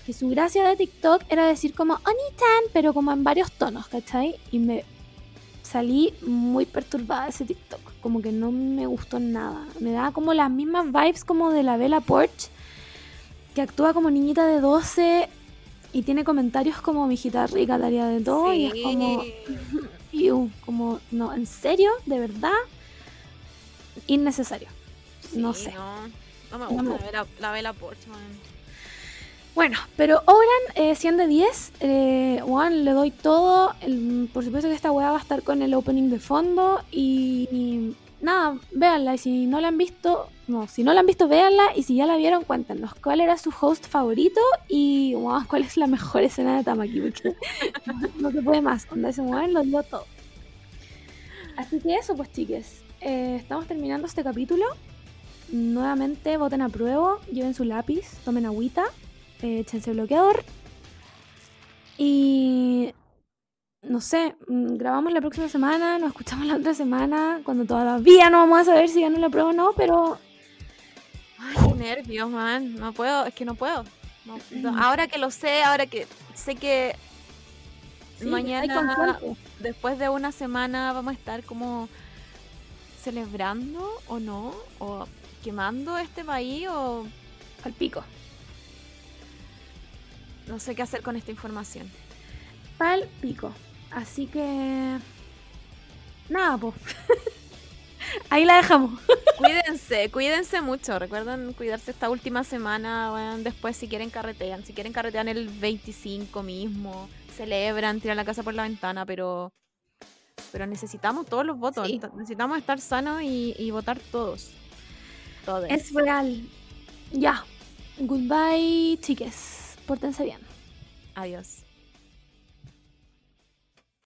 Que su gracia de TikTok era decir como Oni-chan, pero como en varios tonos, ¿cachai? Y me, salí muy perturbada de ese TikTok. Como que no me gustó nada. Me da como las mismas vibes como de la Bella Porch, que actúa como niñita de 12 y tiene comentarios como mi rica daría de todo. Y es como. Iu, como, no, ¿en serio? ¿De verdad? Innecesario. no sé. No, me gusta La, la, Bella Porch, man. Bueno, pero Oran, 100 eh, de 10. Eh, le doy todo. por supuesto que esta weá va a estar con el opening de fondo. Y, nada, véanla. Y si no la han visto, no, si no la han visto, véanla. Y si ya la vieron, cuéntenos cuál era su host favorito y cuál es la mejor escena de Tamaki. No se puede más. Cuando ese weón lo dio todo. Así que eso, pues, chiques. Eh, estamos terminando este capítulo. Nuevamente, voten a prueba, lleven su lápiz, tomen agüita eh, échense bloqueador. Y no sé, mm, grabamos la próxima semana, nos escuchamos la otra semana, cuando todavía no vamos a saber si ganó la prueba o no, pero... Ay, qué nervios, man. No puedo, es que no puedo. ahora que lo sé, ahora que sé que mañana, después de una semana, vamos a estar como celebrando o no, o quemando este país o al pico no sé qué hacer con esta información. Pal pico. Así que. Nada, pues. Ahí la dejamos. cuídense, cuídense mucho. Recuerden cuidarse esta última semana. después, si quieren, carretean. Si quieren, carretean el 25 mismo. Celebran, tiran la casa por la ventana, pero. Pero necesitamos todos los votos. Necesitamos estar sanos y, y votar todos. Todos. Es real. Ya. Goodbye, chiques. Pórtense bien. Adiós.